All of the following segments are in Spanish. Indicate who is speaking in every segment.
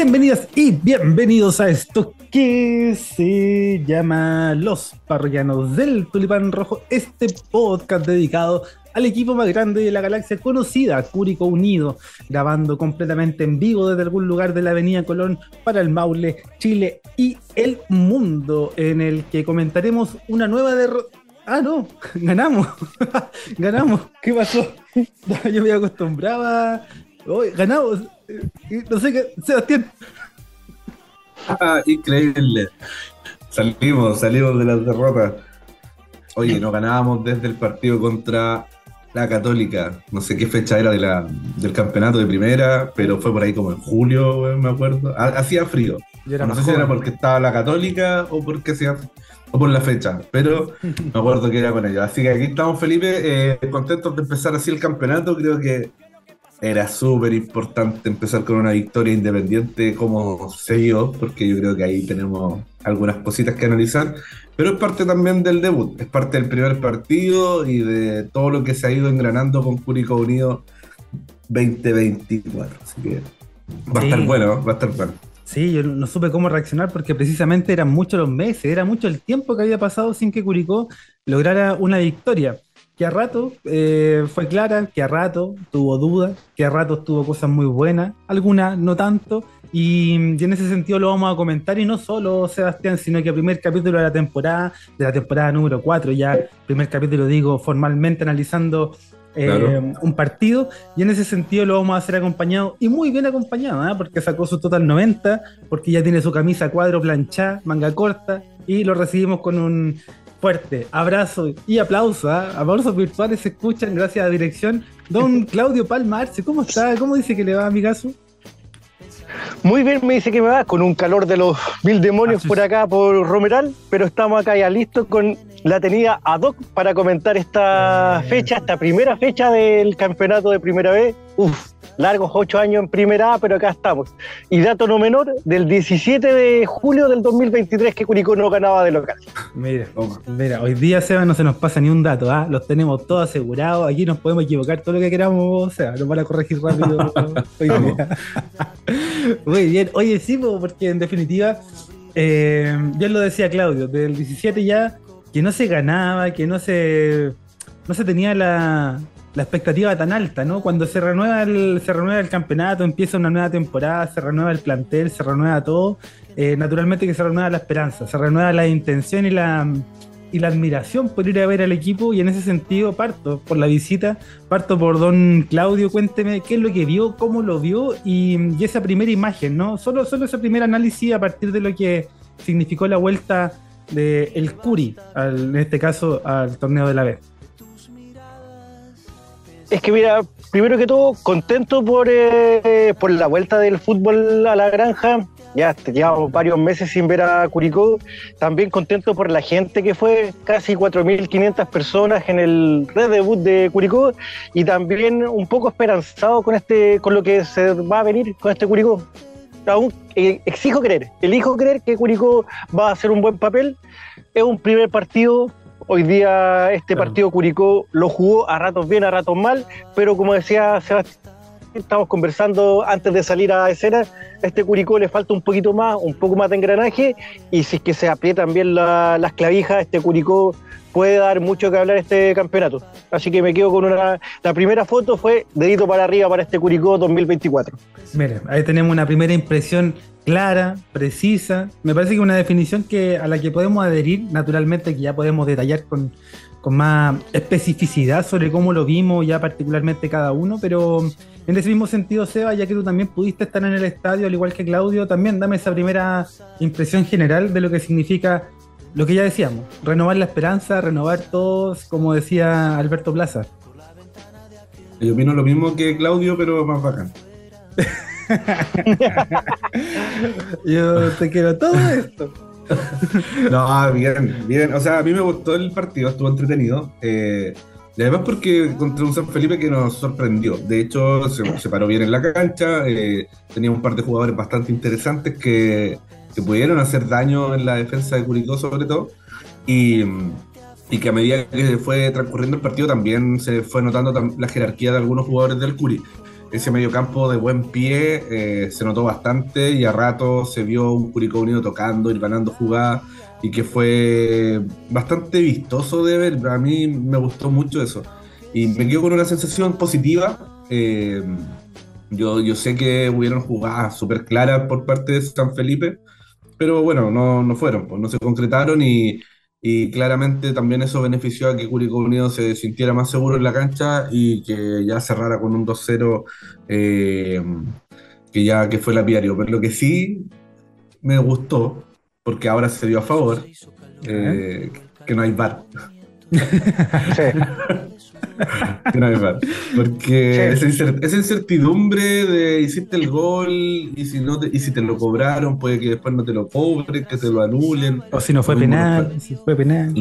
Speaker 1: Bienvenidas y bienvenidos a esto que se llama Los Parroquianos del Tulipán Rojo, este podcast dedicado al equipo más grande de la galaxia conocida, Cúrico Unido, grabando completamente en vivo desde algún lugar de la Avenida Colón para el Maule, Chile y el mundo, en el que comentaremos una nueva derrota. Ah, no, ganamos, ganamos, ¿qué pasó? Yo me acostumbraba, Hoy ganamos, no sé qué, Sebastián.
Speaker 2: Ah, increíble. Salimos, salimos de las derrotas. Oye, nos ganábamos desde el partido contra la Católica. No sé qué fecha era de la, del campeonato de primera, pero fue por ahí como en julio, me acuerdo. Hacía frío. No sé si era porque estaba la Católica o porque hacía o por la fecha, pero me acuerdo que era con ellos. Así que aquí estamos, Felipe, eh, contentos de empezar así el campeonato. Creo que era súper importante empezar con una victoria independiente como se dio, porque yo creo que ahí tenemos algunas cositas que analizar, pero es parte también del debut, es parte del primer partido y de todo lo que se ha ido engranando con Curicó Unido 2024. Así que va a estar bueno, va a estar bueno.
Speaker 1: Sí, yo no supe cómo reaccionar porque precisamente eran muchos los meses, era mucho el tiempo que había pasado sin que Curicó lograra una victoria que a rato eh, fue clara, que a rato tuvo dudas, que a rato tuvo cosas muy buenas, algunas no tanto, y, en ese sentido lo vamos a comentar, y no solo Sebastián, sino que el primer capítulo de la temporada, de la temporada número 4, ya primer capítulo digo formalmente analizando eh, un partido, y en ese sentido lo vamos a hacer acompañado, y muy bien acompañado, ¿eh? porque sacó su total 90, porque ya tiene su camisa cuadro planchada, manga corta, y lo recibimos con un fuerte abrazo y aplauso. ¿ah? Aplausos virtuales se escuchan gracias a la dirección. Don Claudio Palmarce, ¿cómo está? ¿Cómo dice que le va a mi caso?
Speaker 3: Muy bien, me dice que me va con un calor de los mil demonios por acá, por Romeral, pero estamos acá ya listos con la tenida ad hoc para comentar esta fecha, esta primera fecha del campeonato de primera vez. Uf, largos ocho años en primera A, pero acá estamos. Y dato no menor, del 17 de julio del 2023 que Curicó no ganaba de local.
Speaker 1: Mira, mira, hoy día, Seba, no se nos pasa ni un dato, ¿ah? Los tenemos todos asegurados, aquí nos podemos equivocar todo lo que queramos, o sea, nos van a corregir rápido hoy día. Muy bien, oye, sí, porque en definitiva, eh, yo lo decía Claudio, del 17 ya, que no se ganaba, que no se, no se tenía la, la expectativa tan alta, ¿no? Cuando se renueva el, se renueva el campeonato, empieza una nueva temporada, se renueva el plantel, se renueva todo, eh, naturalmente que se renueva la esperanza, se renueva la intención y la, y la admiración por ir a ver al equipo y en ese sentido parto por la visita, parto por don Claudio, cuénteme qué es lo que vio, cómo lo vio y, esa primera imagen, ¿no? Solo, solo ese primer análisis a partir de lo que significó la vuelta el Curi, en este caso al torneo de la vez.
Speaker 3: Es que mira, primero que todo, contento por, eh, por la vuelta del fútbol a la granja. Ya llevamos varios meses sin ver a Curicó. También contento por la gente que fue, casi 4.500 personas en el red debut de Curicó. Y también un poco esperanzado con, este, con lo que se va a venir con este Curicó. Aún eh, exijo creer, elijo creer que Curicó va a hacer un buen papel. Es un primer partido, Hoy día este partido Curicó lo jugó a ratos bien, a ratos mal, pero como decía Sebastián, estamos conversando antes de salir a escena, este Curicó le falta un poquito más, un poco más de engranaje, y si es que se aprietan bien las clavijas, este Curicó puede dar mucho que hablar este campeonato. Así que me quedo con una... La primera foto fue dedito para arriba para este Curicó 2024.
Speaker 1: Miren, ahí tenemos una primera impresión clara, precisa. Me parece que una definición que, a la que podemos adherir, naturalmente, que ya podemos detallar con, más especificidad sobre cómo lo vimos ya particularmente cada uno, pero en ese mismo sentido, Seba, ya que tú también pudiste estar en el estadio, al igual que Claudio, también dame esa primera impresión general de lo que significa lo que ya decíamos, renovar la esperanza, renovar todos, como decía Alberto Plaza.
Speaker 2: Yo opino lo mismo que Claudio, pero más bacán.
Speaker 1: Yo te quiero todo esto.
Speaker 2: no, bien, bien. O sea, a mí me gustó el partido, estuvo entretenido. Eh, y además porque contra un San Felipe que nos sorprendió. De hecho, se, paró bien en la cancha. Eh, tenía un par de jugadores bastante interesantes que, que, pudieron hacer daño en la defensa de Curicó sobre todo. Y, y, que a medida que fue transcurriendo el partido también se fue notando la jerarquía de algunos jugadores del Curi. Ese medio campo de buen pie eh, se notó bastante y a rato se vio un Curicó Unido tocando y ganando jugadas y que fue bastante vistoso de ver. A mí me gustó mucho eso. Y me quedo con una sensación positiva. Eh, yo, yo sé que hubieron jugadas súper claras por parte de San Felipe, pero bueno, no, no fueron, pues no se concretaron y, y claramente también eso benefició a que Curicó Unido se sintiera más seguro en la cancha y que ya cerrara con un 2-0 eh, que ya que fue lapidario. Pero lo que sí me gustó, porque ahora se dio a favor, eh, que no hay bar. que Porque esa, incertidumbre de hiciste el gol y si no te, y si te lo cobraron, puede que después no te lo cobren, que te lo anulen.
Speaker 1: O si no fue penal, si fue penal.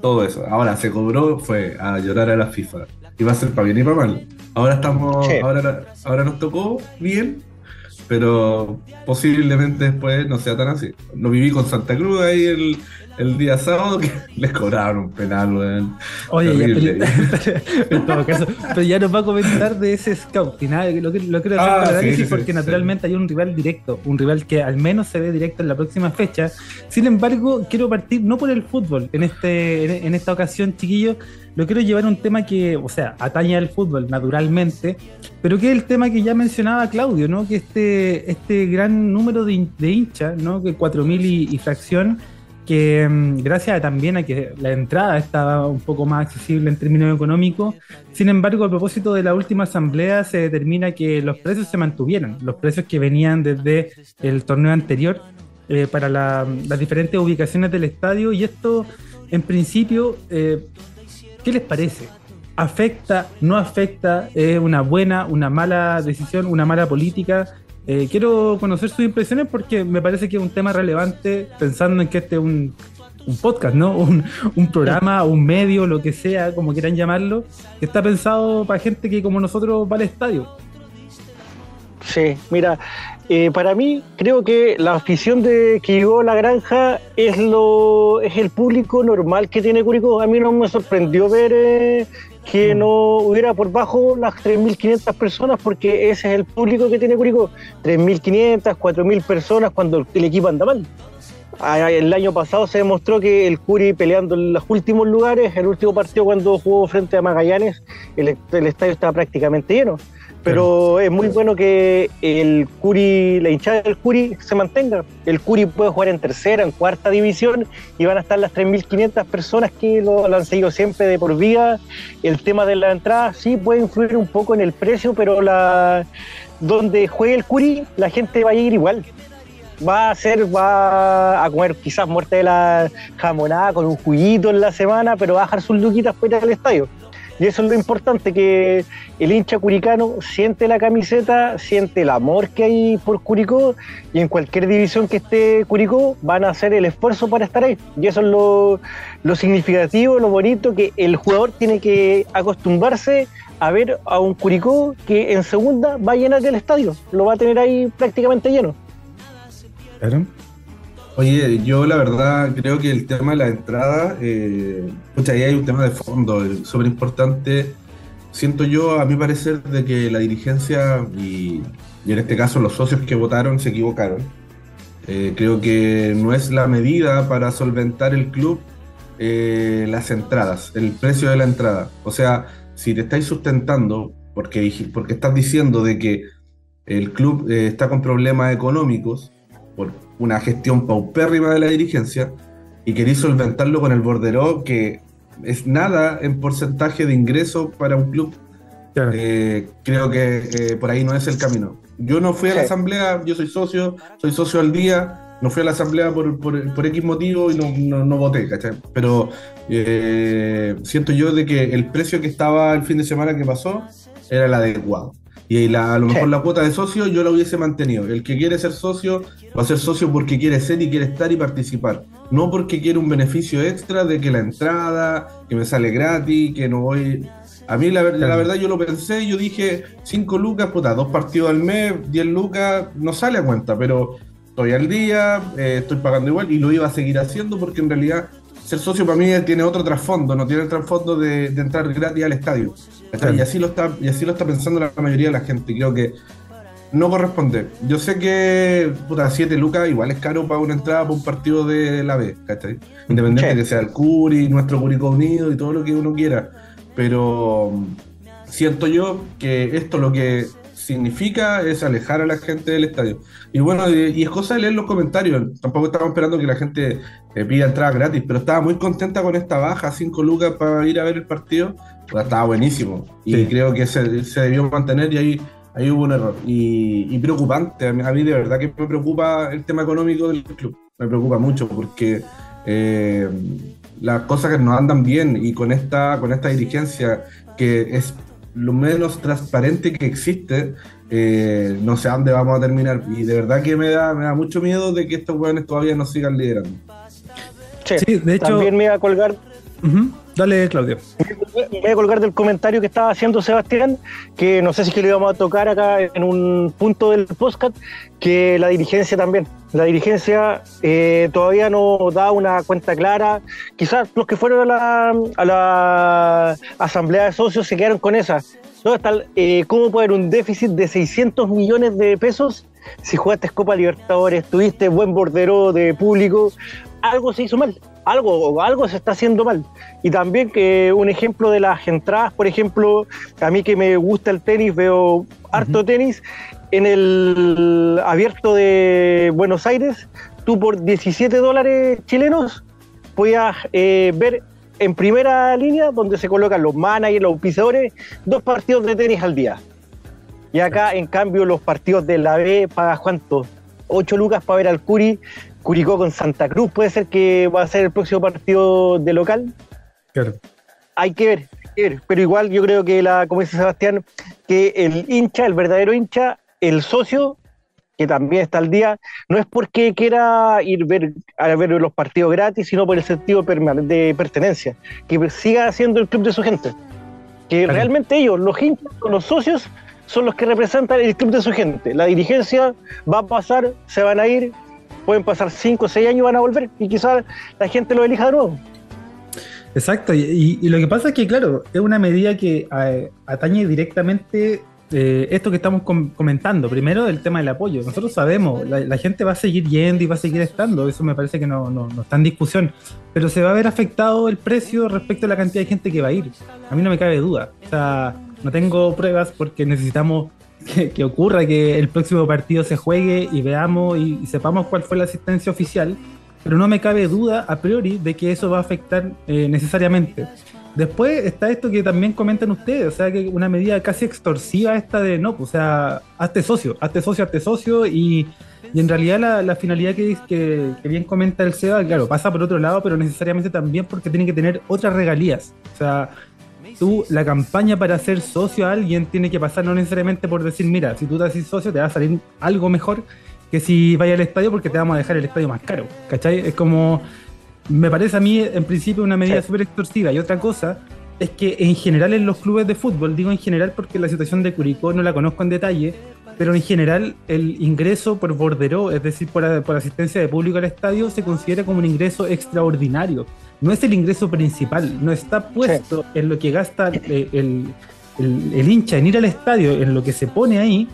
Speaker 2: todo eso. Ahora se cobró, fue a llorar a la FIFA. Y va a ser para bien y para mal. Ahora estamos, ahora, ahora nos tocó bien, pero posiblemente después no sea tan así. Lo viví con Santa Cruz ahí el, el día sábado que les cobraron un penal, weón.
Speaker 1: Oye, ya, en todo caso, pero ya nos va a comentar de ese scout. Y nada, lo, lo quiero hacer ah, para análisis porque naturalmente hay un rival directo, un rival que al menos se ve directo en la próxima fecha. Sin embargo, quiero partir no por el fútbol en, este, en esta ocasión, chiquillos lo quiero llevar a un tema que, o sea, atañe al fútbol naturalmente, pero que es el tema que ya mencionaba Claudio, ¿no? Que este, este gran número de, hinchas, ¿no? Que 4.000 y, y fracción, que mm, gracias también a que la entrada estaba un poco más accesible en términos económicos, sin embargo, a propósito de la última asamblea se determina que los precios se mantuvieron, los precios que venían desde el torneo anterior eh, para las diferentes ubicaciones del estadio y esto en principio eh, ¿Qué les parece? ¿Afecta? ¿No afecta? ¿Es una buena, una mala decisión, una mala política? Eh, quiero conocer sus impresiones porque me parece que es un tema relevante pensando en que este es un, podcast, ¿no? Un, un, programa, un medio, lo que sea, como quieran llamarlo, que está pensado para gente que como nosotros va al estadio.
Speaker 3: Sí, mira, eh, para mí, creo que la afición de que llegó a la granja es lo es el público normal que tiene Curicó. A mí no me sorprendió ver eh, que mm. no hubiera por bajo las 3.500 personas, porque ese es el público que tiene Curicó. 3.500, 4.000 personas cuando el equipo anda mal. Ah, el año pasado se demostró que el Curi peleando en los últimos lugares, el último partido cuando jugó frente a Magallanes, el, el estadio estaba prácticamente lleno. Pero es muy bueno que el Curi, la hinchada del Curi se mantenga. El Curi puede jugar en tercera, en cuarta división y van a estar las 3.500 personas que lo, han seguido siempre de por vida. El tema de la entrada sí puede influir un poco en el precio, pero la donde juegue el Curi, la gente va a ir igual. Va a ser, va a comer quizás muerte de la jamonada con un juguito en la semana, pero va a dejar sus luquitas fuera del estadio. Y eso es lo importante, que el hincha curicano siente la camiseta, siente el amor que hay por Curicó y en cualquier división que esté Curicó van a hacer el esfuerzo para estar ahí. Y eso es lo, significativo, lo bonito, que el jugador tiene que acostumbrarse a ver a un Curicó que en segunda va a llenar el estadio, lo va a tener ahí prácticamente lleno.
Speaker 2: Oye, yo la verdad creo que el tema de la entrada, eh, ahí hay un tema de fondo eh, súper importante. Siento yo, a mi parecer, de que la dirigencia y, en este caso los socios que votaron se equivocaron. Eh, creo que no es la medida para solventar el club eh, las entradas, el precio de la entrada. O sea, si te estáis sustentando porque, porque estás diciendo de que el club está con problemas económicos, por una gestión paupérrima de la dirigencia y queréis solventarlo con el bordero que es nada en porcentaje de ingreso para un club. Eh, creo que eh, por ahí no es el camino. Yo no fui a la asamblea, yo soy socio, soy socio al día, no fui a la asamblea por, por, por X motivo y no, no, voté, ¿cachai? Pero eh, siento yo de que el precio que estaba el fin de semana que pasó era el adecuado. Y a lo mejor la cuota de socio yo la hubiese mantenido. El que quiere ser socio va a ser socio porque quiere ser y quiere estar y participar. No porque quiere un beneficio extra de que la entrada, que me sale gratis, que no voy. A mí la, la verdad yo lo pensé, yo dije 5 lucas, puta, dos partidos al mes, 10 lucas, no sale a cuenta, pero estoy al día, eh, estoy pagando igual y lo iba a seguir haciendo porque en realidad ser socio para mí tiene otro trasfondo, no tiene el trasfondo de, entrar gratis al estadio. Y, así lo está, y así lo está pensando la mayoría de la gente. Creo que no corresponde. Yo sé que, puta, 7 lucas igual es caro para una entrada para un partido de la B, ¿cachai? Independiente de que sea el Curi, nuestro Curicó Unido y todo lo que uno quiera. Pero mm, siento yo que esto lo que significa es alejar a la gente del estadio. Y bueno, y, es cosa de leer los comentarios. Tampoco estamos esperando que la gente eh, pida entrada gratis, pero estaba muy contenta con esta baja, 5 lucas para ir a ver el partido. Pues estaba buenísimo. Y creo que se, se, debió mantener y ahí, ahí hubo un error. Y, preocupante. A mí, de verdad que me preocupa el tema económico del club. Me preocupa mucho porque eh, las cosas que nos andan bien y con esta, con esta dirigencia que es lo menos transparente que existe, eh, no sé a dónde vamos a terminar. Y de verdad que me da, me da mucho miedo de que estos jóvenes todavía no sigan liderando.
Speaker 3: Sí, de hecho. También me iba a colgar.
Speaker 1: Dale, Claudio.
Speaker 3: Voy a colgar del comentario que estaba haciendo Sebastián, que no sé si que lo íbamos a tocar acá en un punto del podcast, que la dirigencia también. La dirigencia eh, todavía no da una cuenta clara. Quizás los que fueron a la, asamblea de socios se quedaron con esa. Eh, ¿Cómo puede haber un déficit de 600 millones de pesos si jugaste Copa Libertadores, tuviste buen bordero de público? Algo se hizo mal algo, algo se está haciendo mal. Y también que un ejemplo de las entradas, por ejemplo, a mí que me gusta el tenis, veo harto tenis, en el abierto de Buenos Aires, tú por 17 dólares chilenos podías eh, ver en primera línea, donde se colocan los managers, los auspiciadores, dos partidos de tenis al día. Y acá, en cambio, los partidos de la B pagas cuánto? 8 lucas para ver al Curi Curicó con Santa Cruz puede ser que va a ser el próximo partido de local.
Speaker 1: Claro.
Speaker 3: Hay que ver, hay que ver. Pero igual yo creo que la, como dice Sebastián, que el hincha, el verdadero hincha, el socio, que también está al día, no es porque quiera ir ver, a ver los partidos gratis, sino por el sentido de pertenencia, que siga haciendo el club de su gente. Que realmente ellos, los hinchas, los socios, son los que representan el club de su gente. La dirigencia va a pasar, se van a ir, pueden pasar 5 o 6 años y van a volver y quizás la gente lo elija de nuevo.
Speaker 1: Exacto, y, lo que pasa es que, claro, es una medida que atañe directamente eh, esto que estamos comentando. Primero, el tema del apoyo. Nosotros sabemos, la, gente va a seguir yendo y va a seguir estando, eso me parece que no, no, está en discusión, pero se va a ver afectado el precio respecto a la cantidad de gente que va a ir. A mí no me cabe duda. O sea, no tengo pruebas porque necesitamos que, ocurra que el próximo partido se juegue y veamos y, sepamos cuál fue la asistencia oficial, pero no me cabe duda a priori de que eso va a afectar eh, necesariamente. Después está esto que también comentan ustedes, o sea, que una medida casi extorsiva esta de no, pues, o sea, hazte socio, hazte socio, hazte socio y, en realidad la, finalidad que, que, que, bien comenta el SEBA, claro, pasa por otro lado, pero necesariamente también porque tiene que tener otras regalías. O sea, tú la campaña para ser socio a alguien tiene que pasar no necesariamente por decir, mira, si tú te haces socio te va a salir algo mejor que si vayas al estadio porque te vamos a dejar el estadio más caro, ¿cachai? Es como, me parece a mí en principio una medida súper extorsiva. Y otra cosa es que en general en los clubes de fútbol, digo en general porque la situación de Curicó no la conozco en detalle, pero en general el ingreso por bordero, es decir, por, por asistencia de público al estadio, se considera como un ingreso extraordinario no es el ingreso principal, no está puesto en lo que gasta eh, el, hincha en ir al estadio, en lo que se pone ahí,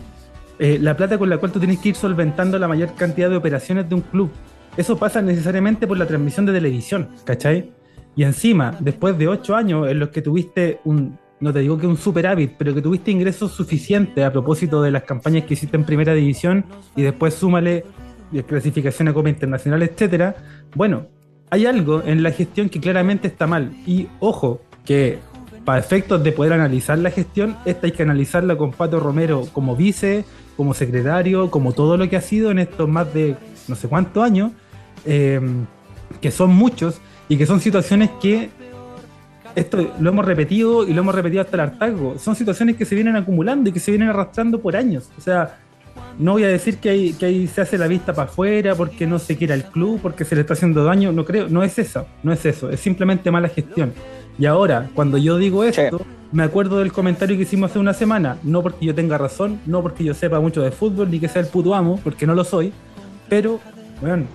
Speaker 1: eh, la plata con la cual tú tienes que ir solventando la mayor cantidad de operaciones de un club. Eso pasa necesariamente por la transmisión de televisión, ¿cachai? Y encima, después de ocho años en los que tuviste un, no te digo que un superávit, pero que tuviste ingresos suficientes a propósito de las campañas que hiciste en primera división y después súmale clasificación a Copa Internacional, etcétera, bueno, hay algo en la gestión que claramente está mal. Y ojo, que para efectos de poder analizar la gestión, esta hay que analizarla con Pato Romero como vice, como secretario, como todo lo que ha sido en estos más de no sé cuántos años, em, que son muchos y que son situaciones que esto lo hemos repetido y lo hemos repetido hasta el hartazgo. Son situaciones que se vienen acumulando y que se vienen arrastrando por años. O sea, no voy a decir que ahí, que ahí se hace la vista para afuera porque no se quiera el club, porque se le está haciendo daño, no creo, no es eso, no es eso, es simplemente mala gestión. Y ahora, cuando yo digo esto, me acuerdo del comentario que hicimos hace una semana, no porque yo tenga razón, no porque yo sepa mucho de fútbol, ni que sea el puto amo, porque no lo soy, pero, bueno,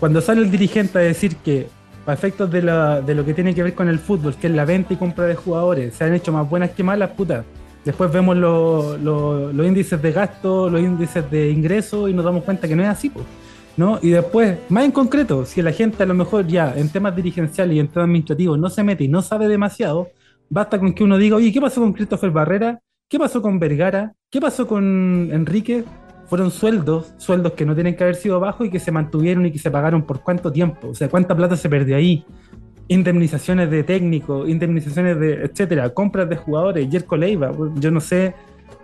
Speaker 1: cuando sale el dirigente a decir que para efectos de, de lo que tiene que ver con el fútbol, que es la venta y compra de jugadores, se han hecho más buenas que malas, putas. Después vemos los índices de gasto, los índices de ingreso y nos damos cuenta que no es así. ¿no? Y después, más en concreto, si la gente a lo mejor ya en temas dirigenciales y en temas administrativos no se mete y no sabe demasiado, basta con que uno diga, oye, ¿qué pasó con Christopher Barrera? ¿Qué pasó con Vergara? ¿Qué pasó con Enrique? Fueron sueldos, sueldos que no tienen que haber sido bajos y que se mantuvieron y que se pagaron por cuánto tiempo, o sea, cuánta plata se perdió ahí. Indemnizaciones de técnicos, indemnizaciones de, etcétera, compras de jugadores, Jerko Leiva, yo no sé,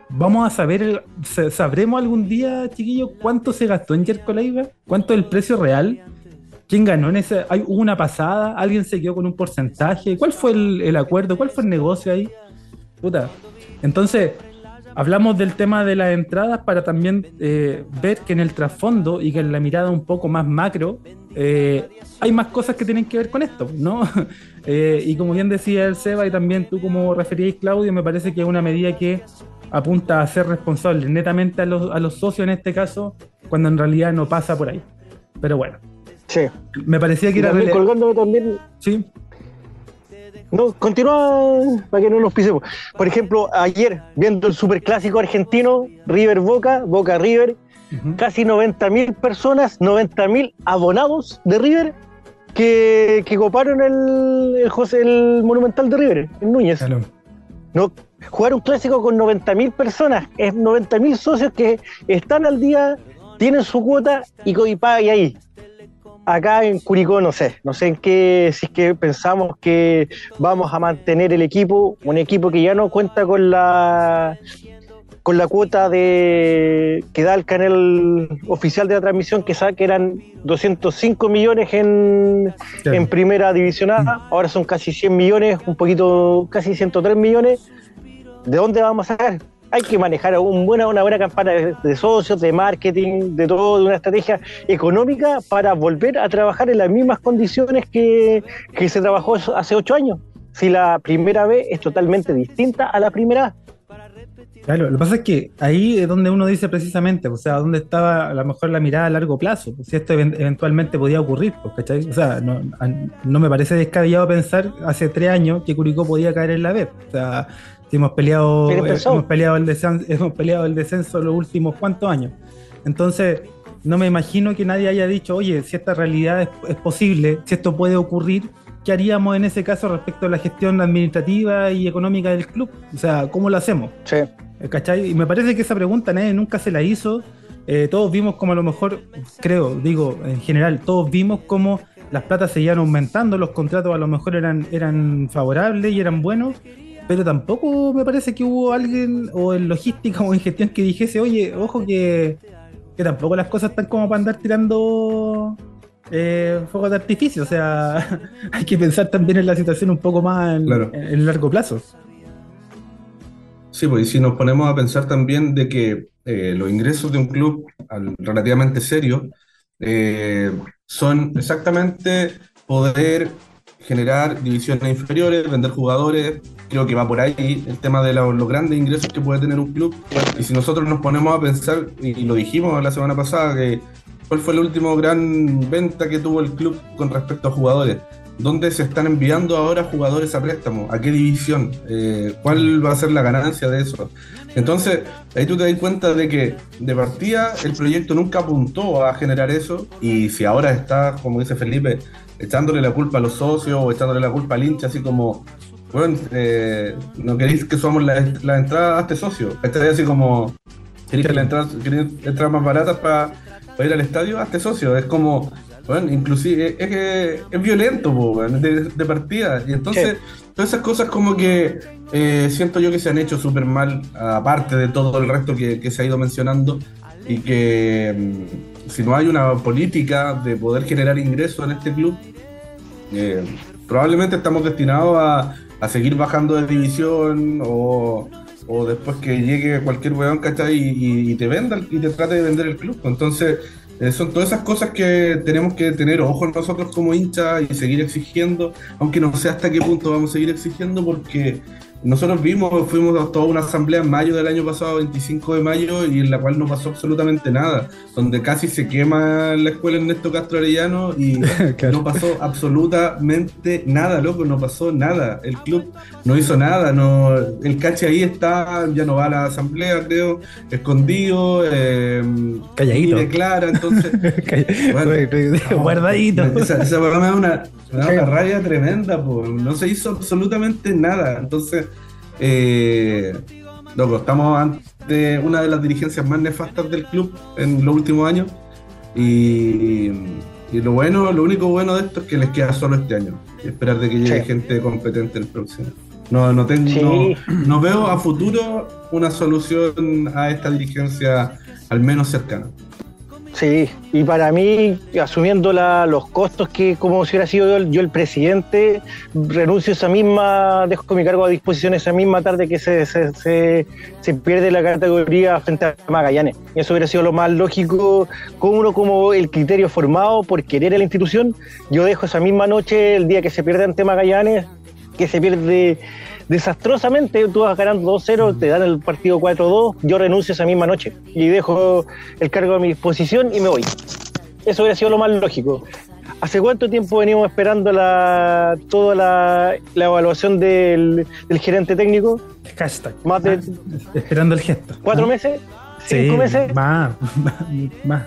Speaker 1: vamos a saber, sabremos algún día, chiquillos, cuánto se gastó en Jerko Leiva, cuánto es el precio real, quién ganó en ese, hay una pasada, alguien se quedó con un porcentaje, cuál fue el, acuerdo, cuál fue el negocio ahí, puta. Entonces, hablamos del tema de las entradas para también eh, ver que en el trasfondo y que en la mirada un poco más macro eh, hay más cosas que tienen que ver con esto, ¿no? Eh, y como bien decía el Seba y también tú como referíais Claudio, me parece que es una medida que apunta a ser responsable netamente a los, a los socios en este caso, cuando en realidad no pasa por ahí. Pero bueno.
Speaker 3: Sí.
Speaker 1: Me parecía que era...
Speaker 3: colgándome también...
Speaker 1: Sí.
Speaker 3: No, continúa para que no nos pisemos. Por ejemplo, ayer, viendo el superclásico argentino, River Boca, Boca River, casi 90 mil personas, 90 mil abonados de River que, que coparon el, el, José, el Monumental de River, en Núñez. No, jugar un clásico con 90.000 personas, es 90.000 socios que están al día, tienen su cuota y, y pagan ahí. Acá en Curicó no sé, no sé en qué, si es que pensamos que vamos a mantener el equipo, un equipo que ya no cuenta con la con la cuota de que da el canal oficial de la transmisión que sabe que eran 205 millones en, en primera división A, mm. ahora son casi 100 millones, un poquito, casi 103 millones. ¿De dónde vamos a sacar? Hay que manejar un buena, una buena campaña de, socios, de marketing, de todo, de una estrategia económica para volver a trabajar en las mismas condiciones que, que se trabajó hace ocho años. Si la primera vez es totalmente distinta a la primera
Speaker 1: Claro, lo que pasa es que ahí es donde uno dice precisamente, o sea, dónde estaba a lo mejor la mirada a largo plazo, si esto eventualmente podía ocurrir, pues, ¿cachai? O sea, no, no, me parece descabellado pensar hace tres años que Curicó podía caer en la B. O sea, si hemos peleado, hemos peleado el descenso, hemos peleado el descenso los últimos cuantos años. Entonces, no me imagino que nadie haya dicho, oye, si esta realidad es, es posible, si esto puede ocurrir, ¿qué haríamos en ese caso respecto a la gestión administrativa y económica del club? O sea, ¿cómo lo hacemos?
Speaker 3: Sí.
Speaker 1: ¿Cachai? Y me parece que esa pregunta nadie nunca se la hizo. Eh, todos vimos como a lo mejor, creo, digo, en general, todos vimos como las platas seguían aumentando, los contratos a lo mejor eran, eran favorables y eran buenos, pero tampoco me parece que hubo alguien, o en logística o en gestión, que dijese, oye, ojo que, que tampoco las cosas están como para andar tirando eh, fuegos de artificio, o sea, hay que pensar también en la situación un poco más en, en largo plazo.
Speaker 2: Sí, pues y si nos ponemos a pensar también de que eh, los ingresos de un club relativamente serio eh, son exactamente poder generar divisiones inferiores, vender jugadores, creo que va por ahí el tema de los, grandes ingresos que puede tener un club. Y si nosotros nos ponemos a pensar, y, lo dijimos la semana pasada, que cuál fue la última gran venta que tuvo el club con respecto a jugadores, ¿Dónde se están enviando ahora jugadores a préstamo? ¿A qué división? Eh, ¿Cuál va a ser la ganancia de eso? Entonces, ahí tú te das cuenta de que de partida el proyecto nunca apuntó a generar eso y si ahora está, como dice Felipe, echándole la culpa a los socios o echándole la culpa al hincha, así como, bueno, eh, no queréis que somos la, entrada a este socio. Este es así como, queréis que la entrada, entrar más baratas para ir al estadio, a este socio. Es como, bueno, inclusive es, es, violento de, partida. Y entonces, todas esas cosas como que eh, siento yo que se han hecho súper mal, aparte de todo el resto que, se ha ido mencionando, y que mm, si no hay una política de poder generar ingresos en este club, eh, probablemente estamos destinados a, seguir bajando de división o, después que llegue cualquier weón, ¿cachai? Y, y, te venda y te trate de vender el club. Entonces, eh, son todas esas cosas que tenemos que tener ojo nosotros como hinchas y seguir exigiendo, aunque no sé hasta qué punto vamos a seguir exigiendo, porque nosotros vimos, fuimos a toda una asamblea en mayo del año pasado, 25 de mayo, y en la cual no pasó absolutamente nada, donde casi se quema la escuela Ernesto Castro Arellano y
Speaker 1: Claro.
Speaker 2: no pasó absolutamente nada, loco, no pasó nada. El club no hizo nada, no, el cache ahí está, ya no va a la asamblea, creo, escondido, eh,
Speaker 1: Calladito.
Speaker 2: y declara, entonces Bueno,
Speaker 1: Guardadito.
Speaker 2: esa, esa me da una, me da una rabia tremenda, po. no se hizo absolutamente nada. Entonces, eh, loco, estamos ante una de las dirigencias más nefastas del club en los últimos años. Y, y lo bueno, lo único bueno de esto es que les queda solo este año. Y esperar de que llegue
Speaker 3: Sí.
Speaker 2: gente competente el próximo. No, no tengo,
Speaker 3: Sí.
Speaker 2: no, no veo a futuro una solución a esta dirigencia al menos cercana.
Speaker 3: Sí, y para mí, asumiendo la- los costos que como si hubiera sido yo, el- presidente, renuncio esa misma, dejo mi cargo a disposición esa misma tarde que se, se, se- pierde la categoría frente a Magallanes. Eso hubiera sido lo más lógico, como uno como el criterio formado por querer a la institución, yo dejo esa misma noche, el día que se pierde ante Magallanes, que se pierde desastrosamente, tú vas ganando 2-0, te dan el partido 4-2, yo renuncio esa misma noche y dejo el cargo a mi disposición y me voy. Eso hubiera sido lo más lógico. ¿Hace cuánto tiempo venimos esperando la, toda la, la evaluación del, del gerente técnico?
Speaker 1: Hashtag.
Speaker 3: Más de
Speaker 1: Esperando el gesto.
Speaker 3: cuatro
Speaker 1: Ah,
Speaker 3: meses,
Speaker 1: sí,
Speaker 3: cinco meses.
Speaker 1: Más, más.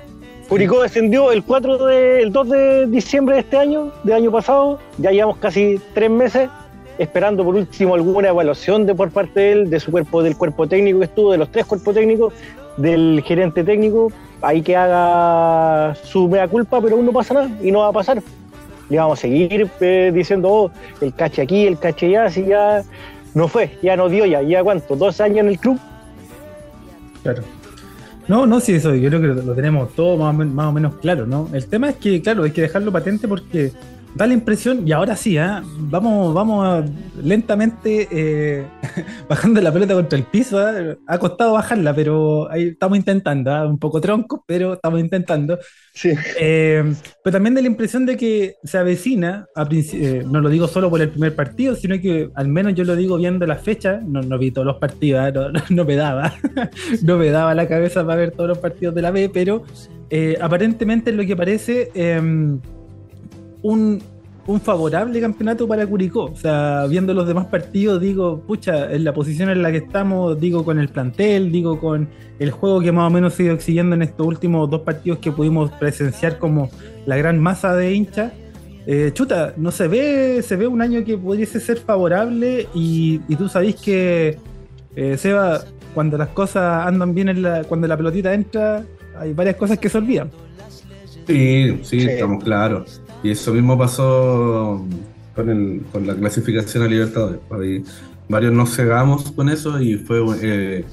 Speaker 3: Curicó descendió el 4 de, el 2 de diciembre de este año, de año pasado. Ya llevamos casi tres meses esperando por último alguna evaluación de por parte de él, de su cuerpo, del cuerpo técnico que estuvo, de los tres cuerpos técnicos, del gerente técnico, ahí que haga su mea culpa, pero aún no pasa nada y no va a pasar. Le vamos a seguir eh, diciendo, oh, el cache aquí, el cache allá, si ya no fue, ya no dio ya, ya cuánto, dos años en el club.
Speaker 1: Claro. No, no, sí, eso yo creo que lo, lo tenemos todo más o, men- más o menos claro, ¿no? El tema es que, claro, hay que dejarlo patente porque da la impresión, y ahora sí, ¿ah? vamos, vamos a- lentamente eh, bajando la pelota contra el piso, ¿ah? ha costado bajarla, pero ahí estamos intentando, ¿ah? un poco tronco, pero estamos intentando.
Speaker 3: Sí.
Speaker 1: Eh, pero también da la impresión de que se avecina, a eh, no lo digo solo por el primer partido, sino que al menos yo lo digo viendo la fecha, no, no vi todos los partidos, no, no- no me daba, no me daba la cabeza para ver todos los partidos de la B, pero eh, aparentemente es lo que parece eh, un, un favorable campeonato para Curicó. O sea, viendo los demás partidos, digo, pucha, en la posición en la que estamos, digo con el plantel, digo con el juego que más o menos se ha ido exigiendo en estos últimos dos partidos que pudimos presenciar como la gran masa de hinchas. Eh, chuta, no se ve, se ve un año que pudiese ser favorable y, y tú sabés que, eh, Seba, cuando las cosas andan bien, en la, cuando la pelotita entra, hay varias cosas que se olvidan.
Speaker 2: Sí, sí,
Speaker 3: Sí.
Speaker 2: estamos claros. Y eso mismo pasó con, el, con la clasificación a Libertadores. Ahí varios nos cegamos con eso y fue eh,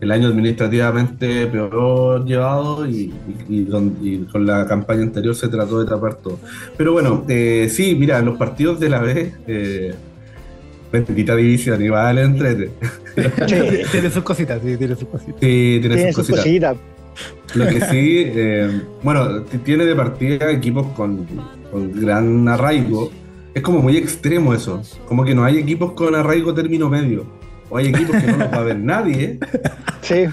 Speaker 2: el año administrativamente peor llevado y, y- y don- y con la campaña anterior se trató de tapar todo. Pero bueno, eh, sí, mira, los partidos de la B, eh, bendita división, igual entrete.
Speaker 3: Sí.
Speaker 1: tiene sus cositas, sí, tiene sus cositas.
Speaker 2: Sí, tiene
Speaker 3: Tiene
Speaker 2: sus
Speaker 3: sus
Speaker 2: cositas.
Speaker 3: cositas.
Speaker 2: Lo que sí, eh, bueno, tiene de partida equipos con, con gran arraigo. Es como muy extremo eso. Como que no hay equipos con arraigo término medio. O hay equipos que no los va a ver nadie.
Speaker 3: Sí.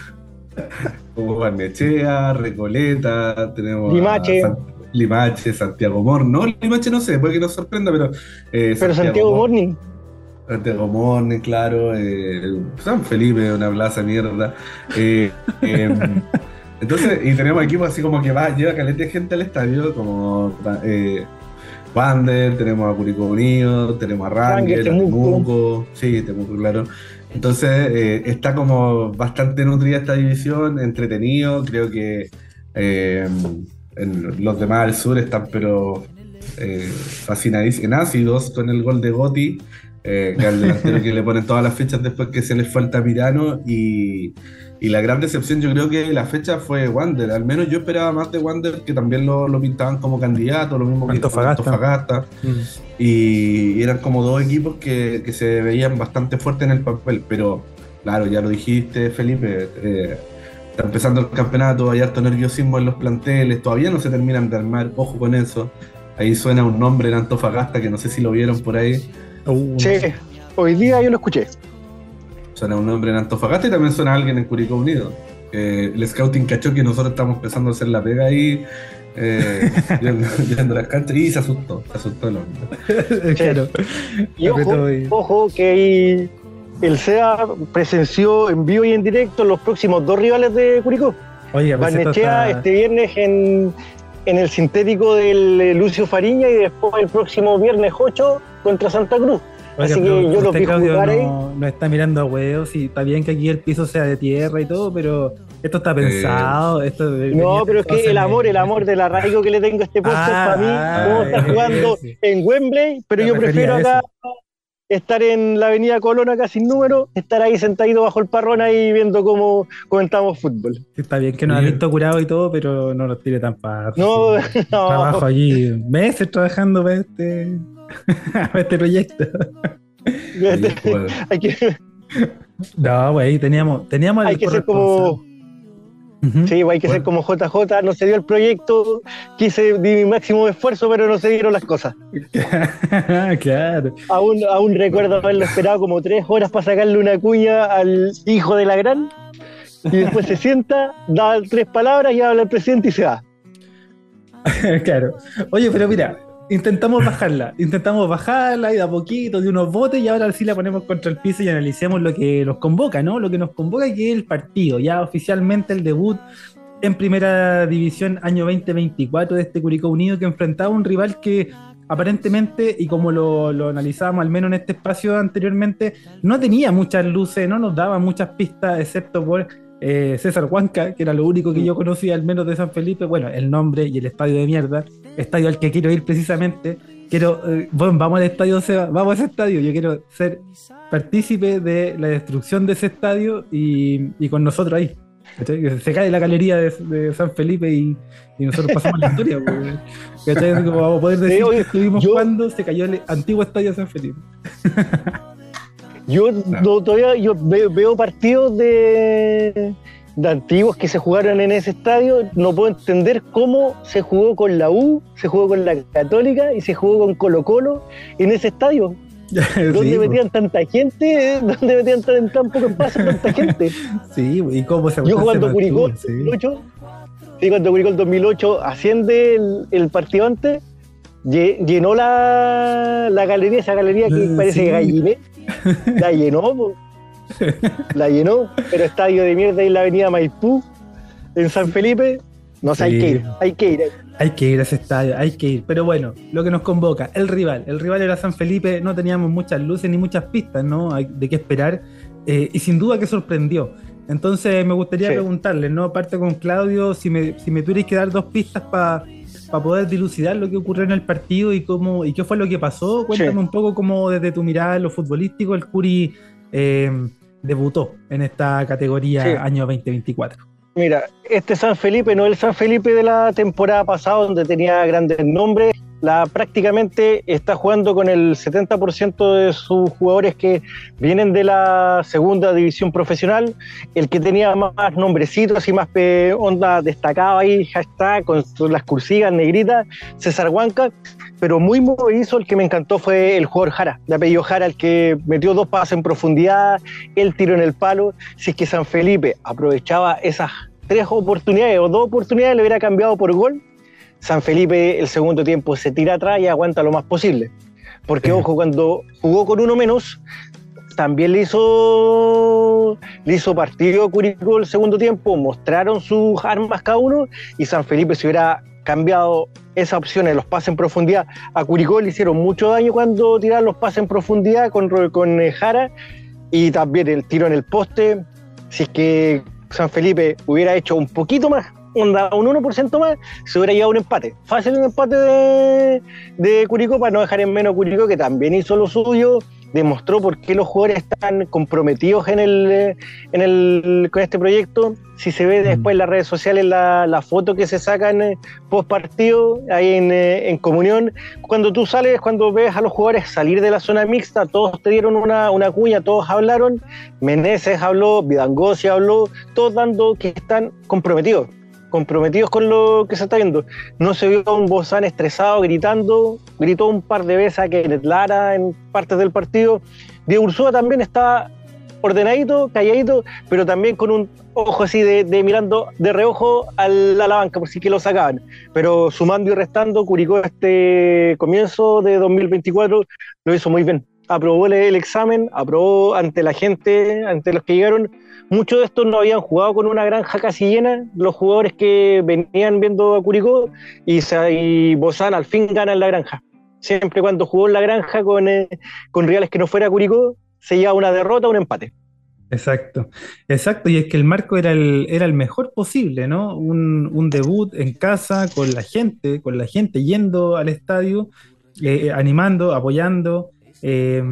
Speaker 2: Como Barnechea, Recoleta, tenemos.
Speaker 3: Limache.
Speaker 2: San- Limache, Santiago Morning. No, Limache no sé, puede que nos sorprenda, pero. eh,
Speaker 3: Pero Santiago
Speaker 2: Mor-
Speaker 3: Morning.
Speaker 2: Santiago Morning, claro. eh, San Felipe, una plaza mierda. Eh, eh, entonces, y tenemos equipos así como que va, lleva caleta de gente al estadio, como eh, Wander, tenemos a Curicó Unido, tenemos a a
Speaker 3: Temuco.
Speaker 2: Temuco, sí, Temuco, claro. Entonces, eh, está como bastante nutrida esta división, entretenido, creo que eh, en los demás al sur están pero eh, fascinadísimos, en ácidos con el gol de Gotti, que al delantero que le ponen todas las fechas después que se les falta Mirano y, y la gran decepción yo creo que la fecha fue Wander, al menos yo esperaba más de Wander que también lo, lo pintaban como candidato, lo mismo que
Speaker 1: Antofagasta.
Speaker 2: Antofagasta y eran como dos equipos que, que se veían bastante fuertes en el papel, pero claro, ya lo dijiste Felipe, eh, está empezando el campeonato, hay harto nerviosismo en los planteles, todavía no se terminan de armar, ojo con eso, ahí suena un nombre en Antofagasta que no sé si lo vieron por ahí,
Speaker 1: Uh,
Speaker 3: Sí. Hoy día yo lo escuché.
Speaker 2: Suena un nombre en Antofagasta y también suena alguien en Curicó Unido. el scouting cachó que nosotros estamos empezando a hacer la pega ahí, eh, las canchas y se asustó, se asustó el hombre.
Speaker 3: claro. Y ojo, ojo que el SEA presenció en vivo y en directo los próximos dos rivales de Curicó. Oye, Barnechea este viernes en, en el sintético del Lucio Fariña y después el próximo viernes 8 contra Santa Cruz. Así que yo lo vi jugar
Speaker 1: no, no está mirando a huevos y está bien que aquí el piso sea de tierra y todo, pero esto está pensado. Esto
Speaker 3: no, pero es que el amor, el amor del arraigo que le tengo a este podcast para mí, ah, como está jugando en Wembley, pero yo prefiero acá estar en la avenida Colón acá sin número, estar ahí sentadito bajo el parrón ahí viendo cómo comentamos fútbol.
Speaker 1: Está bien que nos ha visto curado y todo, pero no nos tire tan fácil.
Speaker 3: No, no.
Speaker 1: Trabajo allí meses trabajando para este, este proyecto.
Speaker 3: Este, hay que...
Speaker 1: No, güey, teníamos, teníamos
Speaker 3: Hay que ser como Sí, hay que ser como JJ, no se dio el proyecto, quise di mi máximo esfuerzo, pero no se dieron las cosas.
Speaker 1: claro.
Speaker 3: Aún, aún recuerdo haberlo esperado como tres horas para sacarle una cuña al hijo de la gran, y después se sienta, da tres palabras y habla el presidente y se va.
Speaker 1: claro. Oye, pero mira, intentamos bajarla, intentamos bajarla y de a poquito, de unos botes, y ahora sí la ponemos contra el piso y analicemos lo que nos convoca, ¿no? Lo que nos convoca que es el partido, ya oficialmente el debut en primera división año 2024 de este Curicó Unido que enfrentaba a un rival que aparentemente, y como lo, lo, analizábamos al menos en este espacio anteriormente, no tenía muchas luces, no nos daba muchas pistas, excepto por eh, César Huanca, que era lo único que yo conocía al menos de San Felipe, bueno, el nombre y el estadio de mierda, estadio al que quiero ir precisamente, quiero, eh, bueno, vamos al estadio, vamos a ese estadio, yo quiero ser partícipe de la destrucción de ese estadio y, con nosotros ahí. Se cae la galería de, San Felipe y, nosotros pasamos la historia. vamos a poder decir que estuvimos cuando se cayó el antiguo estadio de San Felipe.
Speaker 3: Yo todavía yo veo, partidos de, de, antiguos que se jugaron en ese estadio. No puedo entender cómo se jugó con la U, se jugó con la Católica y se jugó con Colo Colo en ese estadio. ¿Dónde metían tanta gente? ¿Dónde metían tan, tan poco espacio tanta gente?
Speaker 1: Sí, y cómo se
Speaker 3: Yo jugando Curicó sí. 2008, sí, cuando Curicó el 2008 asciende el, el partido antes, llenó la, la galería, esa galería que parece gallinet La llenó, la llenó, pero estadio de mierda en la avenida Maipú, en San Felipe, no sé, hay que ir, hay que ir.
Speaker 1: Hay que ir a ese estadio, hay que ir. Pero bueno, lo que nos convoca, el rival. El rival era San Felipe, no teníamos muchas luces ni muchas pistas, ¿no? Hay de qué esperar. Eh, y sin duda que sorprendió. Entonces me gustaría preguntarle, ¿no? Aparte con Claudio, si me, si me tuvierais que dar dos pistas para para poder dilucidar lo que ocurrió en el partido y cómo y qué fue lo que pasó. Cuéntame un poco cómo desde tu mirada en lo futbolístico el Curi eh, debutó en esta categoría año 2024.
Speaker 3: Mira, este San Felipe no es el San Felipe de la temporada pasada donde tenía grandes nombres la, prácticamente está jugando con el 70% de sus jugadores que vienen de la segunda división profesional. El que tenía más nombrecitos y más onda destacado ahí, hashtag, con las cursivas negritas, César Huanca. Pero muy movedizo, el que me encantó fue el jugador Jara, de apellido Jara, el que metió dos pasos en profundidad, el tiro en el palo. Si es que San Felipe aprovechaba esas tres oportunidades o dos oportunidades, le hubiera cambiado por gol San Felipe el segundo tiempo se tira atrás y aguanta lo más posible. Porque, ojo, cuando jugó con uno menos, también le hizo, le hizo partido a Curicó el segundo tiempo, mostraron sus armas cada uno y San Felipe se hubiera cambiado esa opción de los pases en profundidad. A Curicó le hicieron mucho daño cuando tiraron los pases en profundidad con, con eh, Jara y también el tiro en el poste. Si es que San Felipe hubiera hecho un poquito más, un 1% más, se hubiera llevado un empate. Fácil un empate de, de Curicó para no dejar en menos Curicó, que también hizo lo suyo, demostró por qué los jugadores están comprometidos en el, en el, con este proyecto. Si se ve después en las redes sociales la, la foto que se sacan eh, post partido, ahí en, eh, en, comunión, cuando tú sales, cuando ves a los jugadores salir de la zona mixta, todos te dieron una, una cuña, todos hablaron, Meneses habló, Vidangosi habló, todos dando que están comprometidos comprometidos con lo que se está viendo. No se vio a un Bozán estresado, gritando, gritó un par de veces a Kenneth Lara en partes del partido. Diego Ursúa también está ordenadito, calladito, pero también con un ojo así de, mirando de reojo a la banca, por si que lo sacaban. Pero sumando y restando, Curicó este comienzo de 2024 lo hizo muy bien. Aprobó el, el examen, aprobó ante la gente, ante los que llegaron. Muchos de estos no habían jugado con una granja casi llena, los jugadores que venían viendo a Curicó y, y al fin gana en la granja. Siempre cuando jugó en la granja con, eh, con rivales que no fuera Curicó, se lleva una derrota o un empate.
Speaker 1: Exacto, exacto, y es que el marco era el, era el mejor posible, ¿no? Un, debut en casa, con la gente, con la gente yendo al estadio, eh, animando, apoyando, eh,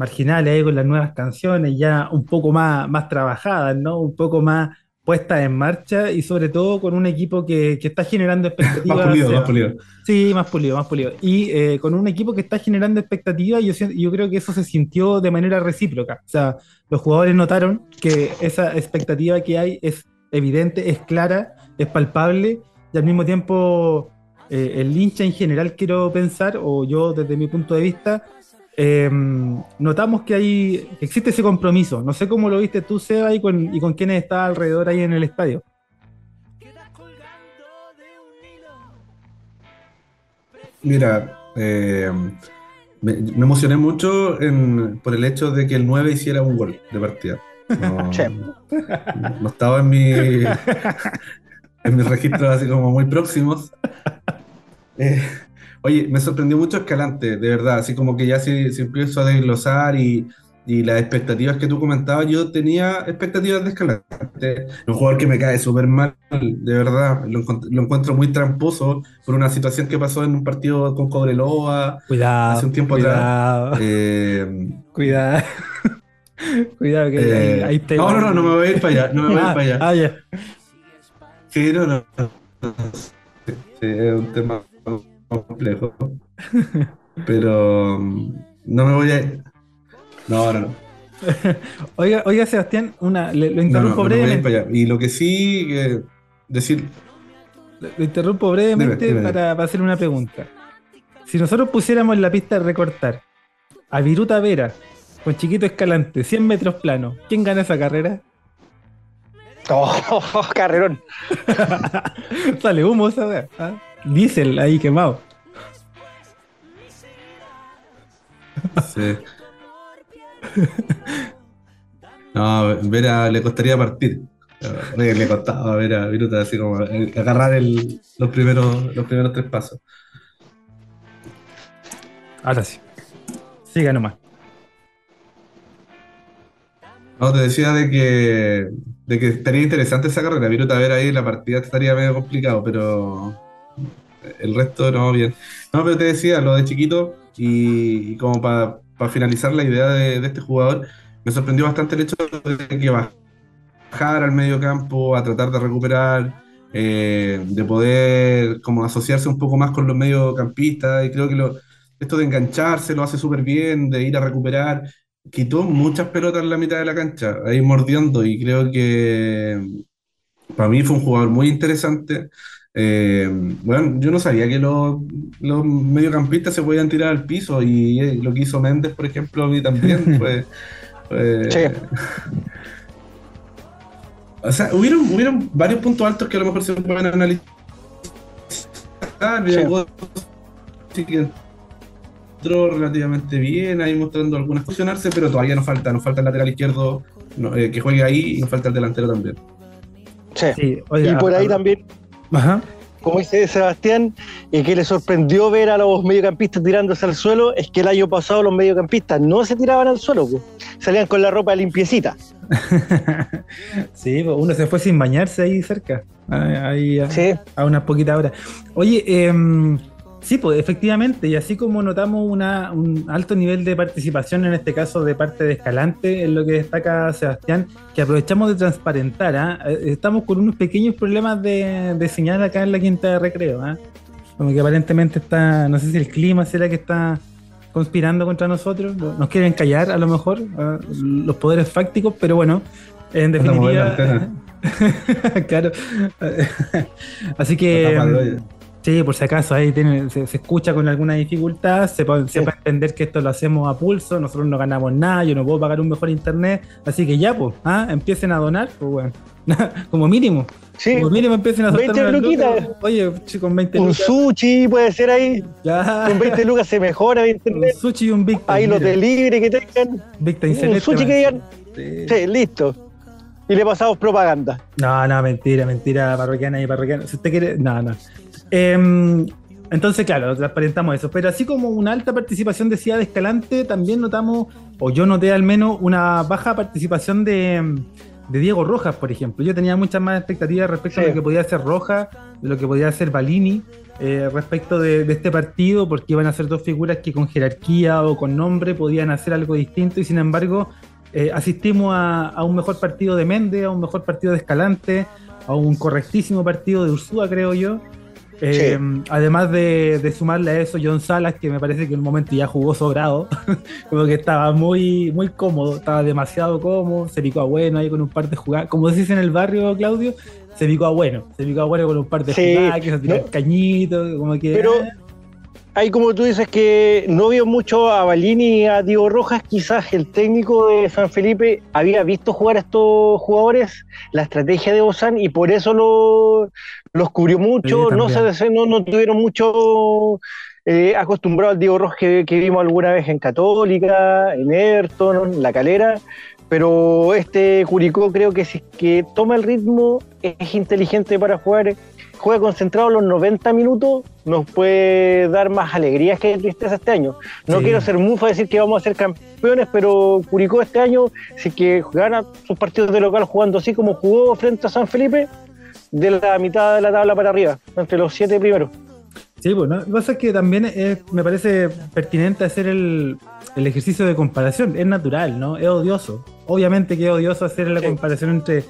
Speaker 1: marginales ahí con las nuevas canciones, ya un poco más, más trabajadas, ¿no? Un poco más puestas en marcha y sobre todo con un equipo que, que está generando expectativas.
Speaker 2: Más pulido,
Speaker 1: Seba.
Speaker 2: más pulido.
Speaker 1: Sí, más pulido, más pulido. Y eh, con un equipo que está generando expectativas, yo, yo creo que eso se sintió de manera recíproca. O sea, los jugadores notaron que esa expectativa que hay es evidente, es clara, es palpable, y al mismo tiempo eh, el hincha en general, quiero pensar, o yo desde mi punto de vista, eh, notamos que hay, existe ese compromiso. No sé cómo lo viste tú, Seba, y con, y con quienes está alrededor ahí en el estadio.
Speaker 2: Mira, eh, me, me emocioné mucho en- por el hecho de que el 9 hiciera un gol de partida. No estaba en mi en mis registros así como muy próximos. Eh, oye, me sorprendió mucho Escalante, de verdad, así como que ya si, si empiezo a desglosar y, y las expectativas que tú comentabas, yo tenía expectativas de Escalante. Un jugador que me cae súper mal, de verdad, lo, encuentro muy tramposo por una situación que pasó en un partido con Cobreloa
Speaker 1: Cuidado,
Speaker 2: hace un tiempo
Speaker 1: cuidado.
Speaker 2: atrás. Eh,
Speaker 1: Cuidado. Cuidado que ahí,
Speaker 2: eh,
Speaker 1: ahí te
Speaker 2: no, no, no, no me voy a ir para allá, no me voy a ir
Speaker 1: Ah,
Speaker 2: para allá.
Speaker 1: ah, ya.
Speaker 2: Sí, no, no. sí, es un tema complejo. Pero mm, no me voy a. No, no, no.
Speaker 1: Oiga, oiga, Sebastián, una, le- lo
Speaker 2: No, no,
Speaker 1: interrumpo
Speaker 2: no ir
Speaker 1: brevemente.
Speaker 2: para allá. Y lo que sí, eh, decir.
Speaker 1: Lo interrumpo brevemente
Speaker 2: Dime, dime.
Speaker 1: Para, para hacer una pregunta. Si nosotros pusiéramos en la pista de recortar a Viruta Vera con Chiquito Escalante, 100 metros plano, ¿quién gana esa carrera?
Speaker 3: Oh, carrerón.
Speaker 1: Sale humo esa ¿ah? Diesel ahí quemado.
Speaker 2: Sí. No, Vera le costaría partir. Le, costaba a Vera Viruta así como eh, agarrar el, los, primeros, los primeros tres pasos.
Speaker 1: Ahora sí. Siga nomás.
Speaker 2: No, te decía de que, de que estaría interesante esa carrera. Viruta ver ahí la partida estaría medio complicado, pero el resto no, bien. No, pero te decía lo de chiquito y, y como para finalizar la idea de, de este jugador, me sorprendió bastante el hecho de que bajar al medio campo a tratar de recuperar, eh, de poder como asociarse un poco más con los mediocampistas y creo que lo, esto de engancharse lo hace súper bien, de ir a recuperar quitó muchas pelotas en la mitad de la cancha, ahí mordiendo, y creo que para mí fue un jugador muy interesante. Eh, bueno, yo no sabía que los, los mediocampistas se podían tirar al piso, y eh, lo que hizo Méndez, por ejemplo, a mí también fue. fue-
Speaker 3: Sí.
Speaker 2: O sea, hubieron, hubieron varios puntos altos que a lo mejor se pueden analizar.
Speaker 3: Sí.
Speaker 2: Sí que entró relativamente bien, ahí mostrando algunas funcionarse, pero todavía nos falta, nos falta el lateral izquierdo no, eh, que juegue ahí y nos falta el delantero también.
Speaker 3: Sí. Y por ahí
Speaker 1: ah,
Speaker 3: también,
Speaker 1: Ajá.
Speaker 3: como dice Sebastián, y que le sorprendió ver a los mediocampistas tirándose al suelo, es que el año pasado los mediocampistas no se tiraban al suelo, pues. salían con la ropa limpiecita.
Speaker 1: sí, uno se fue sin bañarse ahí cerca. Ahí, a,
Speaker 3: Sí.
Speaker 1: a unas poquitas horas. Oye, em, sí, pues efectivamente, y así como notamos una, un alto nivel de participación, en este caso de parte de Escalante, en lo que destaca Sebastián, que aprovechamos de transparentar, ¿ah? Eh, estamos con unos pequeños problemas de, de señal acá en la quinta de recreo. ¿ah? Como que aparentemente está, no sé si el clima será que está conspirando contra nosotros, nos quieren callar a lo mejor, ¿ah? los poderes fácticos, pero bueno, en definitiva... claro. Así que... Sí, por si acaso, ahí tiene, se, se escucha con alguna dificultad, se puede,
Speaker 3: Sí. Sí,
Speaker 1: como mínimo empiecen a soltar
Speaker 3: 20
Speaker 1: unas
Speaker 3: luquitas.
Speaker 1: lucas. Oye, chi, con 20
Speaker 3: un
Speaker 1: lucas,
Speaker 3: sushi puede ser ahí.
Speaker 1: ya,
Speaker 3: Con 20 lucas se mejora el
Speaker 1: un
Speaker 3: internet.
Speaker 1: sushi y un Big
Speaker 3: Ahí los delivery que tengan.
Speaker 1: Big Time
Speaker 3: Un
Speaker 1: Celeste,
Speaker 3: sushi
Speaker 1: man.
Speaker 3: que digan.
Speaker 1: Sí.
Speaker 3: Sí, listo. Y le pasamos propaganda.
Speaker 1: No, no, mentira, mentira, parroquiana y parroquiana. Si usted quiere, no, no. Em, entonces, claro, transparentamos eso. Pero así como una alta participación de Ciudad Escalante, también notamos, o yo noté al menos, una baja participación de, de Diego Rojas, por ejemplo. Yo tenía muchas más expectativas respecto a lo que podía hacer Rojas, de lo que podía hacer Balini. eh, respecto de, de este partido, porque iban a ser dos figuras que con jerarquía o con nombre podían hacer algo distinto y sin embargo eh, asistimos a, a un mejor partido de Méndez, a un mejor partido de Escalante, a un correctísimo partido de Ursúa, creo yo. Eh, Además de, de sumarle a eso John Salas, que me parece que en un momento ya jugó sobrado, como que estaba muy, muy cómodo, estaba demasiado cómodo, se picó a bueno ahí con un par de jugadas, como decís en el barrio, Claudio, se picó a bueno, se picó a bueno con un par de
Speaker 3: Sí,
Speaker 1: jugadas, que se tiró
Speaker 3: no.
Speaker 1: el cañito, como que...
Speaker 3: Pero ahí como tú dices que no vio mucho a Balini y a Diego Rojas, quizás el técnico de San Felipe había visto jugar a estos jugadores, la estrategia de Bozán, y por eso lo- los cubrió mucho,
Speaker 1: Sí,
Speaker 3: no, se, no, no tuvieron mucho eh, acostumbrado al Diego Rojas que, que vimos alguna vez en Católica, en Everton, en La Calera. Pero este Curicó creo que si es que toma el ritmo, es inteligente para jugar juega concentrado los 90 minutos, nos puede dar más alegrías que tristeza este año. No
Speaker 1: Sí.
Speaker 3: quiero ser mufa decir que vamos a ser campeones, pero Curicó este año, si que gana sus partidos de local jugando así como jugó frente a San Felipe, de la mitad de la tabla para arriba, entre los siete primeros.
Speaker 1: Sí, bueno, lo que pasa es que también es- me parece pertinente hacer el, el ejercicio de comparación. Es natural, ¿no? Es odioso. Obviamente que es odioso hacer la
Speaker 3: Sí.
Speaker 1: comparación entre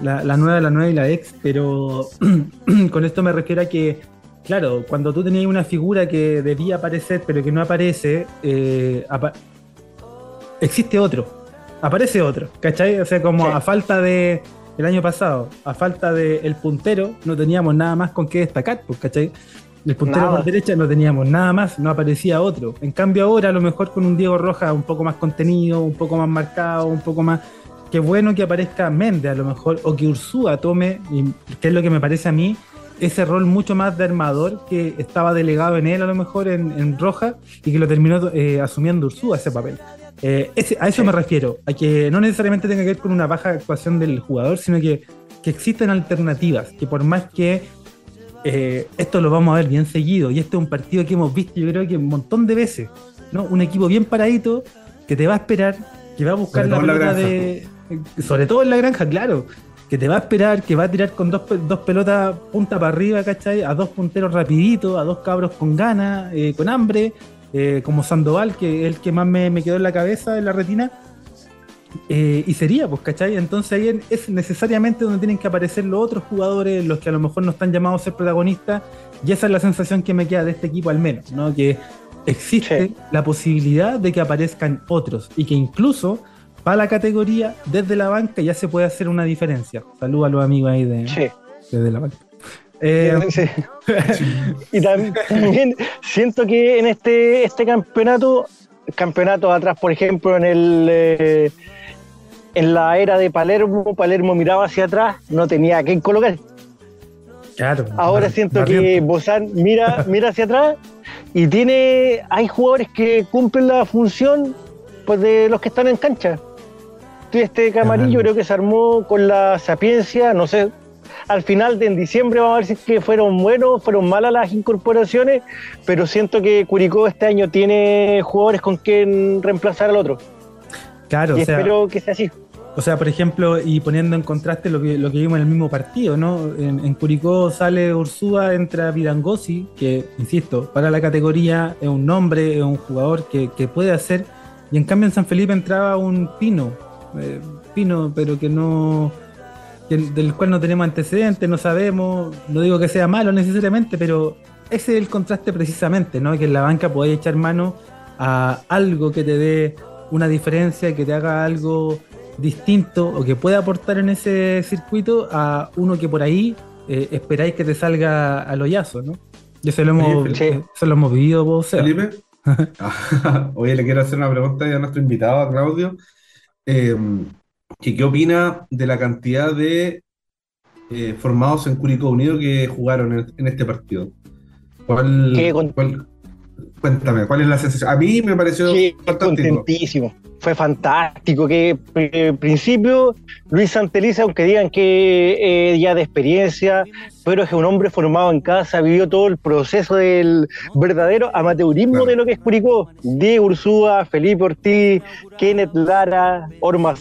Speaker 1: la, la nueva, la nueva y la ex, pero con esto me refiero a que, claro, cuando tú tenías una figura que debía aparecer pero que no aparece, eh, apa- existe otro. Aparece otro, ¿cachai? O sea, como
Speaker 3: Sí.
Speaker 1: a falta de el año pasado, a falta de el puntero, no teníamos nada más con qué destacar, pues, ¿cachai? El puntero
Speaker 3: Nada.
Speaker 1: por derecha no teníamos nada más, no aparecía otro. En cambio ahora a lo mejor con un Diego Rojas un poco más contenido, un poco más marcado, un poco más... Qué bueno que aparezca Méndez a lo mejor, o que Ursúa tome, que es lo que me parece a mí, ese rol mucho más de armador que estaba delegado en él a lo mejor en, en Roja y que lo terminó eh, asumiendo Ursúa ese papel. Eh, ese- a eso
Speaker 3: Sí.
Speaker 1: me refiero, a que no necesariamente tenga que ver con una baja actuación del jugador, sino que, que existen alternativas, que por más que eh, esto lo vamos a ver bien seguido, y este es un partido que hemos visto yo creo que un montón de veces, ¿no? Un equipo bien paradito, que te va a esperar, que va a buscar la pelota de... Sobre todo en la granja, claro. Que te va a esperar, que va a tirar con dos, dos pelotas punta para arriba, ¿cachai? A dos punteros rapiditos, a dos cabros con ganas, eh, con hambre, eh, como Sandoval, que es el que más me, me quedó en la cabeza, en la retina. Eh, y sería, pues, ¿cachai? Entonces ahí es necesariamente donde tienen que aparecer los otros jugadores, los que a lo mejor no están llamados a ser protagonistas, y esa es la sensación que me queda de este equipo al menos, ¿no? Que existe
Speaker 3: Sí.
Speaker 1: la posibilidad de que aparezcan otros, y que incluso para la categoría, desde la banca ya se puede hacer una diferencia. Saludos a los amigos ahí de,
Speaker 3: Sí.
Speaker 1: desde la banca. Eh,
Speaker 3: Sí. y también siento que en este, este campeonato, campeonatos atrás, por ejemplo, en el eh, en la era de Palermo, Palermo miraba hacia atrás, no tenía a quién colocar.
Speaker 1: claro,
Speaker 3: Ahora siento que. Bozán mira, mira hacia atrás y tiene, hay jugadores que cumplen la función pues, de los que están en cancha. Este camarillo creo que se armó con la sapiencia, no sé, al final de en diciembre vamos a ver si es que fueron buenos, fueron malas las incorporaciones, pero siento que Curicó este año tiene jugadores con quien reemplazar al otro.
Speaker 1: Claro,
Speaker 3: y
Speaker 1: o sea,
Speaker 3: espero que sea así.
Speaker 1: O sea, por ejemplo, y poniendo en contraste lo que, lo que vimos en el mismo partido, ¿no? En, en Curicó sale Ursúa, entra Vidangosi, que, insisto, para la categoría es un nombre, es un jugador que, que puede hacer, y en cambio en San Felipe entraba un Pino, eh, Pino, pero que no, que- del cual no tenemos antecedentes, no sabemos, no digo que sea malo necesariamente, pero ese es el contraste precisamente, ¿no? Que en la banca podáis echar mano a algo que te dé una diferencia, que te haga algo distinto o que pueda aportar en ese circuito a uno que por ahí eh, esperáis que te salga al hoyazo, ¿no? Y eso lo hemos,
Speaker 3: Sí.
Speaker 1: eso lo hemos vivido, vos.
Speaker 2: Felipe. Oye, le quiero hacer una pregunta a nuestro invitado, a Claudio. Eh, que ¿qué opina de la cantidad de eh, formados en Curicó Unido que jugaron en, en este partido? ¿Cuál, cuéntame, ¿cuál es la sensación? A mí me pareció
Speaker 3: contentísimo. Fue fantástico. Que en principio Luis Santelice, aunque digan que eh, ya de experiencia, pero es un hombre formado en casa, vivió todo el proceso del verdadero amateurismo
Speaker 2: Claro.
Speaker 3: de lo que es Curicó. Diego Ursúa, Felipe Ortiz, Kenneth Lara, Orma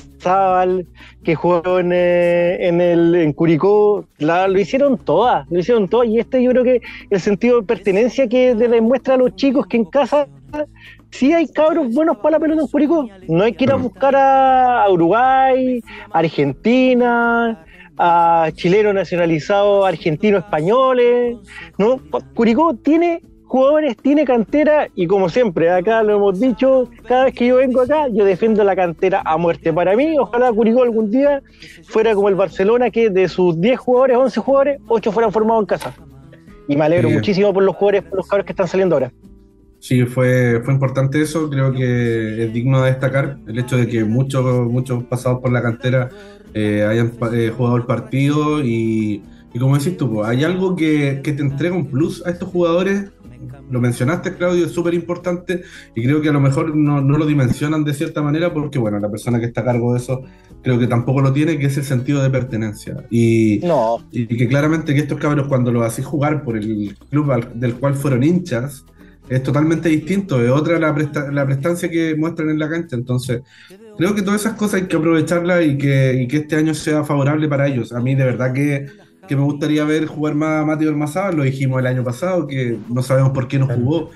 Speaker 3: que jugó en, eh, en, el, en Curicó, la- lo hicieron todas, lo hicieron todas. Y este yo creo que el sentido de pertenencia que le demuestra a los chicos que en casa sí hay cabros buenos para la pelota en Curicó. No hay que ir a buscar a, Uruguay, a Argentina, a chilenos nacionalizados argentinos españoles. ¿no? Curicó tiene jugadores, tiene cantera y como siempre, acá lo hemos dicho, cada vez que yo vengo acá, yo defiendo la cantera a muerte. Para mí, ojalá Curicó algún día fuera como el Barcelona, que de sus 10 jugadores, 11 jugadores, 8 fueran formados en casa. Y me alegro muchísimo por los jugadores, por los cabros que están saliendo ahora.
Speaker 2: Sí, fue, fue importante eso, creo que es digno de destacar el hecho de que muchos, muchos pasados por la cantera eh, hayan eh, jugado el partido y, y como decís tú, pues, hay algo que, que te entrega un plus a estos jugadores, lo mencionaste Claudio, es súper importante y creo que a lo mejor no, no lo dimensionan de cierta manera porque bueno, la persona que está a cargo de eso creo que tampoco lo tiene, que es el sentido de pertenencia. Y,
Speaker 3: No,
Speaker 2: y que claramente que estos cabros cuando los hacís jugar por el club al- del cual fueron hinchas, es totalmente distinto, es otra la, presta- la prestancia que muestran en la cancha. Entonces, creo que todas esas cosas hay que aprovecharlas y que, y que este año sea favorable para ellos. A mí de verdad que, que me gustaría ver jugar más a Mateo Ormazábal, lo dijimos el año pasado, que no sabemos por qué no jugó.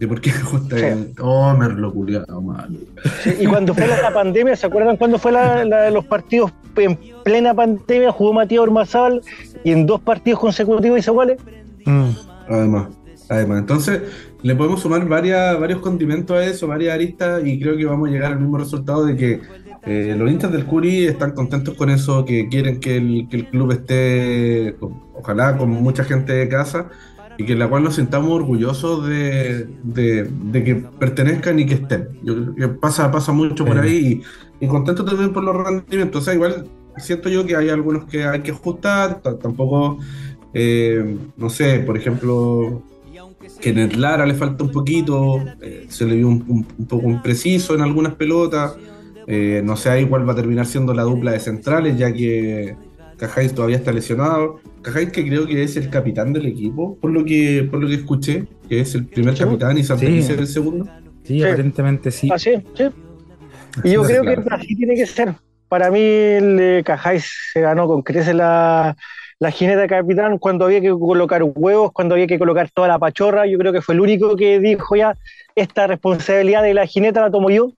Speaker 2: De por qué justo
Speaker 3: Sí.
Speaker 2: el Homer lo culiado, malo.
Speaker 3: Sí, y cuando fue la, la pandemia, ¿se acuerdan cuando fue la, la- los partidos en plena pandemia? Jugó Matías Ormazábal y en dos partidos consecutivos hizo goles.
Speaker 1: Mm.
Speaker 2: Además, además. Entonces, le podemos sumar varias, varios condimentos a eso, varias aristas, y creo que vamos a llegar al mismo resultado de que eh, los hinchas del Curi están contentos con eso, que quieren que el, que el club esté, con- ojalá, con mucha gente de casa, y que en la cual nos sintamos orgullosos de, de- de que pertenezcan y que estén. Yo creo que pasa, pasa mucho por ahí, y, y contento también por los rendimientos. O sea, igual siento yo que hay algunos que hay que ajustar, tampoco, eh, no sé, por ejemplo, que en Lara le falta un poquito, eh, se le vio un, un- un poco impreciso en algunas pelotas. eh, no sé ahí cuál va a terminar siendo la dupla de centrales, ya que Cajáis todavía está lesionado. Cajáis que creo que es el capitán del equipo, por lo que, por lo que escuché, que es el primer
Speaker 3: Sí.
Speaker 2: capitán y Santelice
Speaker 1: Sí.
Speaker 2: el segundo.
Speaker 1: Sí,
Speaker 3: Sí.
Speaker 1: aparentemente sí.
Speaker 3: Así, sí. Y yo creo
Speaker 2: es,
Speaker 3: que así tiene que ser. Para mí, el Cajáis se ganó con crece la, la jineta capitán cuando había que colocar huevos, cuando había que colocar toda la pachorra. Yo creo que fue el único que dijo ya: esta responsabilidad de la jineta la tomo yo.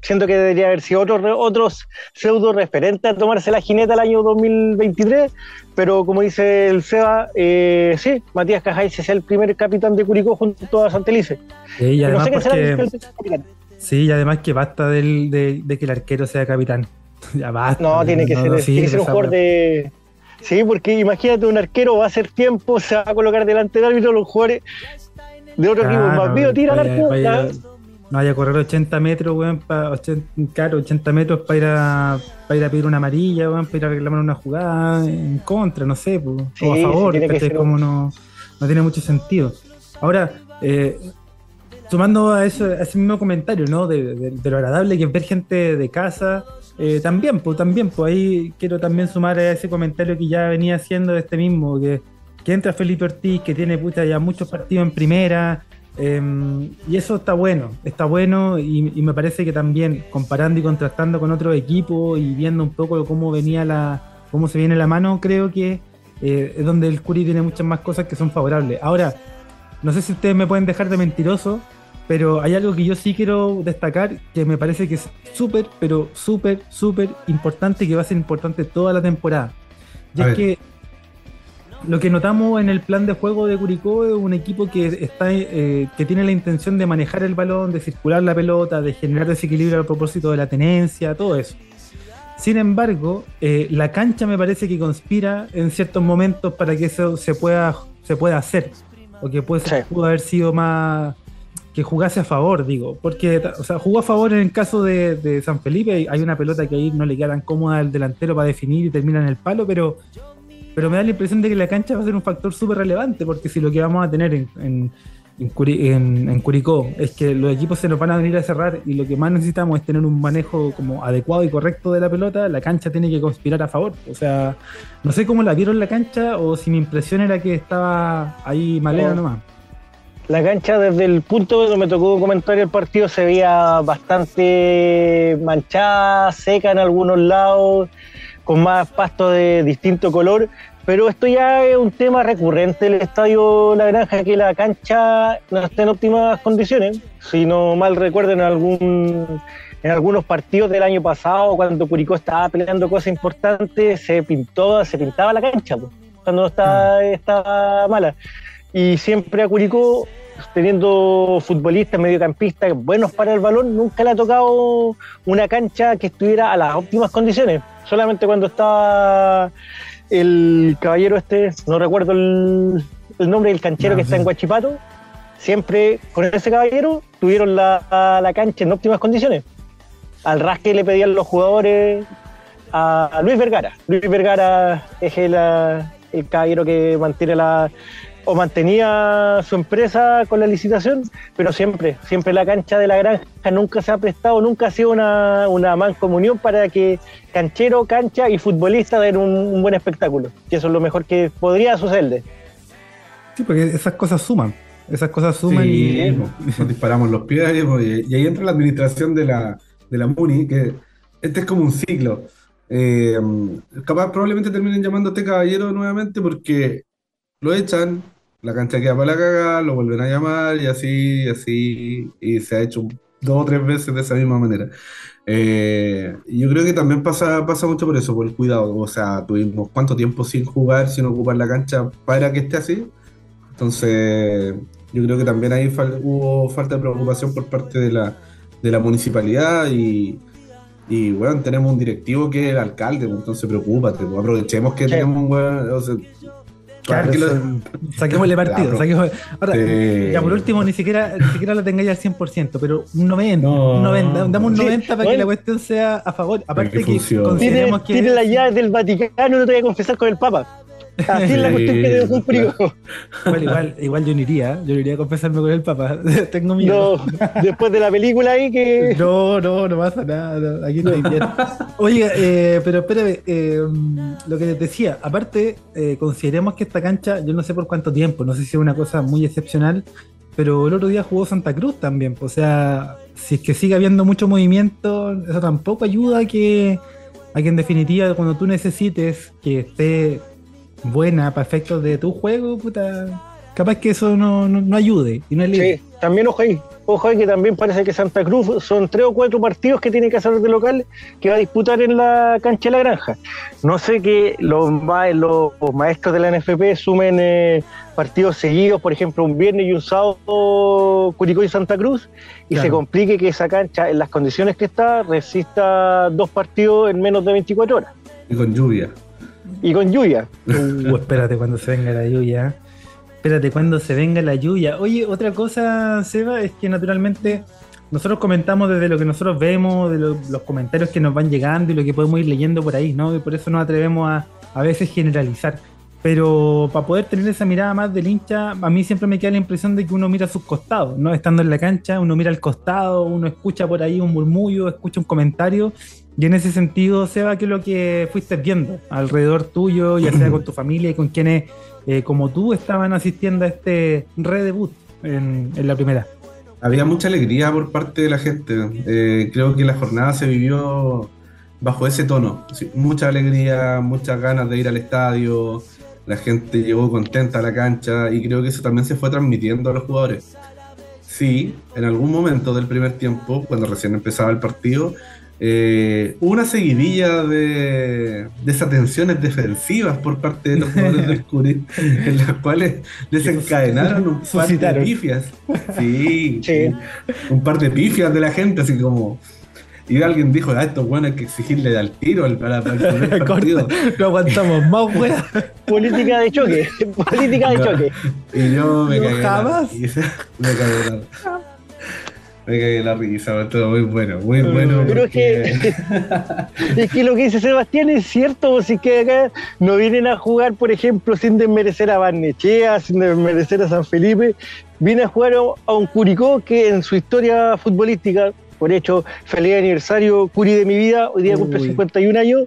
Speaker 3: Siento que debería haber sido otros otros pseudo referentes a tomarse la jineta el año 2023, pero como dice el Seba, eh, sí, Matías Cajáis es el primer capitán de Curicó junto a Santelice.
Speaker 1: Sí, y
Speaker 3: no
Speaker 1: además
Speaker 3: sé qué será el
Speaker 1: porque,
Speaker 3: tercer capitán.
Speaker 1: sí, y además que basta del, de, de que el arquero sea capitán. ya basta.
Speaker 3: No, tiene que
Speaker 1: no,
Speaker 3: ser,
Speaker 1: no
Speaker 3: tiene que ser un jugador de. Sí, porque imagínate un arquero va a hacer tiempo, se va a colocar delante del árbitro, los jugadores de otro equipo.
Speaker 1: Claro,
Speaker 3: Más vivo, tira al
Speaker 1: vaya-
Speaker 3: arco.
Speaker 1: vaya-
Speaker 3: la-
Speaker 1: No vaya a correr 80 metros, weón, pa, 80, claro, 80 metros para ir a para ir a pedir una amarilla, weón, para ir a reclamar una jugada en contra, no sé,
Speaker 3: Sí,
Speaker 1: o a
Speaker 3: sí,
Speaker 1: favor, ¿cachai?
Speaker 3: ser
Speaker 1: como no, no tiene mucho sentido. Ahora, eh, sumando a eso, a ese mismo comentario, ¿no? De, de- de lo agradable que es ver gente de casa, eh, también, pues también, pues ahí quiero también sumar a ese comentario que ya venía haciendo de este mismo, que, entra Felipe Ortiz, que tiene puta ya muchos partidos en primera, eh, y eso está bueno, está bueno y, y me parece que también comparando y contrastando con otros equipos y viendo un poco cómo venía la, cómo se viene la mano, creo que eh, es donde el Curi tiene muchas más cosas que son favorables. Ahora, no sé si ustedes me pueden dejar de mentiroso, pero hay algo que yo sí quiero destacar que me parece que es súper, pero súper, súper importante y que va a ser importante toda la temporada. Y
Speaker 2: A
Speaker 1: es
Speaker 2: ver.
Speaker 1: que lo que notamos en el plan de juego de Curicó es un equipo que está eh, que tiene la intención de manejar el balón, de circular la pelota, de generar desequilibrio a propósito de la tenencia, todo eso. Sin embargo, eh, la cancha me parece que conspira en ciertos momentos para que eso se pueda, se pueda hacer. o que puede ser, pudo haber sido más que jugase a favor, digo, porque o sea, jugó a favor en el caso de, San Felipe, hay una pelota que ahí no le queda tan cómoda al delantero para definir y termina en el palo, pero, pero me da la impresión de que la cancha va a ser un factor súper relevante, porque si lo que vamos a tener en, en, Curicó es que los equipos se nos van a venir a cerrar y lo que más necesitamos es tener un manejo como adecuado y correcto de la pelota, la cancha tiene que conspirar a favor. O sea, no sé cómo la vieron la cancha o si mi impresión era que estaba ahí malera nomás.
Speaker 3: La cancha desde el punto donde me tocó comentar el partido se veía bastante manchada, seca en algunos lados, con más pasto de distinto color pero esto ya es un tema recurrente del estadio La Granja, que la cancha no está en óptimas condiciones. Si no mal recuerdo, en, algún, en algunos partidos del año pasado, cuando Curicó estaba peleando cosas importantes, se pintó, se pintaba la cancha, cuando no estaba, mm. estaba mala. Y siempre a Curicó, teniendo futbolistas, mediocampistas buenos para el balón, nunca le ha tocado una cancha que estuviera a las óptimas condiciones. Solamente cuando estaba el caballero este, no recuerdo el, nombre del canchero que está en Guachipato, siempre con ese caballero tuvieron la, cancha en óptimas condiciones. Al rasque le pedían los jugadores a, Luis Vergara. Luis Vergara es el, el caballero que mantiene la, o mantenía su empresa con la licitación, pero siempre, siempre la cancha de la granja nunca se ha prestado, nunca ha sido una, una mancomunión para que canchero, cancha y futbolista den un, buen espectáculo. Y eso es lo mejor que podría suceder.
Speaker 1: Sí, porque esas cosas suman. Esas cosas suman y.
Speaker 2: Nos disparamos los pies y, ahí entra la administración de la, de la MUNI, que este es como un ciclo. Eh, capaz probablemente terminen llamando a este caballero nuevamente porque lo echan, la cancha queda para la cagada, lo vuelven a llamar y así, así, y se ha hecho dos o tres veces de esa misma manera. Eh, yo creo que también pasa, pasa mucho por eso, por el cuidado. O sea, tuvimos cuánto tiempo sin jugar, sin ocupar la cancha para que esté así. Entonces, yo creo que también ahí hubo falta de preocupación por parte de la, de la municipalidad y, y bueno, tenemos un directivo que es el alcalde, pues, entonces preocúpate, pues, aprovechemos que tenemos un buen,
Speaker 1: Claro, saquémosle partido. Ahora, ya por último, ni siquiera, ni siquiera la tengáis al 100%, pero un 90, un 90 damos un 90 para que la cuestión sea a favor. Aparte que, que consideremos
Speaker 3: que. Tiene la llave del Vaticano, no te voy a confesar con el Papa. Así es la cuestión que cumplir.
Speaker 1: Igual, igual, igual yo no iría, yo no iría a confesarme con el Papa. Tengo miedo.
Speaker 3: No, después de la película ahí que.
Speaker 1: No, no, no pasa nada. aquí no hay bien. Oiga, eh, pero espérame, eh, lo que les decía, aparte, eh, consideremos que esta cancha, yo no sé por cuánto tiempo, no sé si es una cosa muy excepcional, pero el otro día jugó Santa Cruz también. O sea, si es que sigue habiendo mucho movimiento, eso tampoco ayuda a que, a que en definitiva, cuando tú necesites que esté buena para efectos de tu juego, puta, capaz que eso no, no, ayude y no es libre.
Speaker 3: Sí, también ojo ahí, ojo ahí que también parece que Santa Cruz son tres o cuatro partidos que tiene que hacer de local que va a disputar en la cancha de la granja. No sé que los, los maestros de la NFP sumen eh, partidos seguidos, por ejemplo, un viernes y un sábado Curicó y Santa Cruz, y se complique que esa cancha, en las condiciones que está, resista dos partidos en menos de 24 horas.
Speaker 2: Y con lluvia.
Speaker 3: Y con lluvia.
Speaker 1: Uh, espérate cuando se venga la lluvia. Espérate cuando se venga la lluvia. Oye, otra cosa, Seba, es que naturalmente nosotros comentamos desde lo que nosotros vemos, de los comentarios que nos van llegando y lo que podemos ir leyendo por ahí, ¿no? Y por eso nos atrevemos a a veces generalizar. Pero para poder tener esa mirada más del hincha, a mí siempre me queda la impresión de que uno mira a sus costados, ¿no? Estando en la cancha, uno mira al costado, uno escucha por ahí un murmullo, escucha un comentario y en ese sentido, Seba, ¿qué es lo que fuiste viendo alrededor tuyo, ya sea con tu familia y con quienes, eh, como tú, estaban asistiendo a este redebut en, en la primera?
Speaker 2: Había mucha alegría por parte de la gente. Eh, creo que la jornada se vivió bajo ese tono. mucha alegría, muchas ganas de ir al estadio. La gente llegó contenta a la cancha y creo que eso también se fue transmitiendo a los jugadores. Sí, en algún momento del primer tiempo, cuando recién empezaba el partido, eh, una seguidilla de desatenciones defensivas por parte de los jugadores del Curi, en las cuales desencadenaron un par de pifias. Sí, Un, par de pifias de la gente, así como. Y alguien dijo, a estos buenos hay que exigirle al tiro al- para, para el primer partido.
Speaker 1: no aguantamos más, weá.
Speaker 3: Política de choque. Política de
Speaker 2: No.
Speaker 3: choque.
Speaker 2: Y yo me
Speaker 1: No,
Speaker 2: cagué
Speaker 1: jamás.
Speaker 2: la. Me cagué la Me cagué la risa, estuvo muy bueno, muy bueno.
Speaker 3: Pero es que, es que lo que dice Sebastián es cierto, si que acá no vienen a jugar, por ejemplo, sin desmerecer a Barnechea, sin desmerecer a San Felipe, vienen a jugar a- un Curicó que en su historia futbolística, por hecho, feliz aniversario Curi de mi vida, hoy día cumple
Speaker 1: Uy.
Speaker 3: 51 años,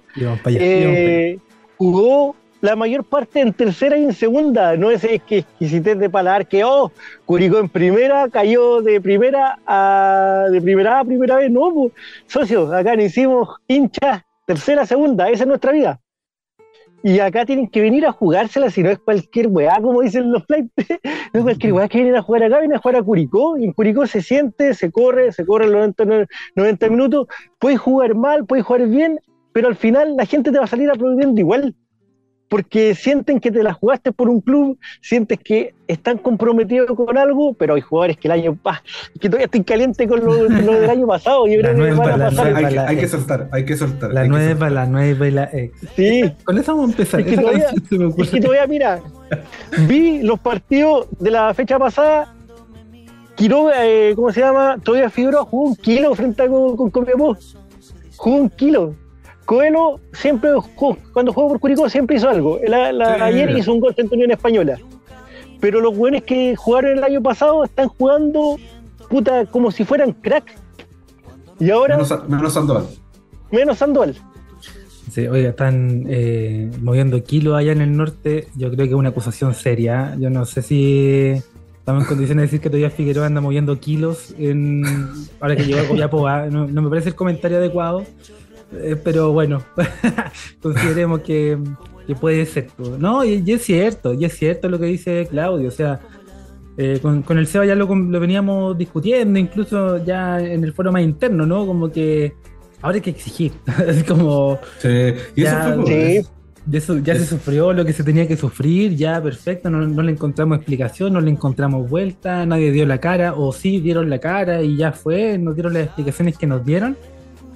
Speaker 3: eh, jugó la mayor parte en tercera y en segunda. No es que exquisitez de paladar que, oh, Curicó en primera, cayó de primera a de primera a primera vez. No, pues, socios, acá no hicimos hinchas, tercera, segunda, esa es nuestra vida. Y acá tienen que venir a jugársela, si no es cualquier weá, como dicen los flights. no es cualquier weá que vienen a jugar acá, vienen a jugar a Curicó. Y en Curicó se siente, se corre, se corre los 90, 90 minutos. Puedes jugar mal, puedes jugar bien, pero al final la gente te va a salir aplaudiendo igual. Porque sienten que te la jugaste por un club, sientes que están comprometidos con algo, pero hay jugadores que el año pa, que todavía estoy caliente con lo, lo del año pasado. Yo
Speaker 1: La
Speaker 3: creo que
Speaker 1: nueva,
Speaker 3: van a pasar.
Speaker 2: hay, que,
Speaker 1: la
Speaker 2: hay que soltar, hay que soltar.
Speaker 1: La nueva, la nueva y la ex.
Speaker 3: Sí,
Speaker 1: Con eso vamos a empezar.
Speaker 3: Es que todavía-. Es que todavía, mira, vi los partidos de la fecha pasada. Quiroga, eh, ¿cómo se llama? Todavía Figueroa jugó un kilo frente a con, con Copiapó. Jugó un kilo. Coelho siempre, jugó- cuando jugó por Curicó, siempre hizo algo. La- la-
Speaker 2: Sí.
Speaker 3: Ayer hizo un gol a Unión Española. Pero los buenos que jugaron el año pasado están jugando, puta, como si fueran crack. Y ahora,
Speaker 2: Menos, menos Sandoval.
Speaker 3: menos Sandoval.
Speaker 1: Sí, oiga, están eh, moviendo kilos allá en el norte. Yo creo que es una acusación seria. ¿eh? Yo no sé si estamos en condiciones de decir que todavía Figueroa anda moviendo kilos en, ahora que llegó a Copiapó. No, no me parece el comentario adecuado, eh, pero bueno, consideremos que, que puede ser. No, y, y es cierto, y es cierto lo que dice Claudio. O sea, eh, con, con el Seba ya lo, lo veníamos discutiendo, incluso ya en el foro más interno, ¿no? Como que ahora hay que exigir. Como.
Speaker 2: Sí. Y eso
Speaker 1: Ya,
Speaker 2: fue
Speaker 3: sí.
Speaker 1: Ya, ya se sufrió lo que se tenía que sufrir, ya perfecto, no, no le encontramos explicación, no le encontramos vuelta, nadie dio la cara, o sí dieron la cara y ya fue, nos dieron las explicaciones que nos dieron,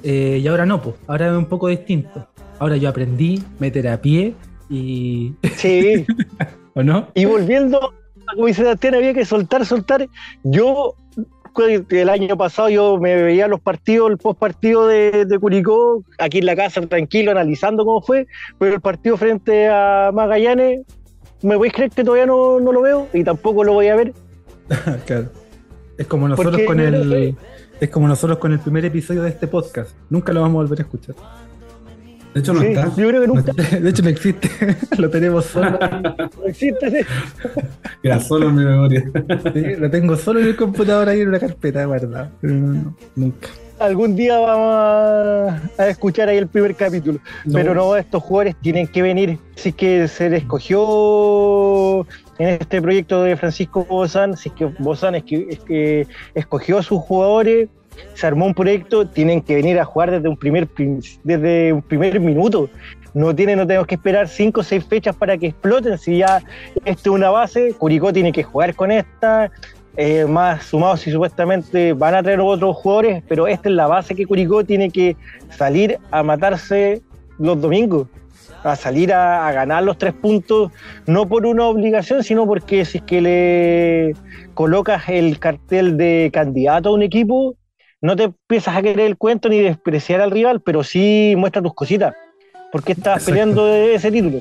Speaker 1: eh, y ahora no, pues, ahora es un poco distinto. Ahora yo aprendí, me terapié y.
Speaker 3: Sí.
Speaker 1: ¿O no?
Speaker 3: Y volviendo a como dice Sebastián, había que soltar, soltar. Yo, el año pasado, yo me veía los partidos, el post partido de, de Curicó, aquí en la casa, tranquilo, analizando cómo fue, pero el partido frente a Magallanes, ¿me podéis creer que todavía no, no lo veo? Y tampoco lo voy a ver.
Speaker 1: Claro. Es como nosotros
Speaker 3: Porque
Speaker 1: con el. Es como nosotros con el primer episodio de este podcast. Nunca lo vamos a volver a escuchar.
Speaker 2: De hecho, no
Speaker 3: Sí,
Speaker 2: está.
Speaker 3: yo creo que nunca
Speaker 1: De hecho, no existe. lo tenemos solo.
Speaker 3: existe.
Speaker 2: Queda solo en mi memoria.
Speaker 1: Sí, lo tengo solo en el computador ahí en una carpeta guardada. Pero no, no, nunca.
Speaker 3: Algún día vamos a, escuchar ahí el primer capítulo.
Speaker 1: No.
Speaker 3: Pero no, estos jugadores tienen que venir. Si es que se les escogió en este proyecto de Francisco Bozán, si es que Bozán es que, es que escogió a sus jugadores, se armó un proyecto, tienen que venir a jugar desde un primer, desde un primer minuto. No, tiene, no tenemos que esperar cinco o seis fechas para que exploten. Si ya esto es una base, Curicó tiene que jugar con esta. Eh, más sumados si supuestamente van a traer otros jugadores, pero esta es la base que Curicó tiene que salir a matarse los domingos, a salir a, a ganar los tres puntos, no por una obligación, sino porque si es que le colocas el cartel de candidato a un equipo, no te empiezas a querer el cuento ni despreciar al rival, pero sí muestra tus cositas, porque estás
Speaker 1: Exacto.
Speaker 3: peleando ese título.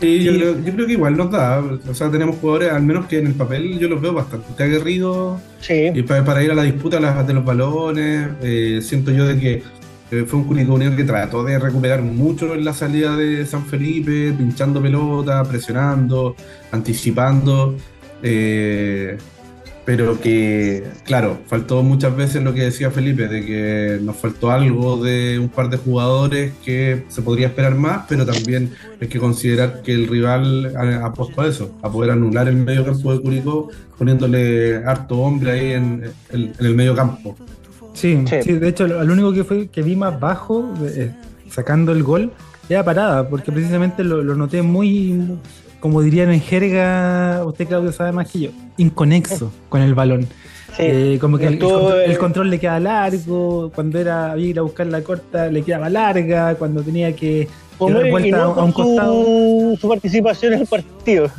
Speaker 2: Sí, yo,
Speaker 1: Sí.
Speaker 2: creo, yo creo que igual nos da. O sea, tenemos jugadores, al menos que en el papel yo los veo bastante aguerridos.
Speaker 3: Sí,
Speaker 2: Y para, para ir a la disputa las- de los balones, eh, siento yo de que eh, fue un Curicó Unido que trató de recuperar mucho en la salida de San Felipe, pinchando pelota, presionando, anticipando. eh, pero que, claro, faltó muchas veces lo que decía Felipe, de que nos faltó algo de un par de jugadores que se podría esperar más, pero también hay que considerar que el rival ha- apostó a eso, a poder anular el medio campo de Curicó, poniéndole harto hombre ahí en, en- en el medio campo.
Speaker 1: Sí,
Speaker 3: Sí.
Speaker 1: sí, de hecho, lo, lo único que fue que vi más bajo, eh, sacando el gol, era parada, porque precisamente lo, lo noté muy, como dirían en jerga, usted Claudio sabe más que yo, inconexo con el balón. Eh, como que el, el, control, le queda largo, cuando era había ir a buscar la corta le quedaba larga, cuando tenía que
Speaker 3: dar vuelta a un costado. Su participación en el partido.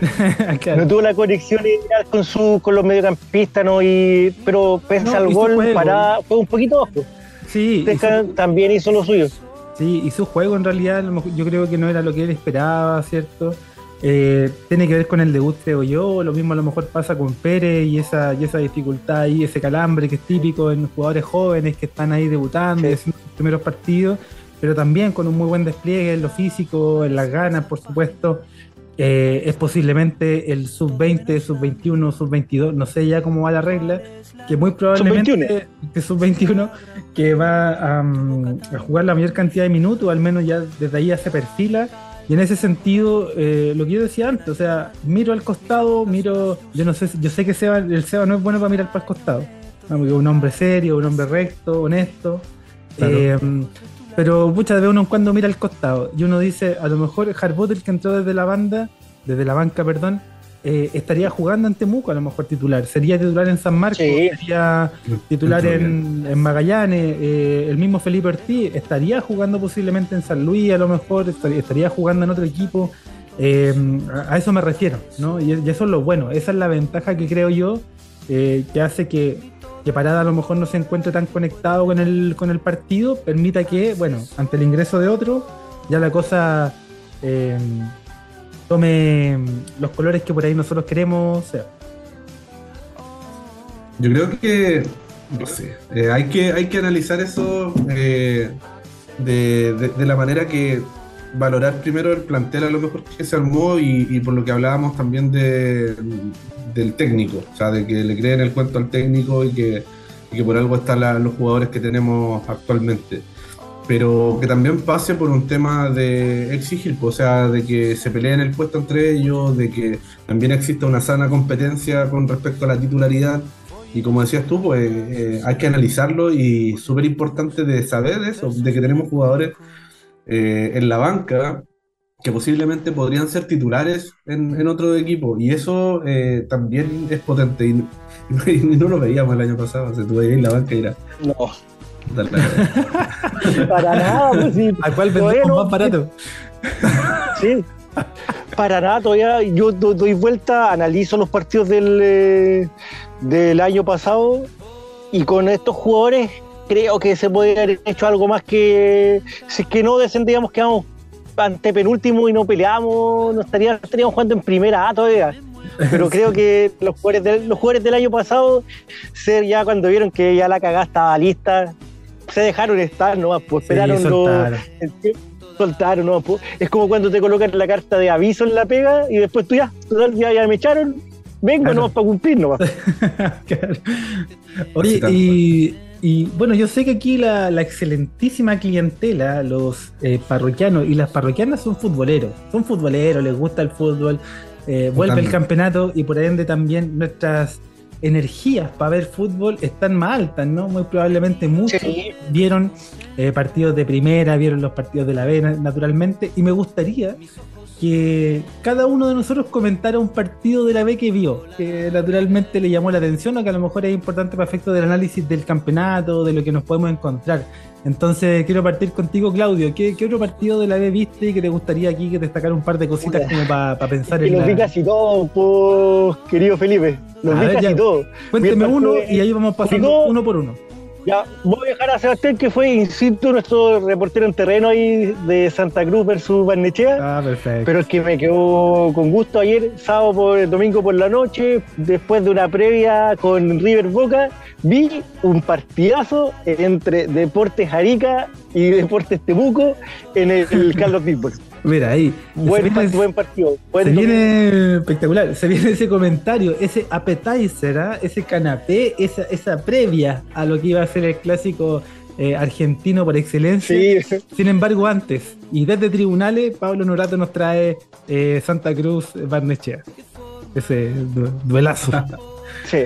Speaker 3: No tuvo la conexión ideal con su con los mediocampistas, ¿no? Y, pero pese al gol, para, fue un poquito bajo.
Speaker 1: Sí.
Speaker 3: también hizo lo suyo.
Speaker 1: Sí, y su juego en realidad yo creo que no era lo que él esperaba, ¿cierto? Eh, tiene que ver con el debut, creo yo. Lo mismo a lo mejor pasa con Pérez y esa, y esa dificultad y ese calambre que es típico en jugadores jóvenes que están ahí debutando y haciendo sus primeros partidos, pero también con un muy buen despliegue en lo físico, en las ganas, por supuesto. Eh, es posiblemente el sub-20, sub-21, sub-22, no sé ya cómo va la regla, que muy probablemente que sub-21 que va a, jugar la mayor cantidad de minutos, al menos ya desde ahí ya se perfila. Y en ese sentido, eh, lo que yo decía antes, o sea, miro al costado, miro, yo no sé, yo sé que Seba, el Seba no es bueno para mirar para el costado, porque es un hombre serio, un hombre recto, honesto. Eh, pero muchas veces uno en cuando mira al costado y uno dice, a lo mejor Harbour, el que entró desde la banda, desde la banca, perdón, eh, estaría jugando ante Temuco, a lo mejor titular. Sería titular en San Marcos, sería titular en, Magallanes, eh, el mismo Felipe Ortiz estaría jugando posiblemente en San Luis, a lo mejor estaría, jugando en otro equipo. Eh, a eso me refiero, ¿no? Y, eso es lo bueno, esa es la ventaja que creo yo que hace que que Parada a lo mejor no se encuentre tan conectado con el, con el partido, permita que, bueno, ante el ingreso de otro, ya la cosa eh, tome los colores que por ahí nosotros queremos
Speaker 2: Yo creo que, no sé, eh, hay, que, hay que analizar eso eh, de, la manera que valorar primero el plantel a lo mejor que se armó y por lo que hablábamos también de, del técnico, o sea, de que le creen el cuento al técnico y que, por algo están los jugadores que tenemos actualmente. Pero que también pase por un tema de exigir, pues, o sea, de que se peleen el puesto entre ellos, de que también exista una sana competencia con respecto a la titularidad. Y como decías tú, pues eh, hay que analizarlo y súper importante de saber eso, de que tenemos jugadores eh, en la banca que posiblemente podrían ser titulares en, otro equipo. Y eso eh, también es potente. Y, no lo veíamos el año pasado. O sea, tú veías la banca y era.
Speaker 3: No. Para nada, pues sí.
Speaker 1: ¿Al cual vendemos más barato?
Speaker 3: Sí. Para nada, todavía yo doy vuelta, analizo los partidos del, eh, del año pasado y con estos jugadores creo que se puede haber hecho algo más que si es que no descendíamos, quedamos ante penúltimo y no peleamos, no estaríamos, estaríamos jugando en primera A todavía. Pero creo que los jugadores, del, los jugadores del año pasado, ser ya cuando vieron que ya la cagada estaba lista, se dejaron estar nomás, pues esperaron
Speaker 1: soltaron.
Speaker 3: soltaron, ¿no? Pues, es como cuando te colocan la carta de aviso en la pega y después tú ya, ya, ya me echaron, vengo no nomás para cumplir nomás.
Speaker 1: Oye, y y bueno, yo sé que aquí la, excelentísima clientela, los eh, parroquianos y las parroquianas son futboleros, son futboleros, les gusta el fútbol, eh, vuelve el campeonato y por ende también nuestras energías para ver fútbol están más altas, ¿no? Muy probablemente muchos vieron eh, partidos de primera, vieron los partidos de la B naturalmente, y me gustaría que cada uno de nosotros comentara un partido de la B que vio, que naturalmente le llamó la atención o que a lo mejor es importante para efecto del análisis del campeonato, de lo que nos podemos encontrar. Entonces quiero partir contigo, Claudio. ¿Qué, otro partido de la B viste y que te gustaría aquí que destacar un par de cositas como para pensar en
Speaker 3: Los vi casi todos, pues, querido Felipe. Los vi casi todos.
Speaker 1: Cuénteme uno y ahí vamos pasando uno por uno.
Speaker 3: Ya, voy a dejar a Sebastián, que fue in situ nuestro reportero en terreno ahí de Santa Cruz versus Barnechea.
Speaker 1: Ah, perfecto.
Speaker 3: Pero es que me quedó con gusto ayer, sábado por domingo por la noche, después de una previa con River Boca, vi un partidazo entre Deportes Arica y Deportes Temuco en el Carlos Díaz.
Speaker 1: Mira, ahí.
Speaker 3: Buen, partido.
Speaker 1: se viene espectacular. Se viene ese comentario, ese appetizer, ¿ah? ese canapé, esa, esa previa a lo que iba a ser el clásico eh, argentino por excelencia. Sin embargo, antes, y desde tribunales, Pablo Norato nos trae eh, Santa Cruz Barnechea. Ese duelazo.
Speaker 3: sí.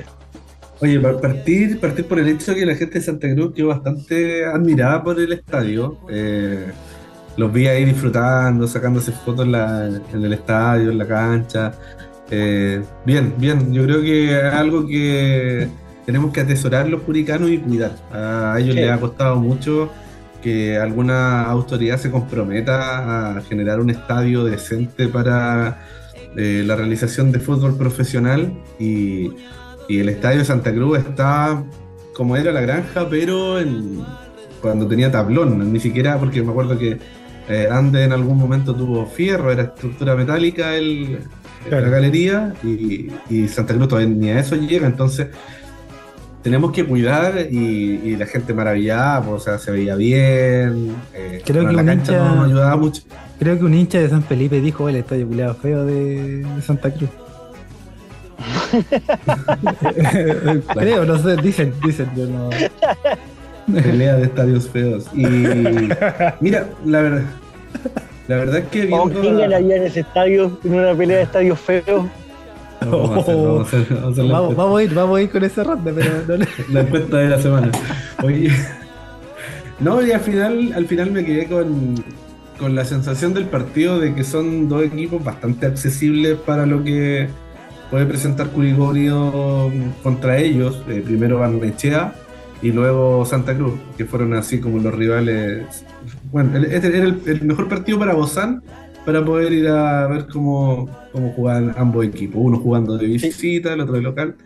Speaker 2: Oye, partir, partir por el hecho de que la gente de Santa Cruz quedó bastante admirada por el estadio. Eh, los vi ahí disfrutando, sacándose fotos en, el estadio, en la cancha. Eh, bien, bien. Yo creo que es algo que tenemos que atesorar los puricanos y cuidar. A ellos les ha costado mucho que alguna autoridad se comprometa a generar un estadio decente para eh, la realización de fútbol profesional y, el estadio de Santa Cruz está como era la granja, pero cuando tenía tablón, ni siquiera porque me acuerdo que eh, Ande en algún momento tuvo fierro, era estructura metálica el, la galería y, Santa Cruz todavía ni a eso llega, entonces tenemos que cuidar y, la gente maravillada, pues, o sea, se veía bien.
Speaker 1: Eh, creo que la cancha hincha, no, ayudaba mucho. Creo que un hincha de San Felipe dijo el estadio culeado feo de, Santa Cruz. creo, no sé, dicen, dicen, yo no.
Speaker 2: Pelea de estadios feos. Y mira, la verdad. La verdad es que
Speaker 3: viendo... ¿Quién ganaría en ese estadio, en una pelea de estadios feos?
Speaker 1: Vamos, a, ir, vamos a ir con esa ronda, pero
Speaker 2: La encuesta de la semana. Oye. No, y al final, al final me quedé con, con la sensación del partido de que son dos equipos bastante accesibles para lo que puede presentar Curicó contra ellos. Eh, primero Barnechea y luego Santa Cruz, que fueron así como los rivales. Bueno, este era el, mejor partido para Bozán para poder ir a ver cómo, cómo jugaban ambos equipos, uno jugando de visita, el otro de local.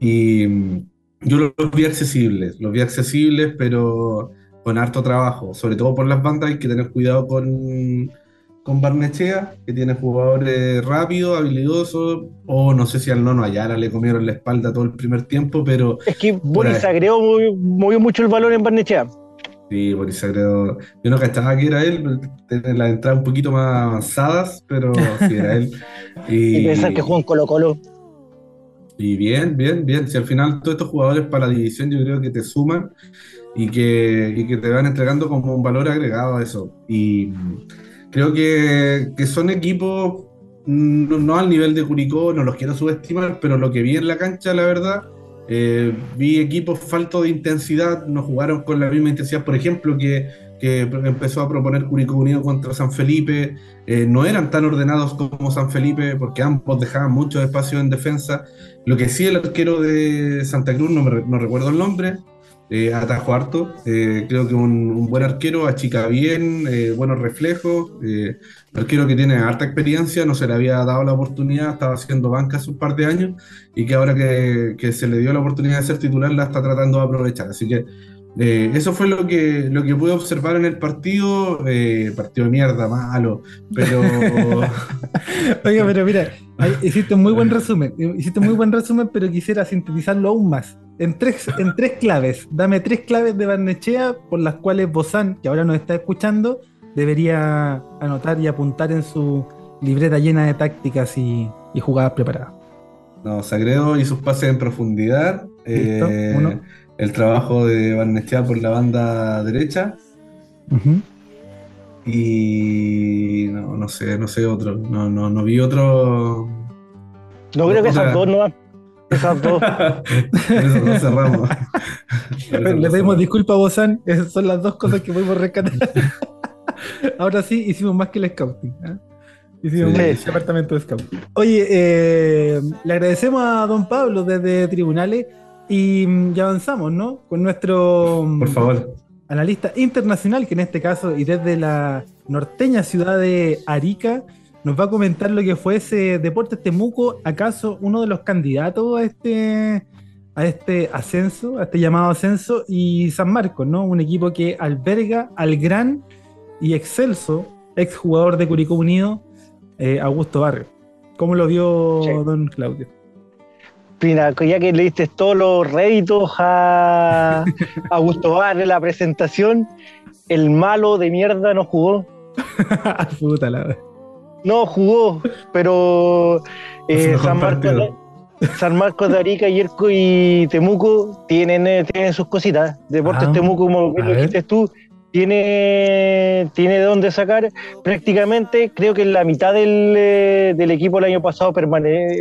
Speaker 2: Y mm, yo los vi accesibles, los vi accesibles, pero con harto trabajo, sobre todo por las bandas hay que tener cuidado con, con Barnechea, que tiene jugadores rápidos, habilidosos, o no sé si al Nono Ayala le comieron la espalda todo el primer tiempo, pero...
Speaker 3: Es que Boris agregó muy, mucho el valor en Barnechea.
Speaker 2: Sí, Boris agregó... Yo no cachaba que era él, tenía las entradas un poquito más avanzadas, pero sí era él.
Speaker 3: Y, pensar que en Colo Colo.
Speaker 2: Y bien, bien, bien. Si al final todos estos jugadores para la división yo creo que te suman y que, y que te van entregando como un valor agregado a eso. Y Creo que, son equipos no, al nivel de Curicó, no los quiero subestimar, pero lo que vi en la cancha, la verdad, eh, vi equipos faltos de intensidad, no jugaron con la misma intensidad, por ejemplo, que, que empezó a proponer Curicó Unido contra San Felipe, eh, no eran tan ordenados como San Felipe, porque ambos dejaban mucho espacio en defensa. Lo que sí el arquero de Santa Cruz, no, me, no recuerdo el nombre, eh, atajo harto. Eh, creo que un, un, buen arquero, achica bien, eh, buenos reflejos. Eh, arquero que tiene harta experiencia, no se le había dado la oportunidad, estaba haciendo banca hace un par de años y que ahora que, que se le dio la oportunidad de ser titular la está tratando de aprovechar. Así que eh, eso fue lo que, lo que pude observar en el partido. Eh, partido de mierda, malo, pero.
Speaker 1: Oiga, pero mira, hiciste un muy buen resumen. Hiciste muy buen resumen, pero quisiera sintetizarlo aún más. En tres, en tres claves. Dame tres claves de Barnechea por las cuales Bozán, que ahora nos está escuchando, debería anotar y apuntar en su libreta llena de tácticas y, jugadas preparadas.
Speaker 2: No, Sagredo y sus pases en profundidad. Eh, Uno el trabajo de Barnechea por la banda derecha. Y no, no sé, no sé otro. No, no, no vi otro.
Speaker 3: No creo que esas dos no. Esas dos.
Speaker 2: eso cerramos.
Speaker 1: Le pedimos disculpas a Bozán, esas son las dos cosas que pudimos rescatar. Ahora sí, hicimos más que el scouting. ¿eh? Hicimos más que el departamento de scouting. Oye, eh, le agradecemos a don Pablo desde Tribunales y mm, ya avanzamos, ¿no? Con nuestro
Speaker 2: mm, Por favor.
Speaker 1: analista internacional, que en este caso, y desde la norteña ciudad de Arica, nos va a comentar lo que fue ese Deportes Temuco, acaso uno de los candidatos a este, a este ascenso, a este llamado ascenso, y San Marcos, ¿no? Un equipo que alberga al gran y excelso exjugador de Curicó Unido, eh, Augusto Barrio. ¿Cómo lo vio don Claudio?
Speaker 3: Ya que le diste todos los réditos a Augusto Barre la presentación, el malo de mierda no jugó.
Speaker 1: Puta la
Speaker 3: No jugó, pero eh, San, Marcos, de Arica, Yerco y Temuco tienen, eh, tienen sus cositas. Deportes ah, Temuco, como lo dijiste tú, tiene, tiene de dónde sacar. Prácticamente creo que la mitad del, eh, del equipo el año pasado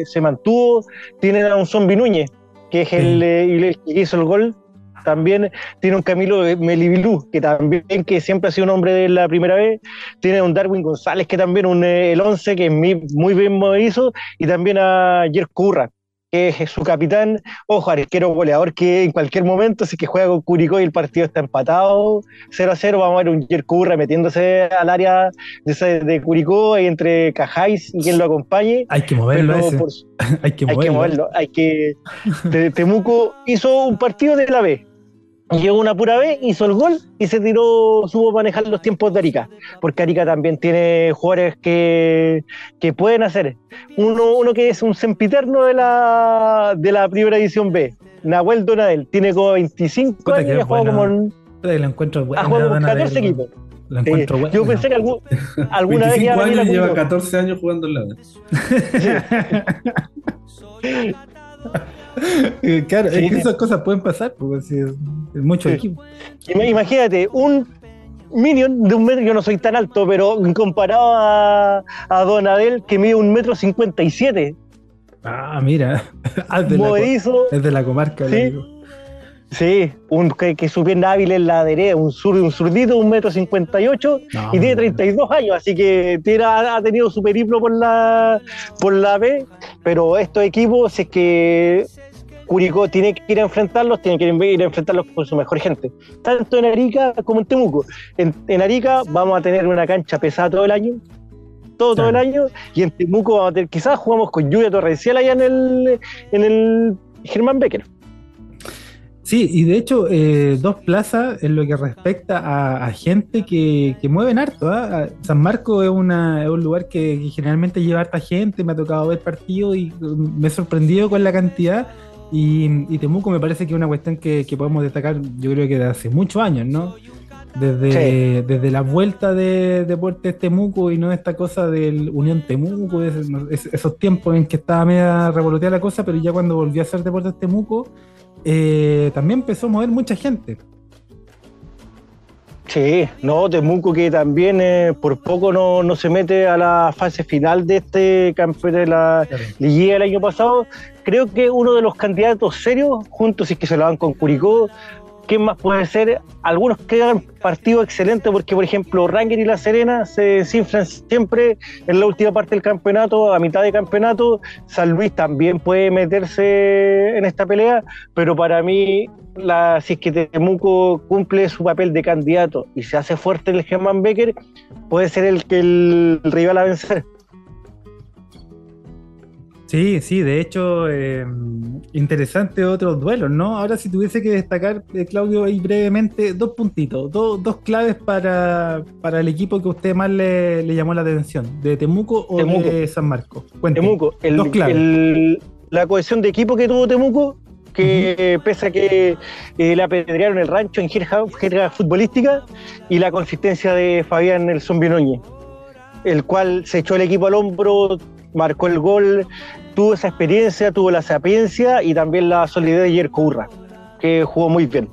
Speaker 3: se mantuvo. Tienen a un Zombie Núñez, que es el, eh, que hizo el gol. también tiene un Camilo Melibilú, que también que siempre ha sido un hombre de la primera vez, tiene un Darwin González, que también un eh, el 11 que es muy, bien movido, y también a Jer Curra, que es su capitán, ojo, arquero goleador que en cualquier momento, si que juega con Curicó y el partido está empatado 0 a 0, vamos a ver un Curra metiéndose al área de, de Curicó entre Cajáis y quien lo acompañe.
Speaker 1: Hay que moverlo
Speaker 3: hay que moverlo. Hay que Temuco hizo un partido de la B, llegó una pura vez, hizo el gol y se tiró, supo manejar los tiempos de Arica, porque Arica también tiene jugadores que, que pueden hacer. Uno, uno que es un sempiterno de la, de la primera edición B, Nahuel Donadel, tiene como 25 años y ha jugado como...
Speaker 1: lo encuentro bueno,
Speaker 3: ha jugado con 14 equipos.
Speaker 1: Lo encuentro bueno.
Speaker 3: Yo pensé que algún, alguna vez
Speaker 2: años lleva 14 años jugando en la
Speaker 1: B. claro, es que esas cosas pueden pasar, porque si es, mucho equipo.
Speaker 3: Imagínate, un Minion de un metro, yo no soy tan alto, pero comparado a, a Donadel, que mide un metro cincuenta y siete.
Speaker 1: Ah, mira.
Speaker 3: es, de la,
Speaker 1: es de la comarca.
Speaker 3: Sí, sí un, que, que su pierna hábil en la derecha, un, sur, un zurdito, un metro cincuenta y ocho, y tiene 32 años, así que tiene, ha, tenido su periplo por la, por la B, pero estos equipos es que Curicó tiene que ir a enfrentarlos, tiene que ir a enfrentarlos con su mejor gente, tanto en Arica como en Temuco. En, Arica vamos a tener una cancha pesada todo el año, todo, todo el año, y en Temuco vamos a tener, quizás jugamos con lluvia torrencial allá en el, en el Germán Becker.
Speaker 1: Sí, y de hecho, eh, dos plazas en lo que respecta a, gente que, que mueven harto. ¿ah? San Marco es, una, es un lugar que, generalmente lleva harta gente, me ha tocado ver partidos y me he sorprendido con la cantidad. Y, Temuco me parece que es una cuestión que, podemos destacar, yo creo que de hace muchos años, ¿no? Desde, desde la vuelta de Deportes Temuco y no esta cosa del Unión Temuco, esos tiempos en que estaba media revoloteada la cosa, pero ya cuando volvió a ser Deportes Temuco, eh, también empezó a mover mucha gente.
Speaker 3: Sí, no, Temuco que también eh, por poco no, se mete a la fase final de este campeonato de la Liguilla del año pasado. Creo que uno de los candidatos serios, juntos si es que se lo dan con Curicó, ¿Qué más puede ser? Algunos quedan partidos excelentes porque, por ejemplo, Ranger y La Serena se desinflan siempre en la última parte del campeonato, a mitad de campeonato. San Luis también puede meterse en esta pelea, pero para mí, la, si es que Temuco cumple su papel de candidato y se hace fuerte en el Germán Becker, puede ser el que el rival a vencer.
Speaker 1: Sí, sí, de hecho, eh, interesante otros duelos, ¿no? Ahora si tuviese que destacar, eh, Claudio, ahí brevemente, dos puntitos, dos claves para, el equipo que a usted más le, llamó la atención, de Temuco o de San Marcos.
Speaker 3: Temuco, dos claves. la cohesión de equipo que tuvo Temuco, que pese a que eh, le apedrearon el rancho en jerga, futbolística, y la consistencia de Fabián Nelson Binoñez, el cual se echó el equipo al hombro marcó el gol, tuvo esa experiencia, tuvo la sapiencia y también la solidez de Jerko Urra, que jugó muy bien.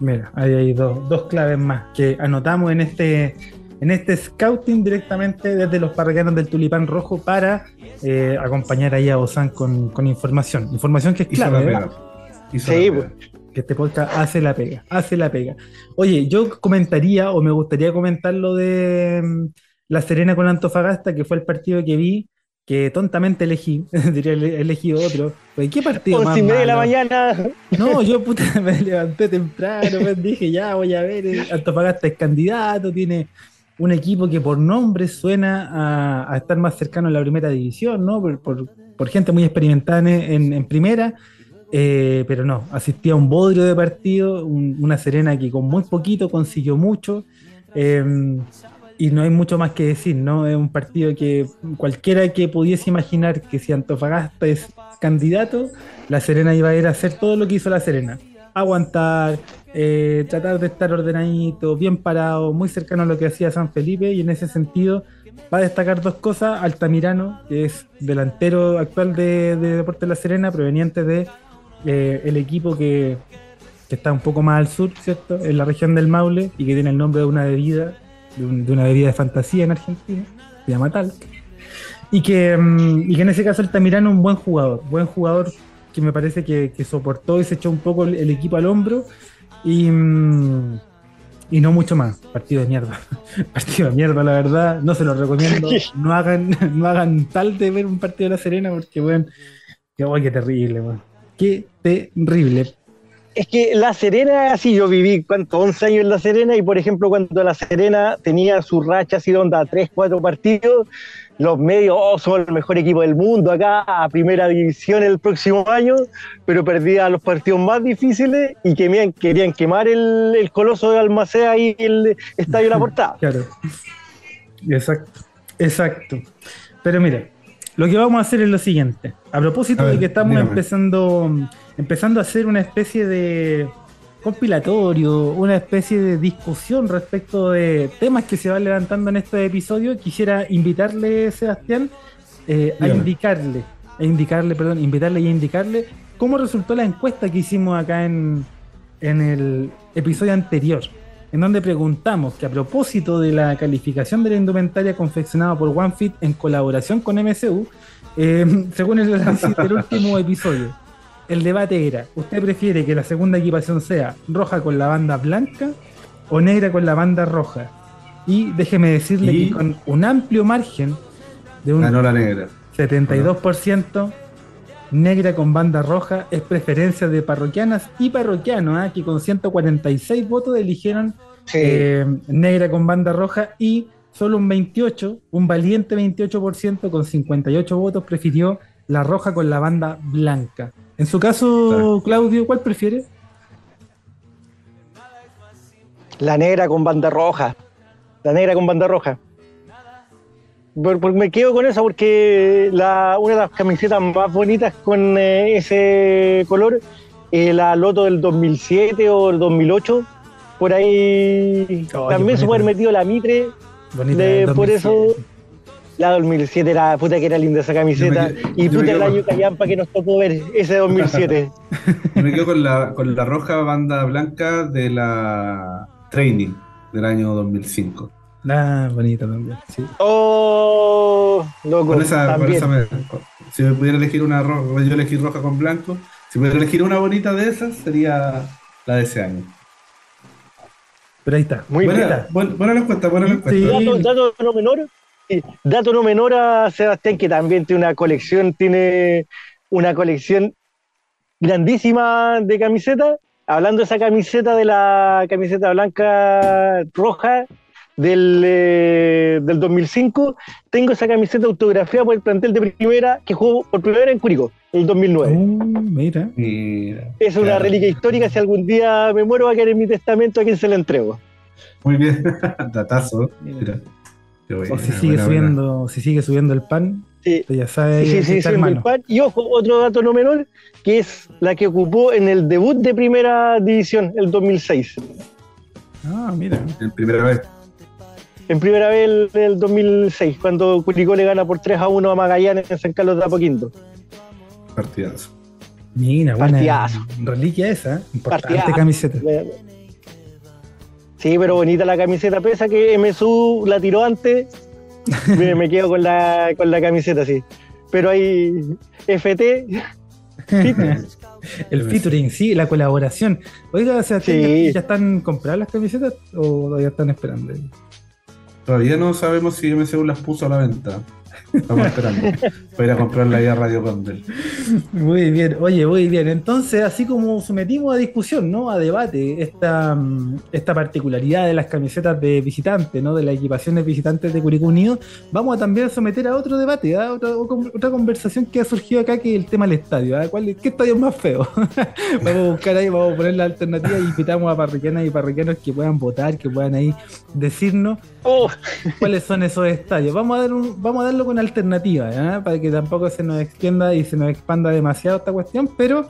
Speaker 1: Mira, ahí hay dos, dos claves más que anotamos en este, en este scouting directamente desde los parroquianos del Tulipán Rojo para eh, acompañar ahí a con, con, información. Información que es clave. ¿eh? Sí, pues. que este podcast hace la pega, hace la pega. Oye, yo comentaría o me gustaría comentar lo de mm, La Serena con Antofagasta, que fue el partido que vi que tontamente elegí, diría elegido otro. ¿Qué partido más
Speaker 3: media de la mañana.
Speaker 1: No, yo puta me levanté temprano, me dije ya voy a ver, eh, Antofagasta es candidato, tiene un equipo que por nombre suena a, estar más cercano a la primera división, ¿no? Por, gente muy experimentada en, primera, eh, pero no, asistía a un bodrio de partido, una Serena que con muy poquito consiguió mucho. Eh, y no hay mucho más que decir, ¿no? Es un partido que cualquiera que pudiese imaginar que si Antofagasta es candidato, La Serena iba a ir a hacer todo lo que hizo La Serena. Aguantar, eh, tratar de estar ordenadito, bien parado, muy cercano a lo que hacía San Felipe y en ese sentido va a destacar dos cosas, Altamirano, que es delantero actual de, de Deportes La Serena, proveniente de eh, el equipo que, que está un poco más al sur, ¿cierto? En la región del Maule y que tiene el nombre de una bebida de, una bebida de fantasía en Argentina, se llama Talc, y que, mm, y que en ese caso Altamirano es un buen jugador, buen jugador que me parece que, soportó y se echó un poco el, equipo al hombro Y, mm, y no mucho más. Partido de mierda. partido de mierda, la verdad. No se lo recomiendo. No hagan, no hagan tal de ver un partido de La Serena porque, bueno, qué, oh, qué terrible, weón. Qué terrible.
Speaker 3: Es que La Serena, así yo viví, ¿cuánto? 11 años en La Serena y, por ejemplo, cuando La Serena tenía su racha así donde a 3, 4 partidos, los medios, oh, somos el mejor equipo del mundo acá, a primera división el próximo año, pero perdía los partidos más difíciles y querían, querían quemar el, el coloso de Almacea y el estadio La Portada.
Speaker 1: Claro. Exacto. Exacto. Pero mira, lo que vamos a hacer es lo siguiente. A propósito
Speaker 2: A ver,
Speaker 1: de que estamos
Speaker 2: dígame.
Speaker 1: empezando, empezando a hacer una especie de compilatorio, una especie de discusión respecto de temas que se van levantando en este episodio, quisiera invitarle, Sebastián, eh, a indicarle, a indicarle, perdón, invitarle y a indicarle cómo resultó la encuesta que hicimos acá en, en el episodio anterior, en donde preguntamos que a propósito de la calificación de la indumentaria confeccionada por OneFit en colaboración con MSU, eh, según el del último episodio, el debate era, ¿usted prefiere que la segunda equipación sea roja con la banda blanca o negra con la banda roja? Y déjeme decirle
Speaker 2: Y-
Speaker 1: que con un amplio margen de un
Speaker 2: Ganó la negra.
Speaker 1: 72% negra con banda roja es preferencia de parroquianas y parroquianos, ¿ah? que con 146 votos eligieron
Speaker 3: Sí.
Speaker 1: eh, negra con banda roja y solo un 28, un valiente 28% con 58 votos prefirió la roja con la banda blanca. En su caso,
Speaker 2: Claro.
Speaker 1: Claudio, ¿cuál prefiere?
Speaker 3: La negra con banda roja. La negra con banda roja. Por- por- me quedo con esa porque la, una de las camisetas más bonitas con eh, ese color es la Loto del 2007 o el 2008. Por ahí
Speaker 1: Oh,
Speaker 3: también se puede haber metido la Mitre.
Speaker 1: Bonita
Speaker 3: De- por
Speaker 1: 2007.
Speaker 3: eso la 2007 era puta que era linda esa camiseta.
Speaker 2: Quedo-
Speaker 3: y puta el
Speaker 2: con-
Speaker 3: año callampa que nos tocó ver ese 2007.
Speaker 2: Yo me quedo con la, con la roja banda blanca de la Training del año 2005.
Speaker 1: Ah, bonita también. sí.
Speaker 3: oh, loco.
Speaker 2: Con esa, con
Speaker 3: también.
Speaker 2: esa me- si me pudiera elegir una roja, yo elegí roja con blanco. Si pudiera elegir una bonita de esas, sería la de ese año.
Speaker 1: Pero ahí está.
Speaker 3: Muy
Speaker 2: buena,
Speaker 3: bien.
Speaker 2: buena, buena la encuesta, buena la
Speaker 1: Sí.
Speaker 2: encuesta.
Speaker 3: Dato, dato no menor, sí, dato no menor a Sebastián, que también tiene una colección, tiene una colección grandísima de camisetas. Hablando de esa camiseta de la camiseta blanca roja del, eh, del 2005, tengo esa camiseta autografiada por el plantel de primera que jugó por primera en Curicó, en el 2009.
Speaker 1: Uh, mira.
Speaker 2: Mira,
Speaker 3: es una
Speaker 2: claro.
Speaker 3: reliquia histórica, si algún día me muero va a quedar en mi testamento a quien se la entrego.
Speaker 2: Muy bien, datazo. Mira. Buena,
Speaker 1: O si sigue
Speaker 2: buena,
Speaker 1: subiendo, si sigue subiendo el pan,
Speaker 3: Sí,
Speaker 1: usted ya sabe
Speaker 3: Sí,
Speaker 1: que
Speaker 3: sí, sí, del PAN. Y ojo, otro dato no menor, que es la que ocupó en el debut de primera división, el 2006.
Speaker 1: Ah, mira.
Speaker 2: buena. En primera vez.
Speaker 3: En primera vez el, el 2006, cuando Curicó le gana por 3 a 1 a Magallanes en San Carlos de Apoquinto.
Speaker 2: Partidazo.
Speaker 1: Mira, buena
Speaker 3: Partidazo.
Speaker 1: reliquia esa. ¿eh? Importante
Speaker 3: Partidazo.
Speaker 1: camiseta.
Speaker 3: Sí, pero bonita la camiseta, pesa que MSU la tiró antes. me, me quedo con la, con la camiseta, sí. Pero hay FT.
Speaker 1: El featuring, sí, la colaboración. Oiga,
Speaker 3: Sí.
Speaker 1: ¿ya, ya están compradas las camisetas o todavía están esperando?
Speaker 2: Todavía no sabemos si MSU las puso a la venta. Estamos esperando. Voy a ir a comprarla ahí a Radio Condel.
Speaker 1: Muy bien, oye, muy bien. Entonces, así como sometimos a discusión, ¿no? A debate, esta, esta particularidad de las camisetas de visitantes, ¿no? De las equipaciones visitantes de Curicó Unido, vamos a también someter a otro debate, ¿ah? otra, otra conversación que ha surgido acá, que es el tema del estadio. ¿ah? ¿Cuál, ¿Qué estadio es más feo? vamos a buscar ahí, vamos a poner la alternativa y invitamos a parroquianas y parroquianos que puedan votar, que puedan ahí decirnos
Speaker 3: Oh,
Speaker 1: cuáles son esos estadios. Vamos a dar un, vamos a darlo con alternativa, ¿ya? para que tampoco se nos extienda y se nos expanda demasiado esta cuestión, pero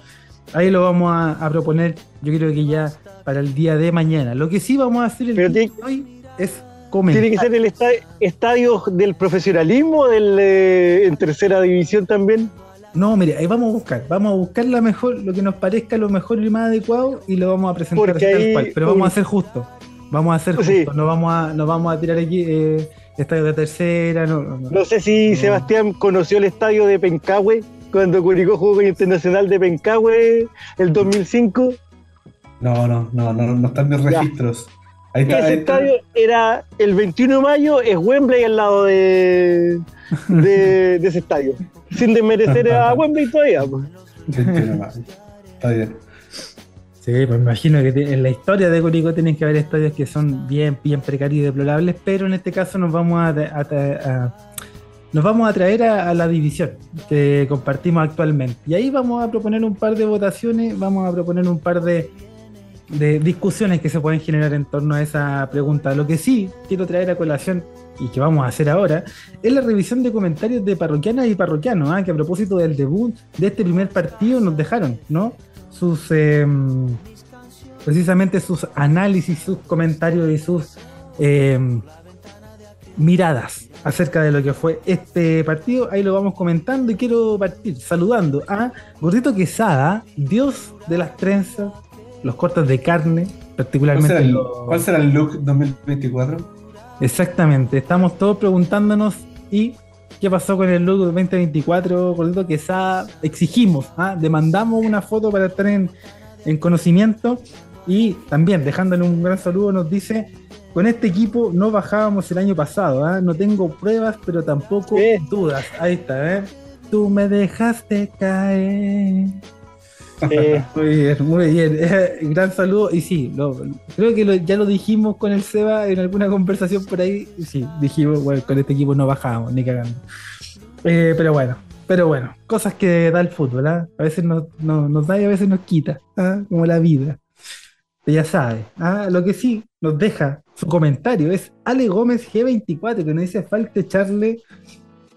Speaker 1: ahí lo vamos a, a proponer, yo creo que ya para el día de mañana. Lo que sí vamos a hacer el
Speaker 3: Pero
Speaker 1: día
Speaker 3: tiene-
Speaker 1: de hoy es comentar.
Speaker 3: tiene que ser el esta- estadio del profesionalismo del, eh, en tercera división también.
Speaker 1: No, mire, ahí vamos a buscar, vamos a buscar la mejor, lo que nos parezca lo mejor y más adecuado y lo vamos a presentar
Speaker 3: Porque
Speaker 1: así tal
Speaker 3: ahí-
Speaker 1: cual. Pero vamos a ser justos. Vamos a ser
Speaker 3: Sí.
Speaker 1: no vamos a, no vamos a tirar aquí eh, estadio de tercera, no, no, no.
Speaker 3: No sé si
Speaker 1: No.
Speaker 3: Sebastián conoció el estadio de Pencahue cuando Curicó jugó con Internacional de Pencahue el 2005.
Speaker 2: No, no, no, no, no están mis registros. Ahí está,
Speaker 3: Ese
Speaker 2: ahí está.
Speaker 3: estadio era el 21 de mayo, es Wembley al lado de, de, de ese estadio. Sin desmerecer a Wembley todavía. pues.
Speaker 2: 21 más. Está bien.
Speaker 1: Sí, pues imagino que en la historia de Curicó tienen que haber estadios que son bien, bien precarios y deplorables, pero en este caso nos vamos a, nos vamos a traer a, la división que compartimos actualmente. Y ahí vamos a proponer un par de votaciones, vamos a proponer un par de, discusiones que se pueden generar en torno a esa pregunta. Lo que sí quiero traer a colación y que vamos a hacer ahora es la revisión de comentarios de parroquianas y parroquianos, ¿ah? que a propósito del debut de este primer partido nos dejaron, ¿no? Sus eh, precisamente sus análisis, sus comentarios y sus eh, miradas acerca de lo que fue este partido. Ahí lo vamos comentando y quiero partir saludando a Gordito Quesada, dios de las trenzas, los cortes de carne,
Speaker 2: ¿Cuál
Speaker 1: particularmente.
Speaker 2: será, el,
Speaker 1: los-
Speaker 2: cuál será el look 2024?
Speaker 1: Exactamente, estamos todos preguntándonos y qué pasó con el look 2024, Gordito Quesada. Exigimos, ¿ah? demandamos una foto para estar en, en conocimiento y también dejándole un gran saludo nos dice, con este equipo no bajábamos el año pasado, ¿ah? no tengo pruebas pero tampoco dudas. Ahí está, ¿eh? Tú me dejaste caer.
Speaker 3: Eh,
Speaker 1: Muy bien, muy bien. Gran saludo. Y sí, creo que ya lo dijimos con el Seba en alguna conversación por ahí. Sí, dijimos, bueno, con este equipo no bajamos, ni cagando. Eh, pero bueno, pero bueno, cosas que da el fútbol, ¿ah? A veces nos, nos- da y a veces nos quita, ¿ah? Como la vida. Ya sabe. ¿ah? Lo que sí nos deja su comentario es Ale Gómez G24, que nos dice falta echarle,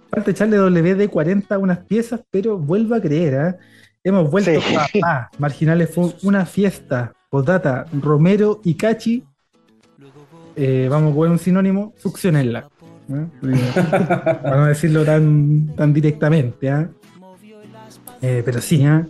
Speaker 1: falta echarle WD40 a unas piezas, pero vuelvo a creer, ¿ah? Hemos vuelto
Speaker 3: Sí.
Speaker 1: papá. Marginales fue una fiesta. Postdata, Romero y Cachi. eh, vamos a poner un sinónimo, succionenla. ¿eh? Para no decirlo tan, tan directamente. ¿ah? Eh, pero sí, ¿ah?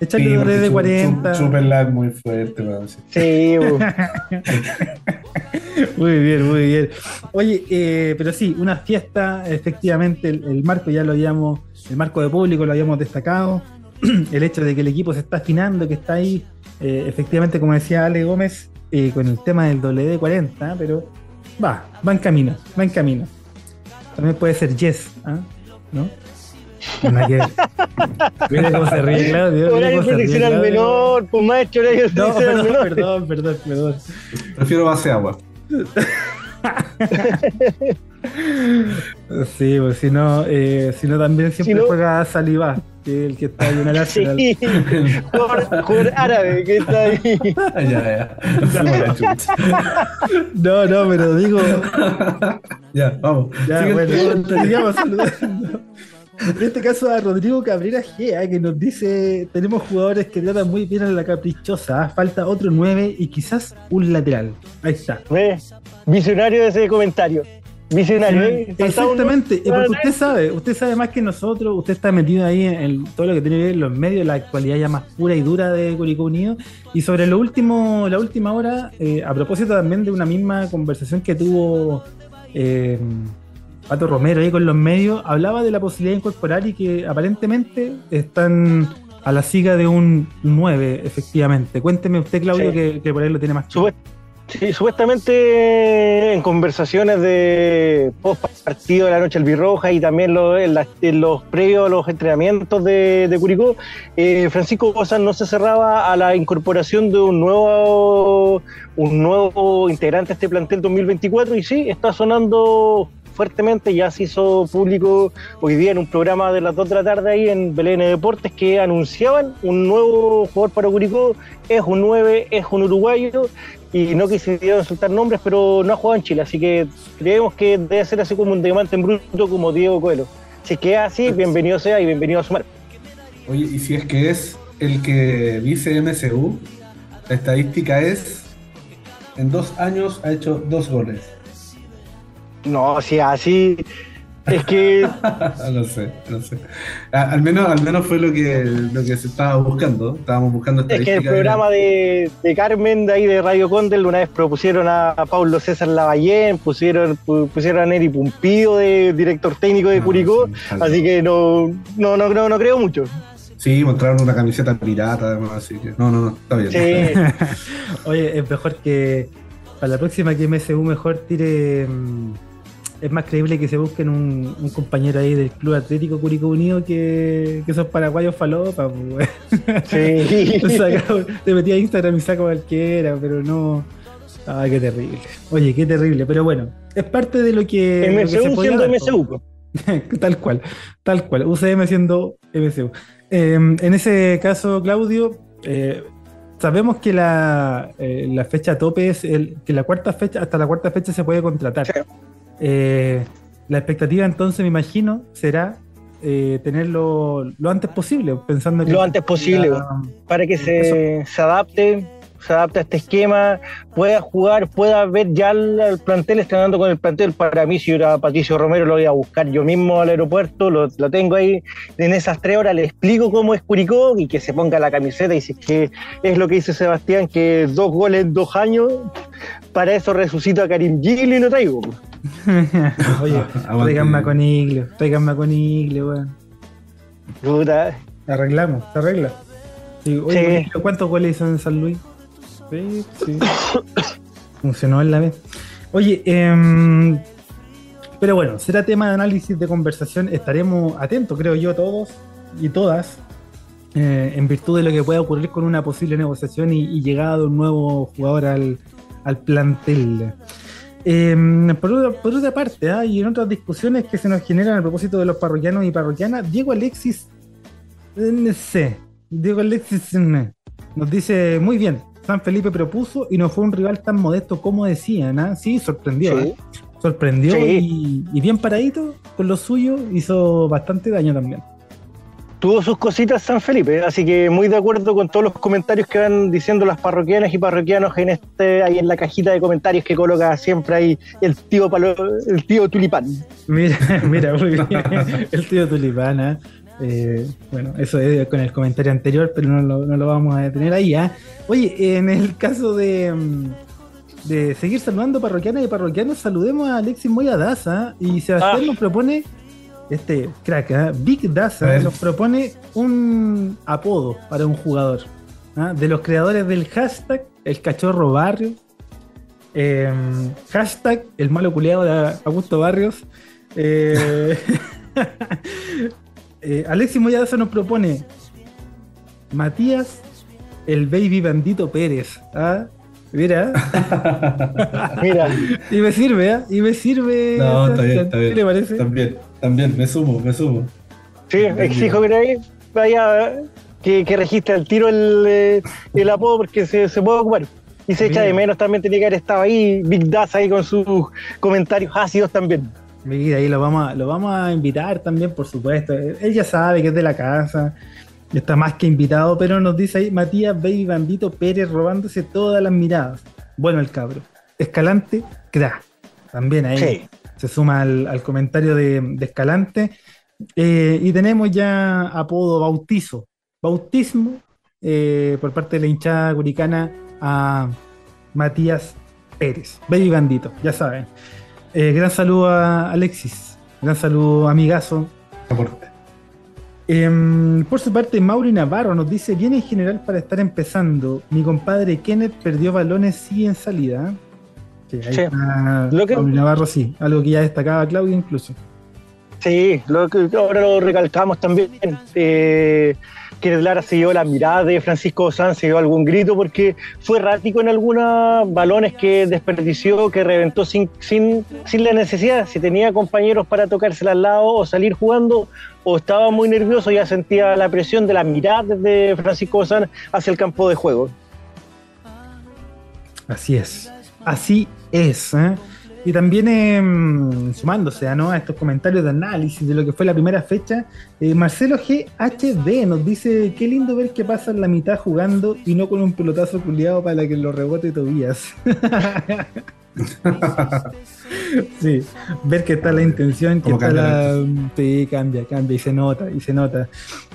Speaker 1: Echarle
Speaker 2: Sí,
Speaker 1: de
Speaker 2: chu-
Speaker 1: 40.
Speaker 2: chu- Chúpenla es muy fuerte, weón, sí.
Speaker 1: Muy bien, muy bien. Oye, eh, pero sí, una fiesta, efectivamente, el, el marco ya lo habíamos, el marco de público lo habíamos destacado. El hecho de que el equipo se está afinando, que está ahí, eh, efectivamente, como decía Ale Gómez, eh, con el tema del WD-40, ¿ah? pero va, va en camino, va en camino. También puede ser Yes, ¿ah? ¿no? Mira cómo se ríe, Claudio.
Speaker 3: horario protección al menor, pues maestro, horario de
Speaker 1: No, perdón,
Speaker 3: menor.
Speaker 1: perdón, perdón, perdón.
Speaker 2: Prefiero base agua.
Speaker 1: Sí, pues si no, eh, si no también siempre
Speaker 3: Si no-
Speaker 1: juega Saliba, que es el que está ahí en el Arsenal.
Speaker 3: Sí, jugador, jugador árabe que está ahí.
Speaker 2: ya, ya. Nos fuimos a la chucha.
Speaker 1: No, no, pero digo,
Speaker 2: Ya, vamos.
Speaker 1: ya,
Speaker 2: Sigue
Speaker 1: bueno, saludando. En este caso a Rodrigo Cabrera Gea, que nos dice, tenemos jugadores que tratan muy bien a la caprichosa, ¿ah? falta otro 9 y quizás un lateral. Ahí está.
Speaker 3: Ve, Visionario de ese comentario. Visionario, ¿eh?
Speaker 1: Exactamente, porque usted sabe, usted sabe más que nosotros, usted está metido ahí en, todo lo que tiene que ver los medios, la actualidad ya más pura y dura de Curicó Unido. Y sobre lo último, la última hora, eh, a propósito también de una misma conversación que tuvo eh, Pato Romero ahí con los medios, hablaba de la posibilidad de incorporar y que aparentemente están a la siga de un 9, efectivamente. Cuénteme usted, Claudio,
Speaker 3: Sí.
Speaker 1: que, que por ahí lo tiene más claro.
Speaker 3: Sí, supuestamente en conversaciones de post partido de la noche albirroja y también en, los previos a los entrenamientos de, de Curicó, eh, Francisco Cosas no se cerraba a la incorporación de un nuevo, un nuevo integrante a este plantel 2024 y sí, está sonando fuertemente, ya se hizo público hoy día en un programa de las 2 de la tarde ahí en Belén Deportes que anunciaban un nuevo jugador para Curicó, es un 9, es un uruguayo y no quisieron soltar nombres, pero no ha jugado en Chile, así que creemos que debe ser así como un diamante en bruto como Diego Coelho. Si es que es así, bienvenido sea y bienvenido a sumar.
Speaker 2: Oye, y si es que es el que dice MSU, la estadística es: en dos años ha hecho dos goles.
Speaker 3: No, si así, es que
Speaker 2: no sé, no sé. A- al, menos, al menos fue lo que, lo que se estaba buscando. Estábamos buscando
Speaker 3: Es que el programa de, de Carmen, de ahí de Radio Condel, una vez propusieron a, Pablo César Lavallén, pusieron, pu- pusieron a Neri Pumpido de director técnico de
Speaker 2: No,
Speaker 3: Curicó,
Speaker 2: sí,
Speaker 3: así que no, no, no, creo, no creo mucho.
Speaker 2: Sí, mostraron una camiseta pirata además, así que no, no, no, está bien.
Speaker 3: Sí,
Speaker 1: Oye, es mejor que para la próxima que MSU mejor tire. mm, Es más creíble que se busquen un, un compañero ahí del Club Atlético Curicó Unido que, que esos paraguayos falopa. pues,
Speaker 3: sí.
Speaker 1: Saca- Te metí a Instagram y saco cualquiera, pero no. Ay, qué terrible. Oye, qué terrible. Pero bueno, es parte de lo que. lo que se
Speaker 3: MSU
Speaker 1: podía
Speaker 3: siendo
Speaker 1: dar, po. tal cual, tal cual. UCM siendo MCU. Eh, en ese caso, Claudio, eh, sabemos que la, eh, la fecha tope es el, que la cuarta fecha, hasta la cuarta fecha se puede contratar.
Speaker 3: Sí.
Speaker 1: Eh, la expectativa entonces, me imagino, será eh, tenerlo lo antes posible, pensando que
Speaker 3: Lo antes posible,
Speaker 1: la-
Speaker 3: para que se, se adapte, se adapte a este esquema, pueda jugar, pueda ver ya el, el plantel, estrenando con el plantel. Para mí, si era Patricio Romero, lo voy a buscar yo mismo al aeropuerto, lo, lo tengo ahí. En esas tres horas le explico cómo es Curicó y que se ponga la camiseta y si es que es lo que dice Sebastián, que dos goles en dos años, para eso resucito a Karim Gil y lo traigo.
Speaker 1: Oye,
Speaker 2: Aguante.
Speaker 1: traiganme a Coniglio, traiganme a Coniglio, weón.
Speaker 3: Puta,
Speaker 1: Arreglamos, se arregla. Sí, oye,
Speaker 3: Sí.
Speaker 1: ¿cuántos goles hizo en San Luis? Sí, sí. Funcionó en la vez. Oye, em, pero bueno, será tema de análisis, de conversación. Estaremos atentos, creo yo, todos y todas, eh, en virtud de lo que pueda ocurrir con una posible negociación y, y llegada de un nuevo jugador al, al plantel. Em, por, otra, por otra parte, ah, y en otras discusiones que se nos generan a propósito de los parroquianos y parroquianas, Diego Alexis NC, Diego Alexis nos dice muy bien. San Felipe propuso y no fue un rival tan modesto como decían, ¿ah? Sí, sorprendió,
Speaker 3: sí.
Speaker 1: ¿eh? sorprendió
Speaker 3: Sí.
Speaker 1: y, y bien paradito con lo suyo, hizo bastante daño también.
Speaker 3: Tuvo sus cositas San Felipe, así que muy de acuerdo con todos los comentarios que van diciendo las parroquianas y parroquianos en este, ahí en la cajita de comentarios que coloca siempre ahí el tío Palo- el tío Tulipán.
Speaker 1: Mira, mira, muy bien. El tío Tulipana. Eh, bueno, eso es con el comentario anterior, pero no lo, no lo vamos a detener ahí. ¿ah? Oye, en el caso de, mm, de seguir saludando parroquianas y parroquianos, saludemos a Alexis Moya Daza. Y Sebastián
Speaker 3: Ah.
Speaker 1: nos propone, este crack, ¿ah? Big Daza, nos propone un apodo para un jugador. ¿ah? De los creadores del hashtag El Cachorro Barrio. eh, hashtag El Malo Culeado de Augusto Barrios. Eh, eh, Alexis Moyadaza nos propone Matías, el baby bandito Pérez. ¿ah? Mira,
Speaker 3: Mira,
Speaker 1: y me sirve, ¿ah? Y me sirve.
Speaker 2: No, está bien, está
Speaker 1: ¿Qué
Speaker 2: bien.
Speaker 1: le parece?
Speaker 2: También, también, me sumo, me sumo.
Speaker 3: sí, exijo que vaya que, que registre al tiro el, eh, el apodo porque se, se puede ocupar. Y se echa de menos también tenía que haber estado ahí Big Das ahí con sus comentarios ácidos también.
Speaker 1: Mira, ahí lo vamos, a, lo vamos a invitar también, por supuesto. Él ya sabe que es de la casa, está más que invitado, pero nos dice ahí Matías Baby Bandito Pérez robándose todas las miradas. Bueno, el cabro. Escalante, crack. También ahí
Speaker 3: Sí.
Speaker 1: Se suma al, al comentario de, de Escalante. Eh, y tenemos ya apodo bautizo. Bautismo eh, por parte de la hinchada curicana a Matías Pérez. Baby Bandito, ya saben. Eh, gran saludo a Alexis. Gran saludo, amigazo. Em, por su parte, Mauri Navarro nos dice: Bien en general para estar empezando. Mi compadre Kenneth perdió balones sí en salida. Sí, ahí
Speaker 3: Sí.
Speaker 1: está
Speaker 3: Lo que-
Speaker 1: Navarro, sí. Algo que ya destacaba Claudia incluso.
Speaker 3: Sí, lo que ahora lo recalcamos también. Eh, que Lara se llevó la mirada de Francisco Sanz, se llevó algún grito porque fue errático en algunos balones que desperdició, que reventó sin, sin, sin la necesidad. Si tenía compañeros para tocársela al lado o salir jugando, o estaba muy nervioso, ya sentía la presión de la mirada de Francisco Sanz hacia el campo de juego.
Speaker 1: Así es. Así es. ¿eh? Y también em, sumándose ¿ah, ¿no? a estos comentarios de análisis de lo que fue la primera fecha, eh, Marcelo GHD nos dice, qué lindo ver que pasan la mitad jugando y no con un pelotazo culiado para que lo rebote Tobías. sí, ver que está la intención, que está la... Sí, cambia, cambia y se nota, y se nota.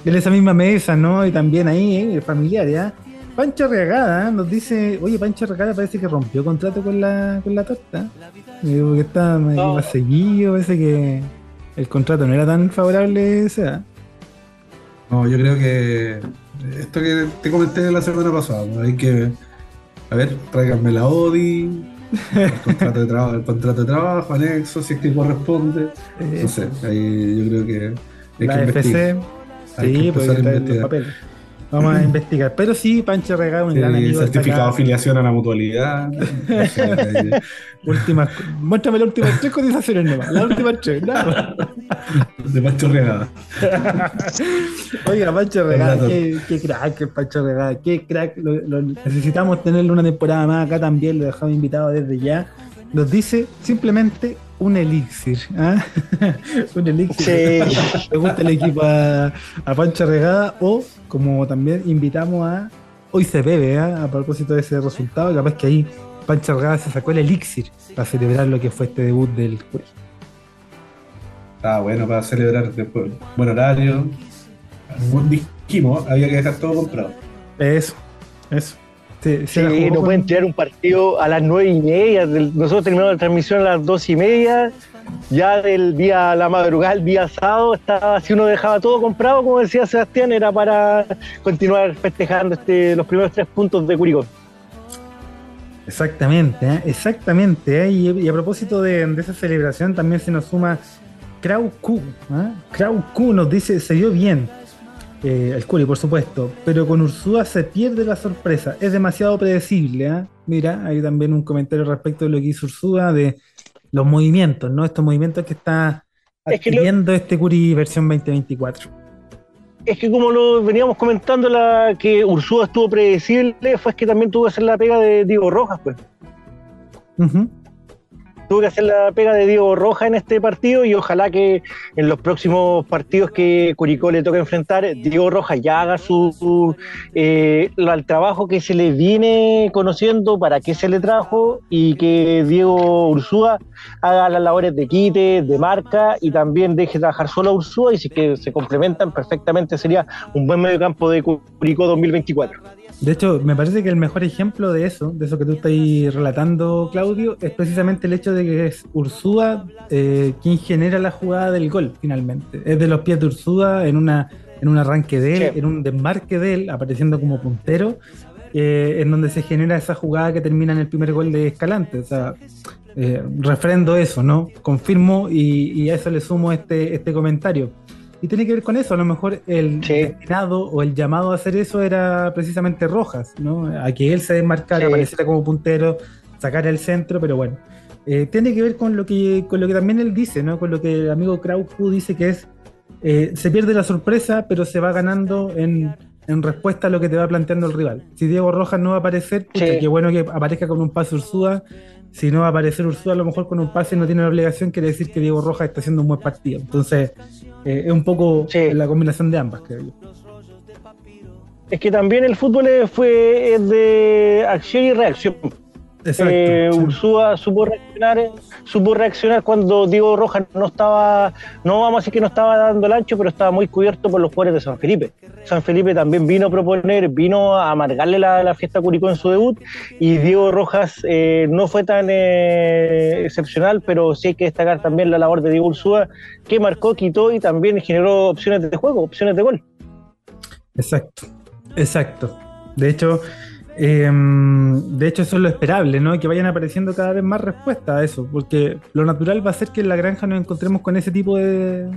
Speaker 1: En esa misma mesa, ¿no? Y también ahí, ¿eh? familiar, ¿ya? Pancho Regada nos dice, oye, Pancho Regada parece que rompió contrato con la, con la torta. Digo que está más,
Speaker 3: No.
Speaker 1: más seguido, parece que el contrato no era tan favorable ese. ¿ah?
Speaker 2: No, yo creo que esto que te comenté la semana pasada, hay que, a ver, tráiganme la ODI, el contrato de, trabajo, el contrato de trabajo, anexo, si es que corresponde. No sé, ahí yo creo que
Speaker 1: hay la que FC, sí, pues está en los papeles. Vamos a investigar. Pero sí, Pancho Regado, un gran amigo.
Speaker 2: Certificado de afiliación a la mutualidad.
Speaker 1: últimas, muéstrame las últimas tres cotizaciones nomás. Las últimas tres, nada.
Speaker 2: De Pancho Regado.
Speaker 1: Oiga, Pancho Regado, qué, qué, crack, Pancho Regado. Qué crack. Lo, necesitamos tenerlo una temporada más acá también. Lo dejamos invitado desde ya. Nos dice simplemente un elixir. ¿ah? un elixir. Sí. Le gusta el equipo a, a Pancho Regada o como también invitamos a. Hoy se bebe, ¿eh? a propósito de ese resultado, capaz que ahí Pancho Argada se sacó el elixir para celebrar lo que fue este debut del Curi.
Speaker 2: Ah, bueno, para celebrar después. Buen horario. Dijimos, había que dejar todo comprado.
Speaker 1: Eso, eso.
Speaker 3: Sí, no pueden tirar un partido a las nueve y media. Nosotros terminamos la transmisión a las dos y media ya del día la madrugada, el día sábado, estaba, si uno dejaba todo comprado, como decía Sebastián, era para continuar festejando este, los primeros tres puntos de Curicó.
Speaker 1: Exactamente, ¿eh? exactamente. ¿eh? Y, a propósito de, esa celebración, también se nos suma Krau Q. ¿eh? Q nos dice: se dio bien. Eh, el Curi, por supuesto, pero con Ursúa se pierde la sorpresa. Es demasiado predecible. Mira, hay también un comentario respecto de lo que hizo Ursúa, de los movimientos, ¿no? Estos movimientos que está adquiriendo este Curi versión 2024.
Speaker 3: Es que como lo veníamos comentando, la que Ursúa estuvo predecible, fue que también tuvo que hacer la pega de Diego Rojas, pues tuvo que hacer la pega de Diego Roja en este partido y ojalá que en los próximos partidos que Curicó le toque enfrentar, Diego Roja ya haga su, eh, el trabajo que se le viene conociendo, para qué se le trajo y que Diego Ursúa haga las labores de quite, de marca y también deje trabajar solo a Ursúa y si que se complementan perfectamente sería un buen medio campo de Curicó 2024.
Speaker 1: De hecho, me parece que el mejor ejemplo de eso, de eso que tú estás relatando, Claudio, es precisamente el hecho de que es Ursúa eh, quien genera la jugada del gol, finalmente. Es de los pies de Ursúa en, una, en un arranque de él, en un desmarque de él, apareciendo como puntero, eh, en donde se genera esa jugada que termina en el primer gol de Escalante. O sea, eh, refrendo eso, ¿no? Confirmo y, y, a eso le sumo este, este comentario. Y tiene que ver con eso, a lo mejor el destinado o el llamado a hacer eso era precisamente Rojas, ¿no? A que él se desmarcara, apareciera como puntero, sacara el centro, pero bueno. Eh, tiene que ver con lo que, con lo que también él dice, ¿no? Con lo que el amigo Kraupu dice que es eh, se pierde la sorpresa, pero se va ganando en, en, respuesta a lo que te va planteando el rival. Si Diego Rojas no va a aparecer, qué bueno que aparezca con un paso Ursúa si no va a aparecer Ursula, a lo mejor con un pase no tiene la obligación, quiere decir que Diego Rojas está haciendo un buen partido. Entonces, eh, es un poco la combinación de ambas, creo yo.
Speaker 3: Es que también el fútbol fue de acción y reacción. Eh, Ursúa supo reaccionar, supo reaccionar cuando Diego Rojas no estaba, no vamos a decir que no estaba dando el ancho, pero estaba muy cubierto por los jugadores de San Felipe. San Felipe también vino a proponer, vino a amargarle la, fiesta a Curicó en su debut y Diego Rojas eh, no fue tan eh, excepcional, pero sí hay que destacar también la labor de Diego Ursúa, que marcó, quitó y también generó opciones de juego, opciones de gol.
Speaker 1: Exacto, exacto. De hecho, Em, de hecho, eso es lo esperable, ¿no? Que vayan apareciendo cada vez más respuestas a eso, porque lo natural va a ser que en la granja nos encontremos con ese tipo de,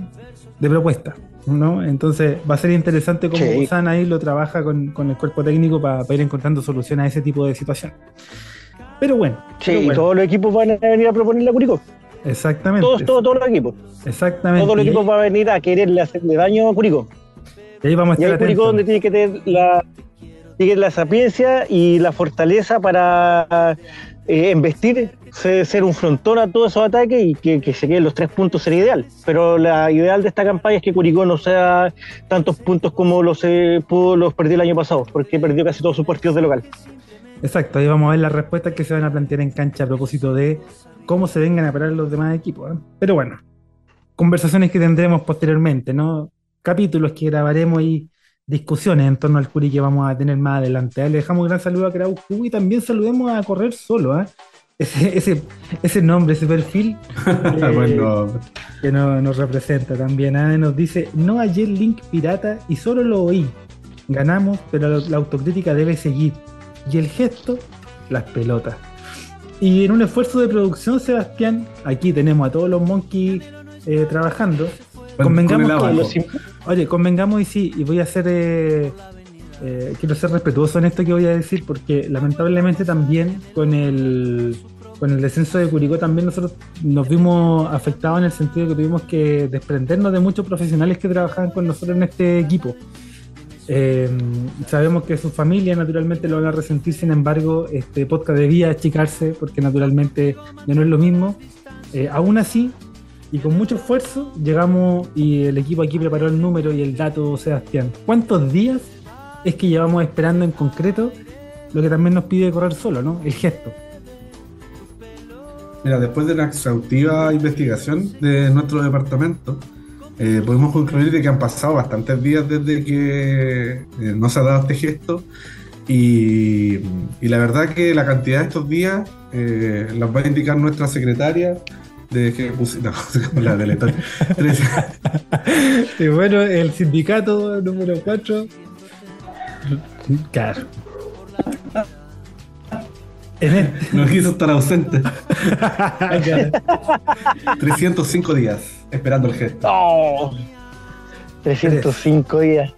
Speaker 1: propuestas, ¿no? Entonces va a ser interesante cómo sí. ahí lo trabaja con, el cuerpo técnico para, ir encontrando soluciones a ese tipo de situación. Pero bueno.
Speaker 3: Sí, todos los equipos van a venir a proponerle a Curicó.
Speaker 1: Exactamente.
Speaker 3: Todos, todos, todos los equipos.
Speaker 1: Exactamente.
Speaker 3: Todos los equipos van a venir a quererle hacerle daño a Curicó.
Speaker 1: Y ahí vamos a estar
Speaker 3: y Curicó donde tiene que tener la, tiene la sapiencia y la fortaleza para eh, investir, ser un frontón a todos esos ataques y que, se queden los tres puntos sería ideal. Pero la ideal de esta campaña es que Curicó no sea tantos puntos como los, eh, los perdió el año pasado, porque perdió casi todos sus partidos de local.
Speaker 1: Exacto, ahí vamos a ver las respuestas que se van a plantear en cancha a propósito de cómo se vengan a parar los demás equipos. ¿eh? Pero bueno, conversaciones que tendremos posteriormente, ¿no? Capítulos que grabaremos y discusiones en torno al Curi que vamos a tener más adelante. ¿eh? Le dejamos un gran saludo a Krauju y también saludemos a Correr Solo. ¿eh? ese, ese, ese nombre, ese perfil eh,
Speaker 2: Bueno,
Speaker 1: que no- nos representa también. ¿ah? Nos dice, no hallé el link pirata y solo lo oí. Ganamos, pero la, autocrítica debe seguir. Y el gesto, las pelotas. Y en un esfuerzo de producción, Sebastián, aquí tenemos a todos los monkeys eh, trabajando.
Speaker 2: con
Speaker 1: Convengamos
Speaker 2: el
Speaker 1: que.
Speaker 3: Los
Speaker 1: Oye, convengamos y sí, y voy a ser. eh, eh, quiero ser respetuoso en esto que voy a decir, porque lamentablemente también con el, con el descenso de Curicó, también nosotros nos vimos afectados en el sentido que tuvimos que desprendernos de muchos profesionales que trabajaban con nosotros en este equipo. Eh, sabemos que sus familias naturalmente lo van a resentir, sin embargo, este podcast debía achicarse porque naturalmente ya no es lo mismo. Eh, aún así, y con mucho esfuerzo, llegamos y el equipo aquí preparó el número y el dato, Sebastián. ¿Cuántos días es que llevamos esperando en concreto lo que también nos pide correr solo, ¿no? El gesto.
Speaker 2: Mira, después de la exhaustiva investigación de nuestro departamento, eh, podemos concluir de que han pasado bastantes días desde que eh, no se ha dado este gesto y, y la verdad que la cantidad de estos días eh, las va a indicar nuestra secretaria de que no, la del
Speaker 1: Y bueno, el sindicato número 4. Claro.
Speaker 2: No quiso estar ausente.
Speaker 1: Claro.
Speaker 2: 305 días esperando el gesto.
Speaker 3: ¡Oh! 305 días.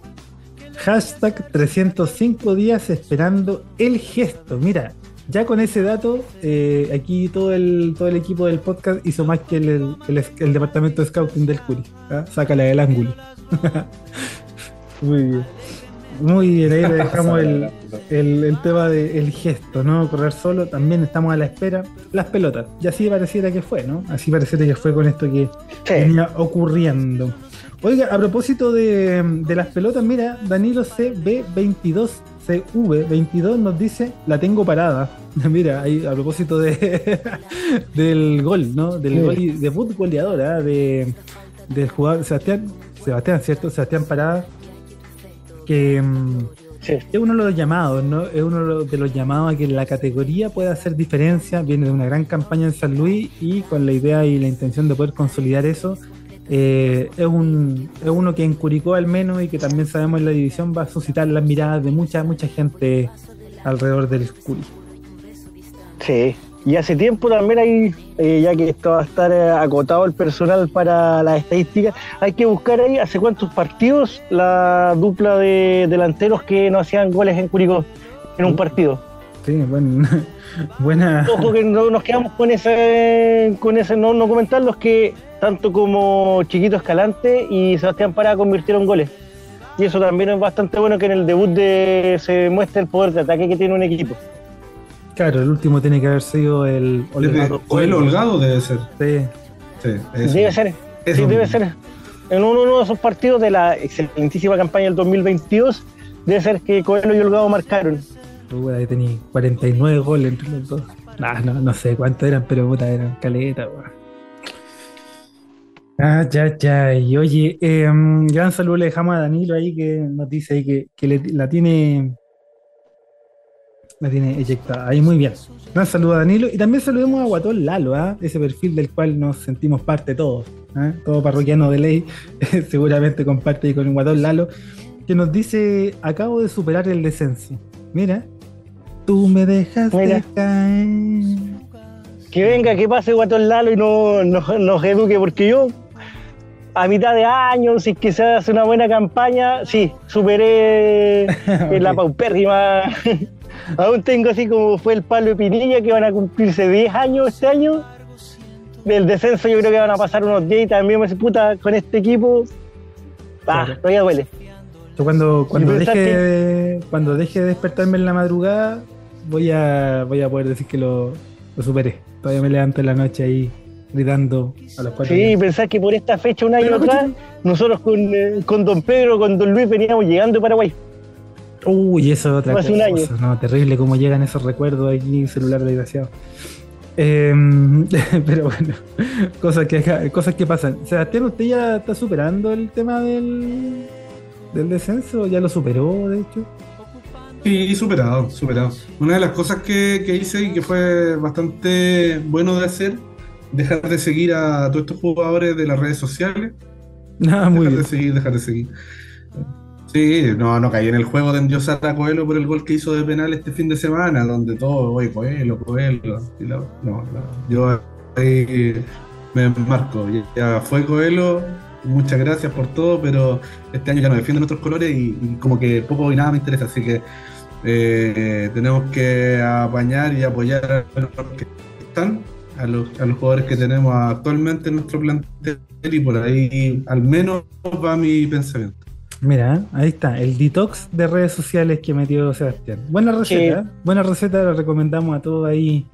Speaker 1: Hashtag 305 días esperando el gesto. Mira, ya con ese dato, eh, aquí todo el, todo el equipo del podcast hizo más que el, el- departamento de scouting del Curi. ¿ah? Sácala del ángulo. Muy bien. Muy bien, ahí le dejamos el, el, el tema del gesto, ¿no? Correr solo, también estamos a la espera. Las pelotas, y así pareciera que fue, ¿no? Así pareciera que fue con esto que
Speaker 3: Sí.
Speaker 1: venía ocurriendo. Oiga, a propósito de, de las pelotas, mira, Danilo CB22, CV22 nos dice, la tengo parada. Mira, ahí a propósito de, del gol, ¿no? Del
Speaker 3: Sí.
Speaker 1: gol y- de fútbol goleador, ¿ah? de, del jugador Sebastián, Sebastián, ¿cierto? Sebastián Parada, que mm,
Speaker 3: Sí.
Speaker 1: es uno de los llamados, ¿no? Es uno de los llamados a que la categoría pueda hacer diferencia. Viene de una gran campaña en San Luis y con la idea y la intención de poder consolidar eso. Eh, es, un, es uno que en Curicó al menos y que también sabemos en la división va a suscitar las miradas de mucha, mucha gente alrededor del Curi.
Speaker 3: Sí. Y hace tiempo también hay, eh, ya que esto va a estar eh, acotado el personal para las estadísticas, hay que buscar ahí hace cuántos partidos la dupla de delanteros que no hacían goles en Curicó en un partido.
Speaker 1: Sí, buen- buena.
Speaker 3: Ojo que no nos quedamos con ese, con ese no, no comentar los que tanto como Chiquito Escalante y Sebastián Parada convirtieron goles. Y eso también es bastante bueno que en el debut de, se muestre el poder de ataque que tiene un equipo.
Speaker 1: Claro, el último tiene que haber sido el
Speaker 2: Desde Coelho Holgado debe ser.
Speaker 1: Sí.
Speaker 2: Sí, eso.
Speaker 3: Debe ser,
Speaker 2: Eso
Speaker 3: sí, debe ser. En uno de esos partidos de la excelentísima campaña del 2022, debe ser que Coelho y Holgado marcaron.
Speaker 1: Puta, ahí tenía 49 goles entre los dos. Nah, no, no sé cuántos eran, pero puta, eran caletas, weón. Ah, ya, ya. Y oye, eh, mm, gran saludo le dejamos a Danilo ahí que nos dice ahí que, que la tiene. La tiene eyectada. Ahí muy bien. Gran saludo a Danilo. Y también saludemos a Guatón Lalo, ¿ah? ese perfil del cual nos sentimos parte todos. ¿ah? Todo parroquiano de ley. Seguramente comparte con Guatón Lalo. Que nos dice: Acabo de superar el descenso. Mira, tú me dejas
Speaker 3: Mira.
Speaker 1: caer.
Speaker 3: Que venga, que pase Guatón Lalo y no, no- nos eduque, porque yo a mitad de año, si se hace una buena campaña, sí, superé en la paupérrima. Aún tengo así como fue el palo de Pinilla, que van a cumplirse 10 años este año. Del descenso yo creo que van a pasar unos 10 y también me dice, puta, con este equipo, ah, todavía duele.
Speaker 1: Yo cuando, cuando, deje
Speaker 3: que-
Speaker 1: cuando deje de despertarme en la madrugada, voy a, voy a poder decir que lo, lo superé. Todavía me levanto en la noche ahí gritando a los cuatro.
Speaker 3: Sí, pensar que por esta fecha, un año
Speaker 1: Pero,
Speaker 3: atrás, nosotros con, eh, con Don Pedro, con Don Luis veníamos llegando a Paraguay.
Speaker 1: Uy, eso es otra
Speaker 3: Hace un
Speaker 1: cosa. No, terrible cómo llegan esos recuerdos aquí, celular desgraciado. Eh, pero bueno, cosas que, cosas que pasan. Sebastián, ¿usted ya está superando el tema del, del descenso? ¿Ya lo superó, de hecho?
Speaker 2: Sí, superado, superado. Una de las cosas que, que hice y que fue bastante bueno de hacer, dejar de seguir a todos estos jugadores de las redes sociales.
Speaker 1: Ah, muy
Speaker 2: dejar
Speaker 1: bien.
Speaker 2: de seguir, dejar de seguir. Sí, no, no caí en el juego de endiosar a Coelho por el gol que hizo de penal este fin de semana, donde todo, oye, Coelho, Coelho. y la- no, yo ahí me marco. Ya fue Coelho, muchas gracias por todo, pero este año ya no defiendo nuestros colores y, y como que poco y nada me interesa, así que eh, tenemos que apañar y apoyar a los que están, a los, a los jugadores que tenemos actualmente en nuestro plantel y por ahí al menos va mi pensamiento.
Speaker 1: Mira, ahí está, el detox de redes sociales que metió Sebastián. Buena receta, ¿eh? buena receta, la recomendamos a todos ahí.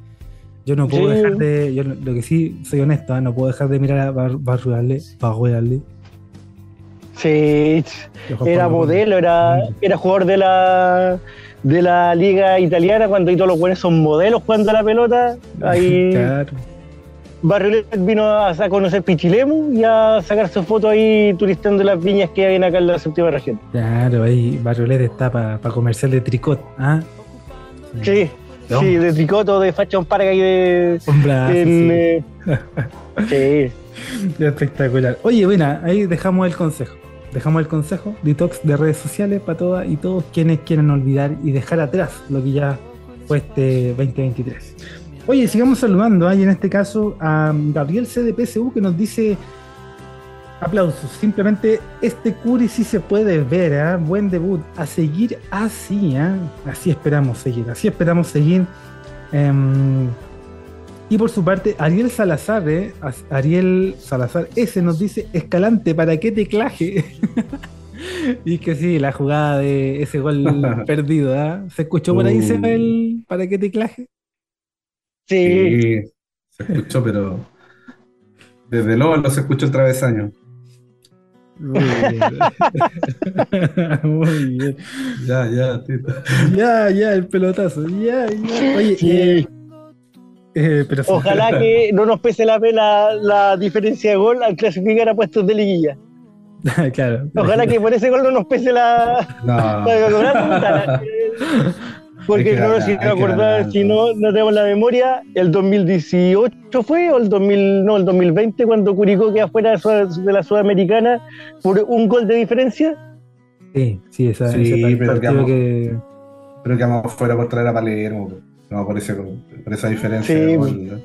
Speaker 1: Yo no puedo
Speaker 3: Sí.
Speaker 1: dejar de, yo lo lo que sí soy honesto, ¿eh? no puedo dejar de mirar a Bar Barruale, Barruale.
Speaker 3: Sí, era modelo, era, era jugador de la de la liga italiana cuando ahí todos los buenos son modelos jugando a la pelota. Ahí
Speaker 1: Claro.
Speaker 3: Barriolet vino a, a conocer Pichilemu y a sacar su foto ahí turistando las viñas que hay acá en la séptima región.
Speaker 1: Claro, ahí Barrolet está para comercial de tricot, ¿ah?
Speaker 3: Sí,
Speaker 1: No.
Speaker 3: sí, de tricoto, de fashion park ahí de. En,
Speaker 1: sí.
Speaker 3: eh, sí.
Speaker 1: Espectacular. Oye, bueno, ahí dejamos el consejo. Dejamos el consejo, detox de redes sociales para todas y todos quienes quieran olvidar y dejar atrás lo que ya fue este 2023. Oye, sigamos saludando, ¿ah? y en este caso a Gabriel C que nos dice aplausos. Simplemente este Curi sí se puede ver, ¿ah? buen debut. A seguir así, ¿ah? así esperamos seguir, así esperamos seguir. Em, y por su parte, Ariel Salazar, ¿eh? Ariel Salazar S nos dice, Escalante, ¿para qué teclaje? y que sí, la jugada de ese gol perdido, ¿ah? ¿Se escuchó por ahí,
Speaker 2: Uh.
Speaker 1: Seba, el ¿para qué teclaje?
Speaker 3: Sí,
Speaker 2: Sí, se escuchó, pero desde luego no se escuchó el travesaño.
Speaker 1: Muy bien. Muy bien.
Speaker 2: Ya, ya, Tito.
Speaker 1: Ya, ya, el pelotazo. Ya, ya. Oye,
Speaker 3: Sí.
Speaker 1: eh, eh, pero sí.
Speaker 3: Ojalá que no nos pese la pena la diferencia de gol al clasificar a puestos de liguilla.
Speaker 1: claro.
Speaker 3: Ojalá que por ese gol no nos pese la.
Speaker 2: No.
Speaker 3: la. Porque
Speaker 2: ganar,
Speaker 3: si no
Speaker 2: ganar.
Speaker 3: si no, no tenemos la memoria, el 2018 fue o el 2000, no, el 2020 cuando Curicó queda fuera de, la Sudamericana por un gol de diferencia.
Speaker 1: Sí, sí, esa,
Speaker 2: Sí,
Speaker 1: ese
Speaker 2: pero
Speaker 1: que.
Speaker 2: Pero que vamos fuera por traer a Palermo. No, por, ese, por esa diferencia.
Speaker 3: Sí,
Speaker 2: de gol, ¿no?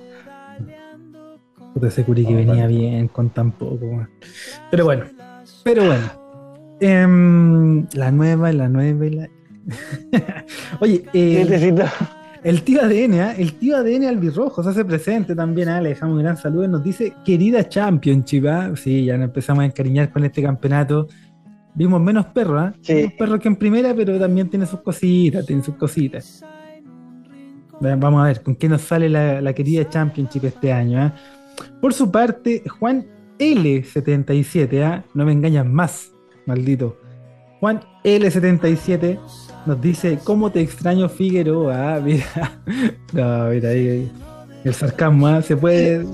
Speaker 1: Puta, ese Curi que
Speaker 2: Oh,
Speaker 1: venía
Speaker 2: vale.
Speaker 1: bien con tan poco. Pero bueno, pero bueno. Em, la nueva, la nueva y la. Oye, eh,
Speaker 3: Necesito.
Speaker 1: el tío ADN, ¿ah? el tío ADN albirrojo se hace presente también. ¿ah? Le dejamos un gran saludo. Nos dice, querida Championship. ¿ah? Sí, ya nos empezamos a encariñar con este campeonato. Vimos menos perros.
Speaker 3: Sí.
Speaker 1: menos perros que en primera, pero también tiene sus cositas, tiene sus cositas. Vamos a ver con qué nos sale la, querida Championship este año. ¿ah? Por su parte, Juan L77, ¿ah? no me engañas más, maldito. Juan L77 nos dice, ¿cómo te extraño Figueroa? Ah, Mira, no, mira ahí. El sarcasmo, ¿ah? se, puede,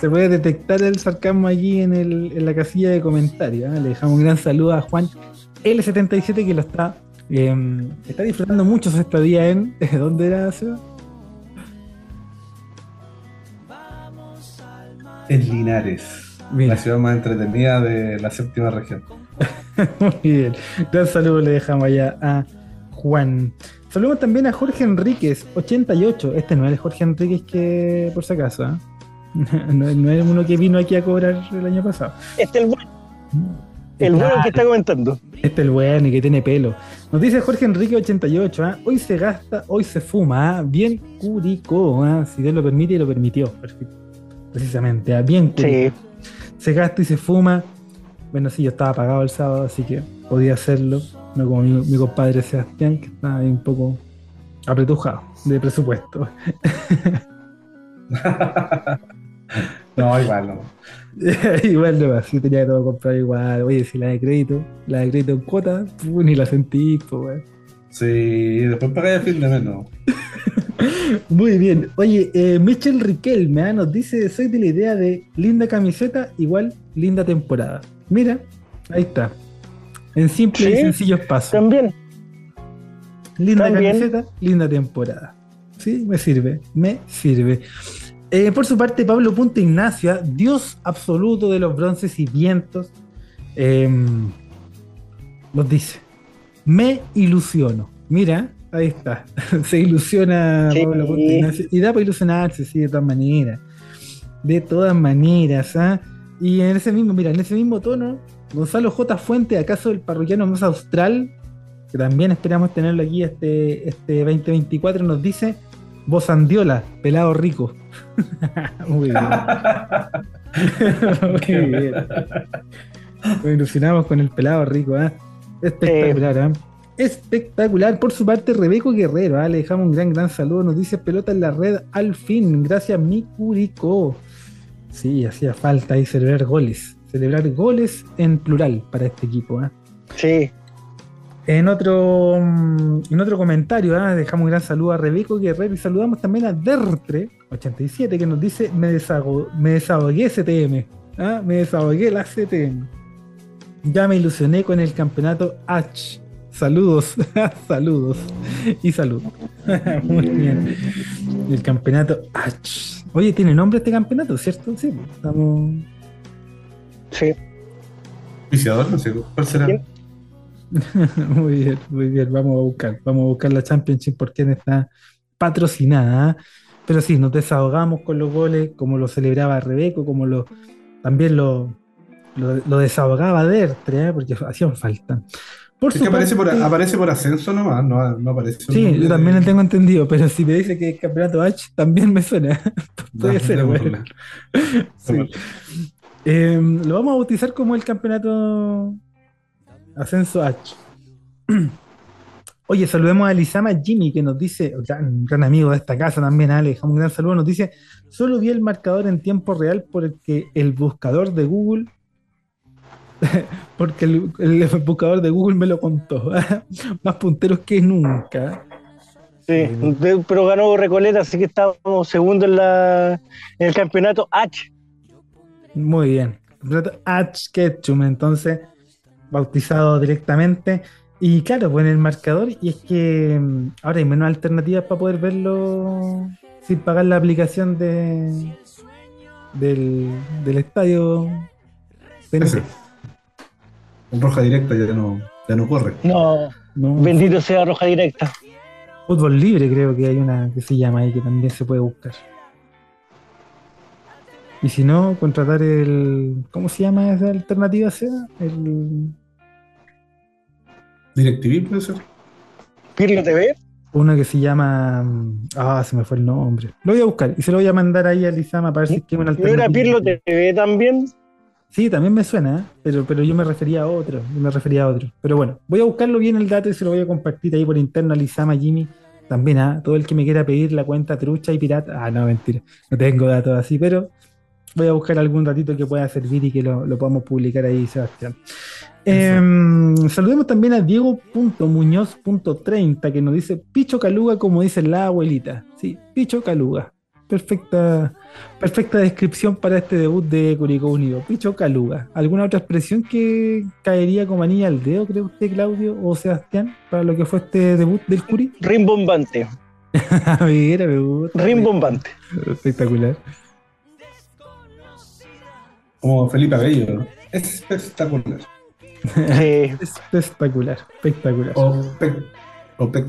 Speaker 1: se puede detectar el sarcasmo allí en, el- en la casilla de comentarios. ¿ah? Le dejamos un gran saludo a Juan L77 que lo está, eh, está disfrutando mucho su estadía en... ¿Dónde era, Seba?
Speaker 2: En Linares,
Speaker 1: Mira.
Speaker 2: la ciudad más entretenida de la séptima región.
Speaker 1: Muy bien. Gran saludo le dejamos allá a Juan. Saludamos también a Jorge Enríquez, 88. Este no es el Jorge Enríquez que, por si acaso, ¿ah? no, no es uno que vino aquí a cobrar el año pasado.
Speaker 3: Este es el bueno, el bueno que está comentando.
Speaker 1: Este es el bueno y que tiene pelo. Nos dice Jorge Enrique 88, ¿ah? hoy se gasta, hoy se fuma, ¿ah? bien curico, ¿ah? si Dios lo permite y lo permitió, perfecto. Precisamente, ¿ah? bien.
Speaker 3: Sí.
Speaker 1: Se gasta y se fuma. Bueno, sí, yo estaba pagado el sábado, así que podía hacerlo, no como mi, mi compadre Sebastián, que estaba ahí un poco apretujado de presupuesto.
Speaker 2: No, igual no.
Speaker 1: igual no, así tenía que todo comprar igual. Oye, si la de crédito, la de crédito en cuota, ni la sentí, pues.
Speaker 2: Sí, después pagáis a fin de mes, no.
Speaker 1: Muy bien. Oye, eh, Michel Riquelme ¿ah? nos dice: Soy de la idea de linda camiseta igual linda temporada. Mira, ahí está. En simples y sencillos pasos.
Speaker 3: También.
Speaker 1: Linda
Speaker 3: También.
Speaker 1: camiseta, linda temporada. Sí, me sirve, me sirve. Eh, por su parte, Pablo Punta Ignacio, ¿ah? Dios absoluto de los bronces y vientos, eh, nos dice: Me ilusiono. Mira, ahí está. Se ilusiona
Speaker 3: Sí.
Speaker 1: Pablo. Y da para ilusionarse, sí, de todas maneras. De todas maneras, ¿ah? Y en ese mismo, mira, en ese mismo tono, Gonzalo J. Fuente, acaso el parroquiano más austral, que también esperamos tenerlo aquí este, este 2024, nos dice Voz Andiola, pelado rico. Muy bien. Muy bien. Nos ilusionamos con el pelado rico, ¿ah? Espectacular, ¿ah? Espectacular. Por su parte, Rebeco Guerrero, ¿ah? le dejamos un gran, gran saludo. Nos dice pelota en la red al fin. Gracias, mi Curico. Sí, hacía falta ahí celebrar goles. Celebrar goles en plural para este equipo. ¿ah?
Speaker 3: Sí,
Speaker 1: En otro, mm, en otro comentario, ¿ah? dejamos un gran saludo a Rebeco Guerrero y saludamos también a Dertre87 que nos dice: Me, desago- me desahogué CTM. Me desahogué la CTM. Ya me ilusioné con el campeonato H. Saludos, saludos y salud. Muy bien. El campeonato H. Oye, tiene nombre este campeonato, ¿cierto? Sí, pues, estamos.
Speaker 3: sí.
Speaker 2: Viciador, no sé cuál será.
Speaker 1: Muy bien, muy bien. Vamos a buscar, vamos a buscar la Championship porque está patrocinada. ¿ah? Pero sí, nos desahogamos con los goles, como lo celebraba Rebeco, como lo también lo, lo, lo desahogaba Dertre, ¿eh? porque hacían falta. Por
Speaker 2: Es que aparece por, aparece por ascenso nomás, no, no aparece.
Speaker 1: Sí, yo
Speaker 2: de-
Speaker 1: también lo tengo entendido, pero si me dice que es campeonato H, también me suena. Puede
Speaker 2: No,
Speaker 1: ser, güey. Sí. Eh, lo vamos a bautizar como el campeonato Ascenso H. Oye, saludemos a Lizama Jimmy que nos dice, gran, un gran amigo de esta casa también, Ale, un gran saludo, nos dice, solo vi el marcador en tiempo real porque el buscador de Google, porque el, el buscador de Google me lo contó, más punteros que nunca.
Speaker 3: Sí, de- pero ganó Recoleta, así que estábamos segundo en, la, en el campeonato H.
Speaker 1: Muy bien. Campeonato H Ketchum, entonces, bautizado directamente. Y claro, pues en el marcador, y es que mm, ahora hay menos alternativas para poder verlo sin pagar la aplicación de del, del estadio
Speaker 2: roja directa ya no, ya no corre.
Speaker 3: No,
Speaker 1: ¿no?
Speaker 3: bendito sea Roja Directa.
Speaker 1: Fútbol libre creo que hay una que se llama ahí que también se puede buscar. Y si no, contratar el. ¿Cómo se llama esa alternativa? Sea? El,
Speaker 2: DirecTV puede ser.
Speaker 3: Pirlo TV.
Speaker 1: Una que se llama. Ah, se me fue el nombre. Lo voy a buscar y se lo voy a mandar ahí a Lizama para ver si es que una
Speaker 3: ¿No era
Speaker 1: alternativa.
Speaker 3: Pirlo TV también?
Speaker 1: Sí, también me suena, ¿eh? pero, pero yo me refería a otro. Yo me refería a otro. Pero bueno, voy a buscarlo bien el dato y se lo voy a compartir ahí por interno a Lizama Jimmy. También a todo el que me quiera pedir la cuenta trucha y pirata. Ah, no, mentira. No tengo datos así, pero voy a buscar algún ratito que pueda servir y que lo, lo podamos publicar ahí, Sebastián. Em, saludemos también a Diego.muñoz.30 que nos dice Picho Caluga, como dice la abuelita. Sí, Picho Caluga. Perfecta, perfecta descripción para este debut de Curicó Unido. Picho Caluga. ¿Alguna otra expresión que caería como anilla al dedo, cree usted, Claudio o Sebastián, para lo que fue este debut del Curi?
Speaker 3: Rimbombante.
Speaker 1: Mira, me gusta.
Speaker 3: Rimbombante.
Speaker 1: Espectacular.
Speaker 2: Como Felipe Abello, ¿no? Espectacular.
Speaker 3: Sí.
Speaker 1: Espectacular, espectacular.
Speaker 2: O, pe- o pe-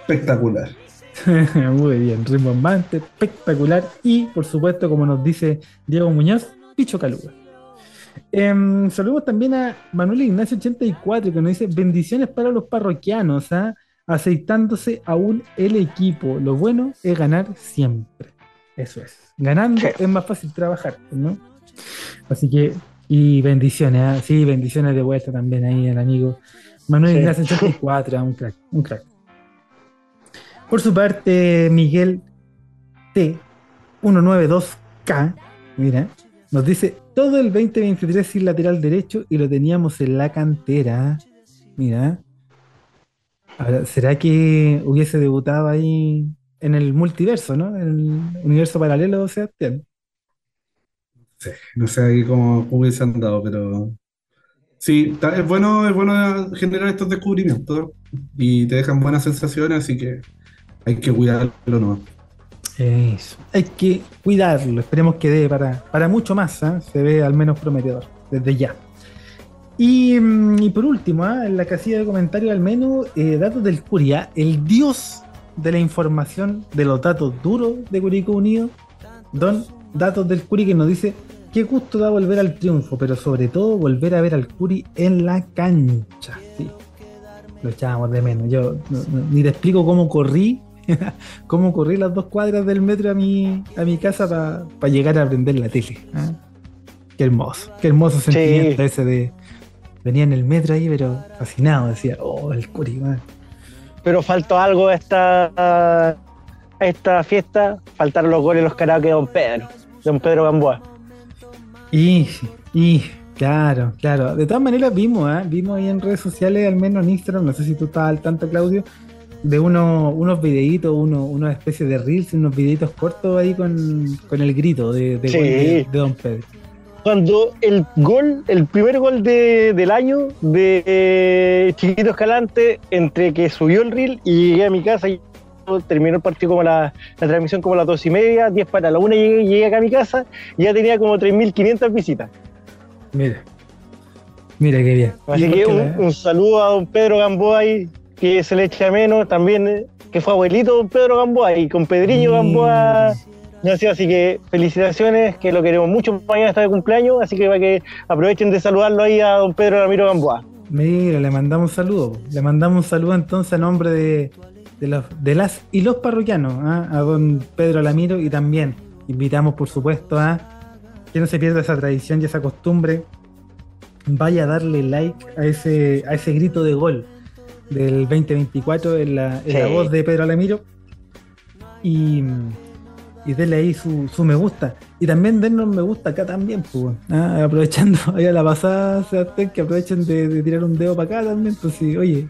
Speaker 2: espectacular.
Speaker 1: Muy bien, rimbombante, espectacular y, por supuesto, como nos dice Diego Muñoz, Picho Caluga. Em, saludos también a Manuel Ignacio 84 que nos dice bendiciones para los parroquianos, ¿ah? aceitándose aún el equipo. Lo bueno es ganar siempre. Eso es. Ganando
Speaker 3: Sí.
Speaker 1: es más fácil trabajar, ¿no? Así que, y bendiciones, ¿ah? sí, bendiciones de vuelta también ahí al amigo Manuel
Speaker 3: Sí.
Speaker 1: Ignacio 84, ¿ah? un crack, un crack. Por su parte, Miguel T192K, mira, nos dice todo el 2023 sin lateral derecho y lo teníamos en la cantera. Mira. Ahora, ¿será que hubiese debutado ahí en el multiverso, ¿no? En el universo paralelo, Sebastián.
Speaker 2: Sí, no sé ahí cómo, hubiese andado, pero Sí, es bueno, es bueno generar estos descubrimientos y te dejan buenas sensaciones, así que hay que cuidarlo nomás.
Speaker 1: Eso. Hay que cuidarlo. Esperemos que dé para, para mucho más. ¿ah? Se ve al menos prometedor desde ya. Y, mm, por último, ¿ah? en la casilla de comentarios al menos, eh, datos del Curia, el dios de la información de los datos duros de Curicó Unido, Don Datos del Curi que nos dice qué gusto da volver al triunfo, pero sobre todo volver a ver al Curi en la cancha. Lo echábamos de menos. Yo ni te explico cómo corrí cómo corrí las dos cuadras del metro a mi, a mi casa para llegar a prender la tele. ¿ah? Qué hermoso, qué hermoso
Speaker 3: Sí.
Speaker 1: sentimiento ese de. Venía en el metro ahí, pero fascinado, decía, oh, el curi, man.
Speaker 3: Pero faltó algo a esta, a esta fiesta, faltaron los goles los karaoke de Don Pedro, Don Pedro Gamboa.
Speaker 1: Y, y, claro, claro. De todas maneras vimos, ¿ah? vimos ahí en redes sociales, al menos en Instagram, no sé si tú estabas al tanto, Claudio, de uno, unos videitos, uno, una especie de reels, unos videitos cortos ahí con, con el grito de, de,
Speaker 3: Sí.
Speaker 1: gol de- de Don Pedro.
Speaker 3: Cuando el gol, el primer gol de- del año de eh, Chiquito Escalante, entre que subió el reel y llegué a mi casa y terminó el partido como la, la transmisión como a las dos y media, 10 para la una llegué, llegué acá a mi casa y ya tenía como 3.500 visitas.
Speaker 1: Mira. Mira qué bien.
Speaker 3: Así que un, un saludo a don Pedro Gamboa ahí, que se le echa menos también, eh, que fue abuelito don Pedro Gamboa y con Pedriño Gamboa nació, así que felicitaciones, que lo queremos mucho, mañana está de cumpleaños, así que para que aprovechen de saludarlo ahí a don Pedro Ramiro Gamboa.
Speaker 1: Mira, le mandamos un saludo. Le mandamos un saludo entonces a nombre de, de, los, de las y los parroquianos, ¿ah? a don Pedro Alamiro y también invitamos, por supuesto, a que no se pierda esa tradición y esa costumbre. Vaya a darle like a ese, a ese grito de gol del 2024 en la, en la voz de Pedro Alamiro. Y, y denle ahí su, su me gusta. Y también dennos me gusta acá también, pues, ah, aprovechando ahí a la pasada, Sebastián, que aprovechen de, de tirar un dedo para acá también, pues sí, oye,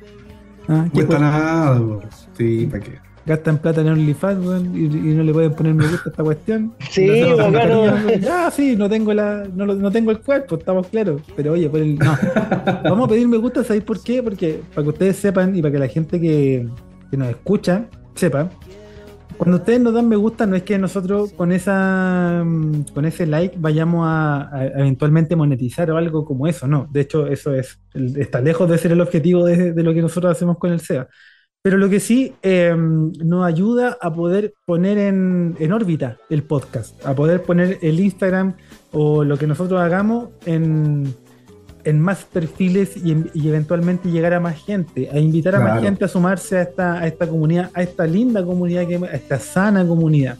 Speaker 1: ah, ¿qué
Speaker 2: Cuesta
Speaker 1: cu-
Speaker 2: nada, po. sí, ¿para qué?
Speaker 1: Gastan plata en OnlyFans weón, y, y no le pueden poner me gusta a esta cuestión.
Speaker 3: Sí,
Speaker 1: con
Speaker 3: bacano.
Speaker 1: cariño, weón. Ah, sí, no tengo la, no, no tengo el cuerpo, estamos claros. Pero oye, por el, no. Vamos a pedir me gusta, ¿sabéis por qué? Porque para que ustedes sepan y para que la gente que, que nos escucha sepa, cuando ustedes nos dan me gusta, no es que nosotros con esa mm, con ese like vayamos a, a eventualmente monetizar o algo como eso, no. De hecho, eso es está lejos de ser el objetivo de, de lo que nosotros hacemos con el SEA. Pero lo que sí eh, nos ayuda a poder poner en, en órbita el podcast, a poder poner el Instagram o lo que nosotros hagamos en, en más perfiles y, en- y eventualmente llegar a más gente, a invitar a más gente a sumarse a esta, a esta comunidad, a esta linda comunidad, que, a esta sana comunidad.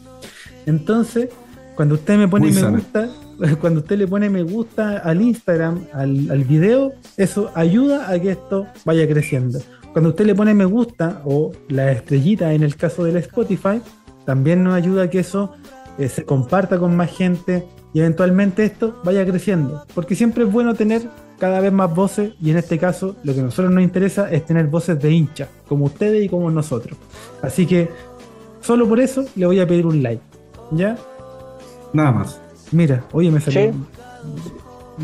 Speaker 1: Entonces, cuando usted me pone
Speaker 2: Muy
Speaker 1: me
Speaker 2: sana.
Speaker 1: gusta, cuando usted le pone me gusta al Instagram, al, al video, eso ayuda a que esto vaya creciendo. Cuando usted le pone me gusta o la estrellita en el caso del Spotify, también nos ayuda a que eso eh, se comparta con más gente y eventualmente esto vaya creciendo. Porque siempre es bueno tener cada vez más voces y en este caso lo que a nosotros nos interesa es tener voces de hinchas, como ustedes y como nosotros. Así que solo por eso le voy a pedir un like. ¿Ya?
Speaker 2: Nada más.
Speaker 1: Mira, oye, me salió.
Speaker 3: Sí.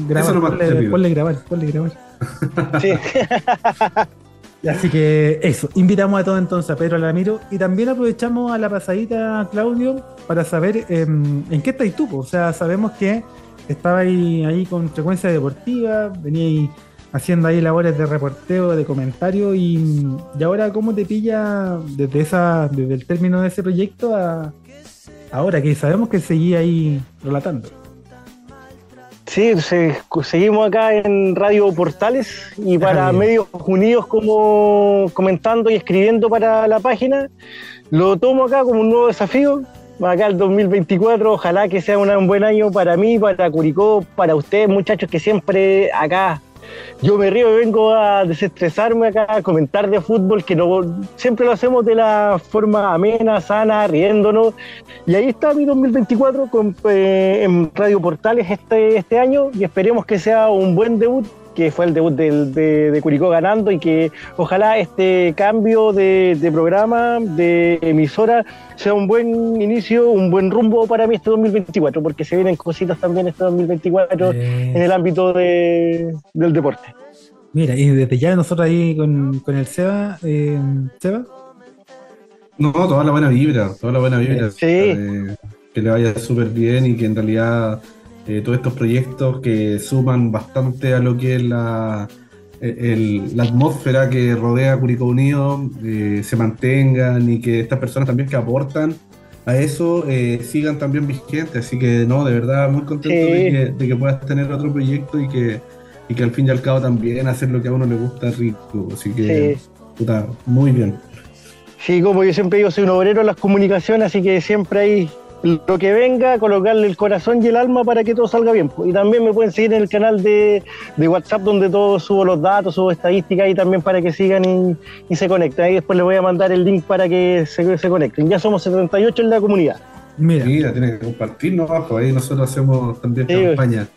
Speaker 1: Grabar,
Speaker 2: Eso
Speaker 1: ponle, ponle grabar, ponle grabar.
Speaker 3: Sí.
Speaker 1: Así que eso, invitamos a todos entonces a Pedro Alamiro y también aprovechamos a la pasadita, Claudio, para saber em, en qué estáis tú. O sea, sabemos que estaba ahí, ahí con frecuencia deportiva, venía ahí haciendo ahí labores de reporteo, de comentario y, y ahora cómo te pilla desde esa, desde el término de ese proyecto a ahora que sabemos que seguí ahí relatando.
Speaker 3: Sí, se- seguimos acá en Radio Portales y para
Speaker 1: Ah, bien.
Speaker 3: medios unidos como comentando y escribiendo para la página. Lo tomo acá como un nuevo desafío. Acá el 2024, ojalá que sea un buen año para mí, para Curicó, para ustedes muchachos que siempre acá yo me río y vengo a desestresarme acá, a comentar de fútbol, que no, siempre lo hacemos de la forma amena, sana, riéndonos. Y ahí está mi 2024 con, eh, en Radio Portales este, este año y esperemos que sea un buen debut que fue el debut del- de, de Curicó ganando y que ojalá este cambio de, de programa, de emisora, sea un buen inicio, un buen rumbo para mí este 2024, porque se vienen cositas también este 2024
Speaker 1: Eh,
Speaker 3: en el ámbito de- del deporte.
Speaker 1: Mira, y desde ya nosotros ahí con, con el Seba, eh, Seba,
Speaker 2: No, toda la buena vibra, toda la buena vibra.
Speaker 3: Sí.
Speaker 2: Eh, que le vaya súper bien y que en realidad eh, todos estos proyectos que suman bastante a lo que es la, el- la atmósfera que rodea Curicó Unido eh, se mantengan y que estas personas también que aportan a eso eh, sigan también vigentes. Así que no, de verdad muy contento
Speaker 3: Sí.
Speaker 2: de, que, de que puedas tener otro proyecto y que, y que al fin y al cabo también hacer lo que a uno le gusta rico. Así que,
Speaker 3: Sí.
Speaker 2: puta, muy bien.
Speaker 3: Sí, como yo siempre digo, soy un obrero en las comunicaciones, así que siempre hay lo que venga, colocarle el corazón y el alma para que todo salga bien. Y también me pueden seguir en el canal de, de WhatsApp donde todo subo los datos, subo estadísticas y también para que sigan y, y se conecten. Ahí después les voy a mandar el link para que se, se conecten. Ya somos 78 en la comunidad.
Speaker 1: mira,
Speaker 2: Mira, tiene que compartirnos abajo, ahí nosotros hacemos también
Speaker 3: Sí,
Speaker 2: campaña.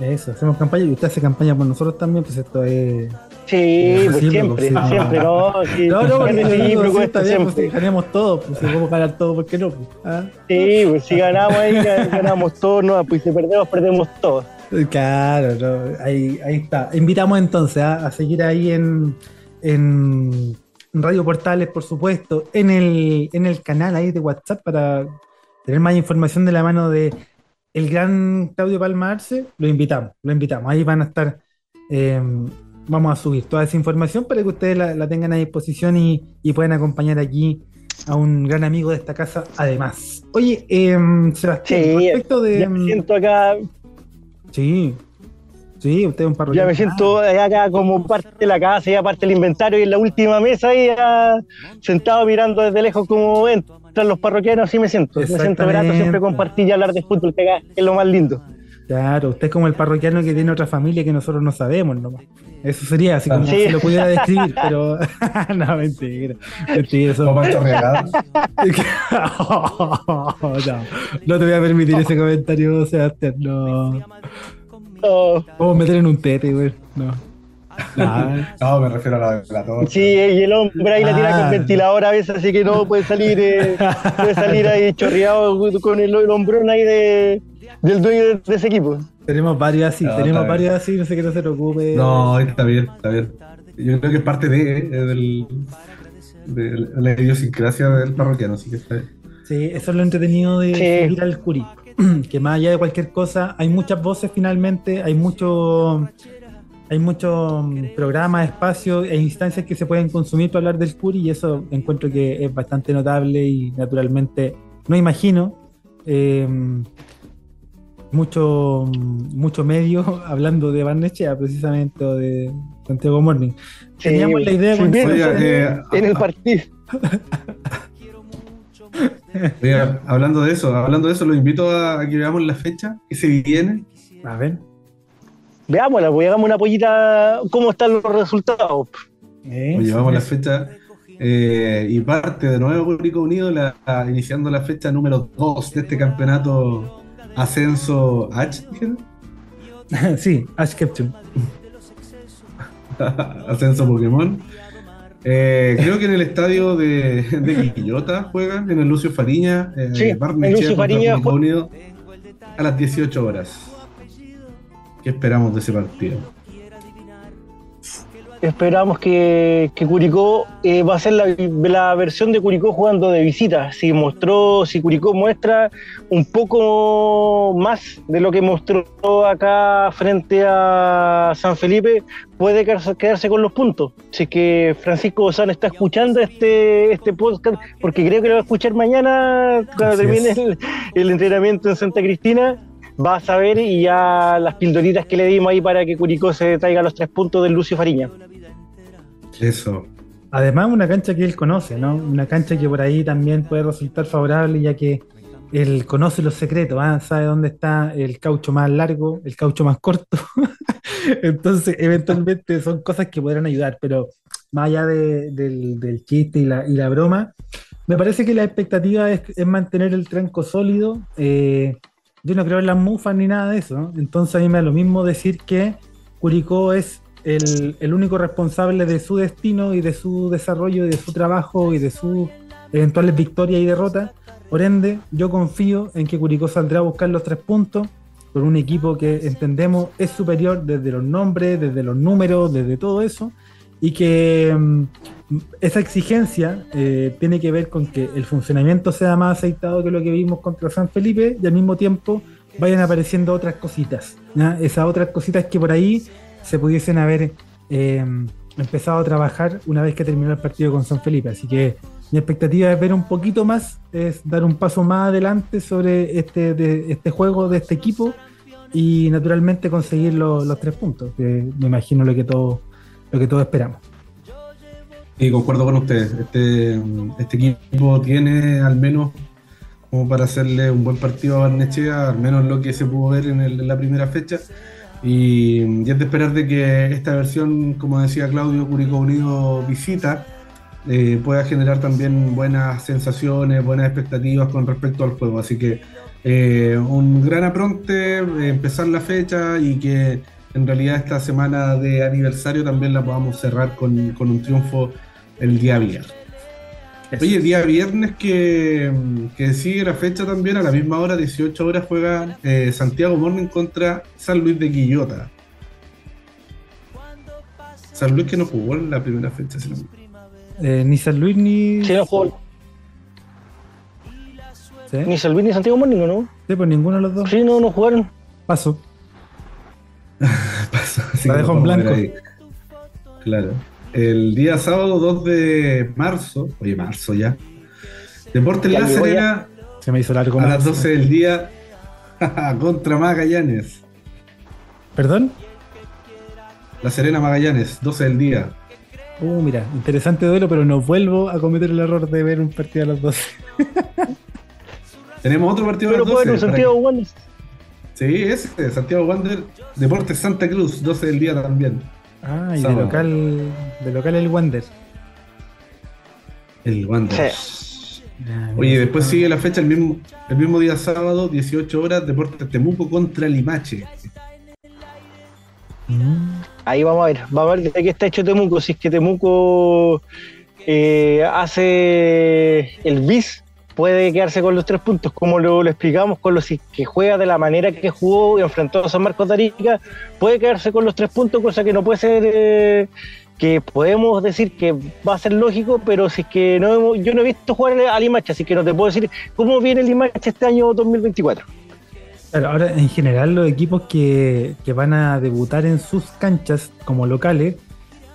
Speaker 1: eso, hacemos campaña y usted hace campaña por nosotros también, pues esto es...
Speaker 3: Sí,
Speaker 1: Sí,
Speaker 3: pues siempre,
Speaker 1: pues, sí.
Speaker 3: siempre, no. Sí,
Speaker 1: No, no, porque
Speaker 3: sí,
Speaker 1: pues,
Speaker 3: siempre.
Speaker 1: ganemos todo, pues si podemos ganar todo, ¿por qué no? pues? ¿Ah?
Speaker 3: Sí, pues si ganamos ahí, gan- ganamos todos, no, pues si perdemos, perdemos todos.
Speaker 1: Claro, no, ahí, ahí está. Invitamos entonces a, a seguir ahí en, en Radio Portales, por supuesto, en el, en el canal ahí de WhatsApp para tener más información de la mano de el gran Claudio Palma Arce. Lo invitamos, lo invitamos. Ahí van a estar, eh, vamos a subir toda esa información para que ustedes la, la tengan a disposición y, y puedan acompañar aquí a un gran amigo de esta casa, además. Oye, eh, Sebastián,
Speaker 3: Sí,
Speaker 1: respecto de.
Speaker 3: Ya me siento acá,
Speaker 1: Sí, sí, usted es un
Speaker 3: ya
Speaker 1: parroquiano.
Speaker 3: me siento acá como parte de la casa, ya parte del inventario y en la última mesa ahí ya sentado mirando desde lejos como entran los parroquianos, así me siento. Me siento grato siempre compartir y hablar de fútbol, que acá es lo más lindo.
Speaker 1: Claro, usted es como el parroquiano que tiene otra familia que nosotros no sabemos nomás. Eso sería así como
Speaker 3: Sí.
Speaker 1: si lo pudiera describir, pero no, mentira. Mentira, eso-
Speaker 2: Regalado.
Speaker 1: no, no te voy a permitir ese comentario, Sebastián. No.
Speaker 3: Oh,
Speaker 1: Vamos a meter en un tete, güey. No. No.
Speaker 2: No, me refiero a la, la torta.
Speaker 3: sí, y el hombre ahí la tira
Speaker 1: Ah.
Speaker 3: con ventilador a veces, así que no puede salir, eh, puede salir ahí chorreado con el, el hombrón ahí de, del dueño de, ese equipo.
Speaker 1: Tenemos varios así,
Speaker 2: No,
Speaker 1: tenemos varios así, no sé qué no se preocupe.
Speaker 2: No, está bien, está bien. Yo creo que es parte de, eh, del, de la idiosincrasia del parroquiano, así que está bien.
Speaker 1: Sí, eso es lo entretenido de
Speaker 3: Sí.
Speaker 1: seguir al Curi. Que más allá de cualquier cosa, hay muchas voces finalmente, hay mucho, hay muchos mm, programas, espacios e instancias que se pueden consumir para hablar del Curi y eso encuentro que es bastante notable y naturalmente no imagino eh, mucho, mucho medio hablando de Barnechea precisamente o de Santiago Morning.
Speaker 3: Sí,
Speaker 1: Teníamos la idea
Speaker 3: sí,
Speaker 1: con
Speaker 2: Oiga, eh,
Speaker 3: en el partido.
Speaker 2: Oiga, hablando de eso, hablando de eso, los invito a, a que veamos la fecha que se viene.
Speaker 1: A ver.
Speaker 3: Veámosla, pues hagamos una pollita, ¿cómo están los resultados?
Speaker 1: eh,
Speaker 2: Oye, vamos a la fecha eh, y parte de nuevo Público Unido, la- la- iniciando la fecha número 2 de este campeonato Ascenso H,
Speaker 1: sí, Ash Ketchum.
Speaker 2: Ascenso Pokémon. Eh, creo que en el estadio de, de Quillota juegan, en el Lucio Fariña. eh,
Speaker 3: Sí, Lucio Fariña
Speaker 2: Unido a las 18 horas. ¿Qué esperamos de ese partido?
Speaker 3: Esperamos que, que Curicó eh, va a ser la, la versión de Curicó jugando de visita. Si mostró, si Curicó muestra un poco más de lo que mostró acá frente a San Felipe, puede quedarse, con los puntos. Es que Francisco Bozán está escuchando este, este podcast, porque creo que lo va a escuchar mañana cuando
Speaker 1: Así
Speaker 3: termine el entrenamiento en Santa Cristina. Va a saber y ya las pildoritas que le dimos ahí para que Curicó se traiga los tres puntos del Lucio Fariña.
Speaker 2: Eso.
Speaker 1: Además, una cancha que él conoce, ¿no? Una cancha que por ahí también puede resultar favorable, ya que él conoce los secretos, ¿ah? sabe dónde está el caucho más largo, el caucho más corto. Entonces, eventualmente son cosas que podrán ayudar, pero más allá de- del, chiste y la, y la broma, me parece que la expectativa es, es mantener el tranco sólido. Eh, yo no creo en las mufas ni nada de eso, ¿no? Entonces, a mí me da lo mismo decir que Curicó es el, único responsable de su destino y de su desarrollo y de su trabajo y de sus eventuales victorias y derrotas. Por ende, yo confío en que Curicó saldrá a buscar los tres puntos con un equipo que entendemos es superior desde los nombres, desde los números, desde todo eso, y que mm, esa exigencia eh, tiene que ver con que el funcionamiento sea más aceitado que lo que vimos contra San Felipe y al mismo tiempo vayan apareciendo otras cositas, ¿ya? esas otras cositas que por ahí se pudiesen haber eh, empezado a trabajar una vez que terminó el partido con San Felipe. Así que mi expectativa es ver un poquito más, es dar un paso más adelante sobre este, este juego de este equipo y naturalmente conseguir lo- los tres puntos, que me imagino lo que todos lo que todos esperamos.
Speaker 2: Y concuerdo con ustedes, este, este equipo tiene al menos como para hacerle un buen partido a Barnechea, al menos lo que se pudo ver en, el- en la primera fecha. Y, es de esperar de que esta versión, como decía Claudio, Curicó Unido visita, eh, pueda generar también buenas sensaciones, buenas expectativas con respecto al juego. Así que eh, un gran apronte, eh, empezar la fecha y que en realidad esta semana de aniversario también la podamos cerrar con, con un triunfo el día viernes.
Speaker 1: Eso.
Speaker 2: Oye, día viernes que, que sigue la fecha también, a la misma hora, 18 horas, juega eh, Santiago Morning contra San Luis de Quillota. San Luis que no jugó en la primera fecha, si no me equivoco.
Speaker 1: Eh, ni San Luis ni.
Speaker 3: Sí, no jugó
Speaker 1: ¿Sí?
Speaker 3: ni San Luis ni Santiago Morning, ¿no?
Speaker 1: Sí, pues ninguno de los dos.
Speaker 3: Sí, no, no jugaron.
Speaker 1: Paso.
Speaker 2: Pasó, así
Speaker 1: La
Speaker 2: lo
Speaker 1: en blanco.
Speaker 2: Claro. El día sábado 2 de marzo, oye, marzo ya. Deportes
Speaker 3: Ya
Speaker 2: La
Speaker 3: llegó ya.
Speaker 2: Serena
Speaker 1: Se me hizo largo
Speaker 2: a las 12 del día contra Magallanes.
Speaker 1: ¿Perdón?
Speaker 2: La Serena Magallanes, 12 del día.
Speaker 1: Uh, mira, interesante duelo, pero no vuelvo a cometer el error de ver un partido a las 12.
Speaker 2: Tenemos otro partido a
Speaker 3: Pero
Speaker 2: las
Speaker 3: pueden
Speaker 2: 12.
Speaker 3: en
Speaker 2: para
Speaker 3: Santiago Wanderers.
Speaker 2: Sí, ese, Santiago Wander, Deportes Santa Cruz, 12 del día también.
Speaker 1: Ah, y de local, de local el Wander.
Speaker 2: El Wander. Oye, después sigue la fecha el mismo, el mismo día sábado, 18 horas, Deportes Temuco contra Limache.
Speaker 1: Mm,
Speaker 3: Ahí vamos a ver, vamos a ver de qué está hecho Temuco. Si es que Temuco eh, hace el bis, puede quedarse con los tres puntos, como lo, explicamos, con los que juega de la manera que jugó y enfrentó a San Marcos de Arica, puede quedarse con los tres puntos, cosa que no puede ser, eh, que podemos decir que va a ser lógico, pero si es que no hemos- yo no he visto jugar a Limache, así que no te puedo decir cómo viene Limache este año 2024.
Speaker 1: Claro, ahora en general los equipos que, que van a debutar en sus canchas como locales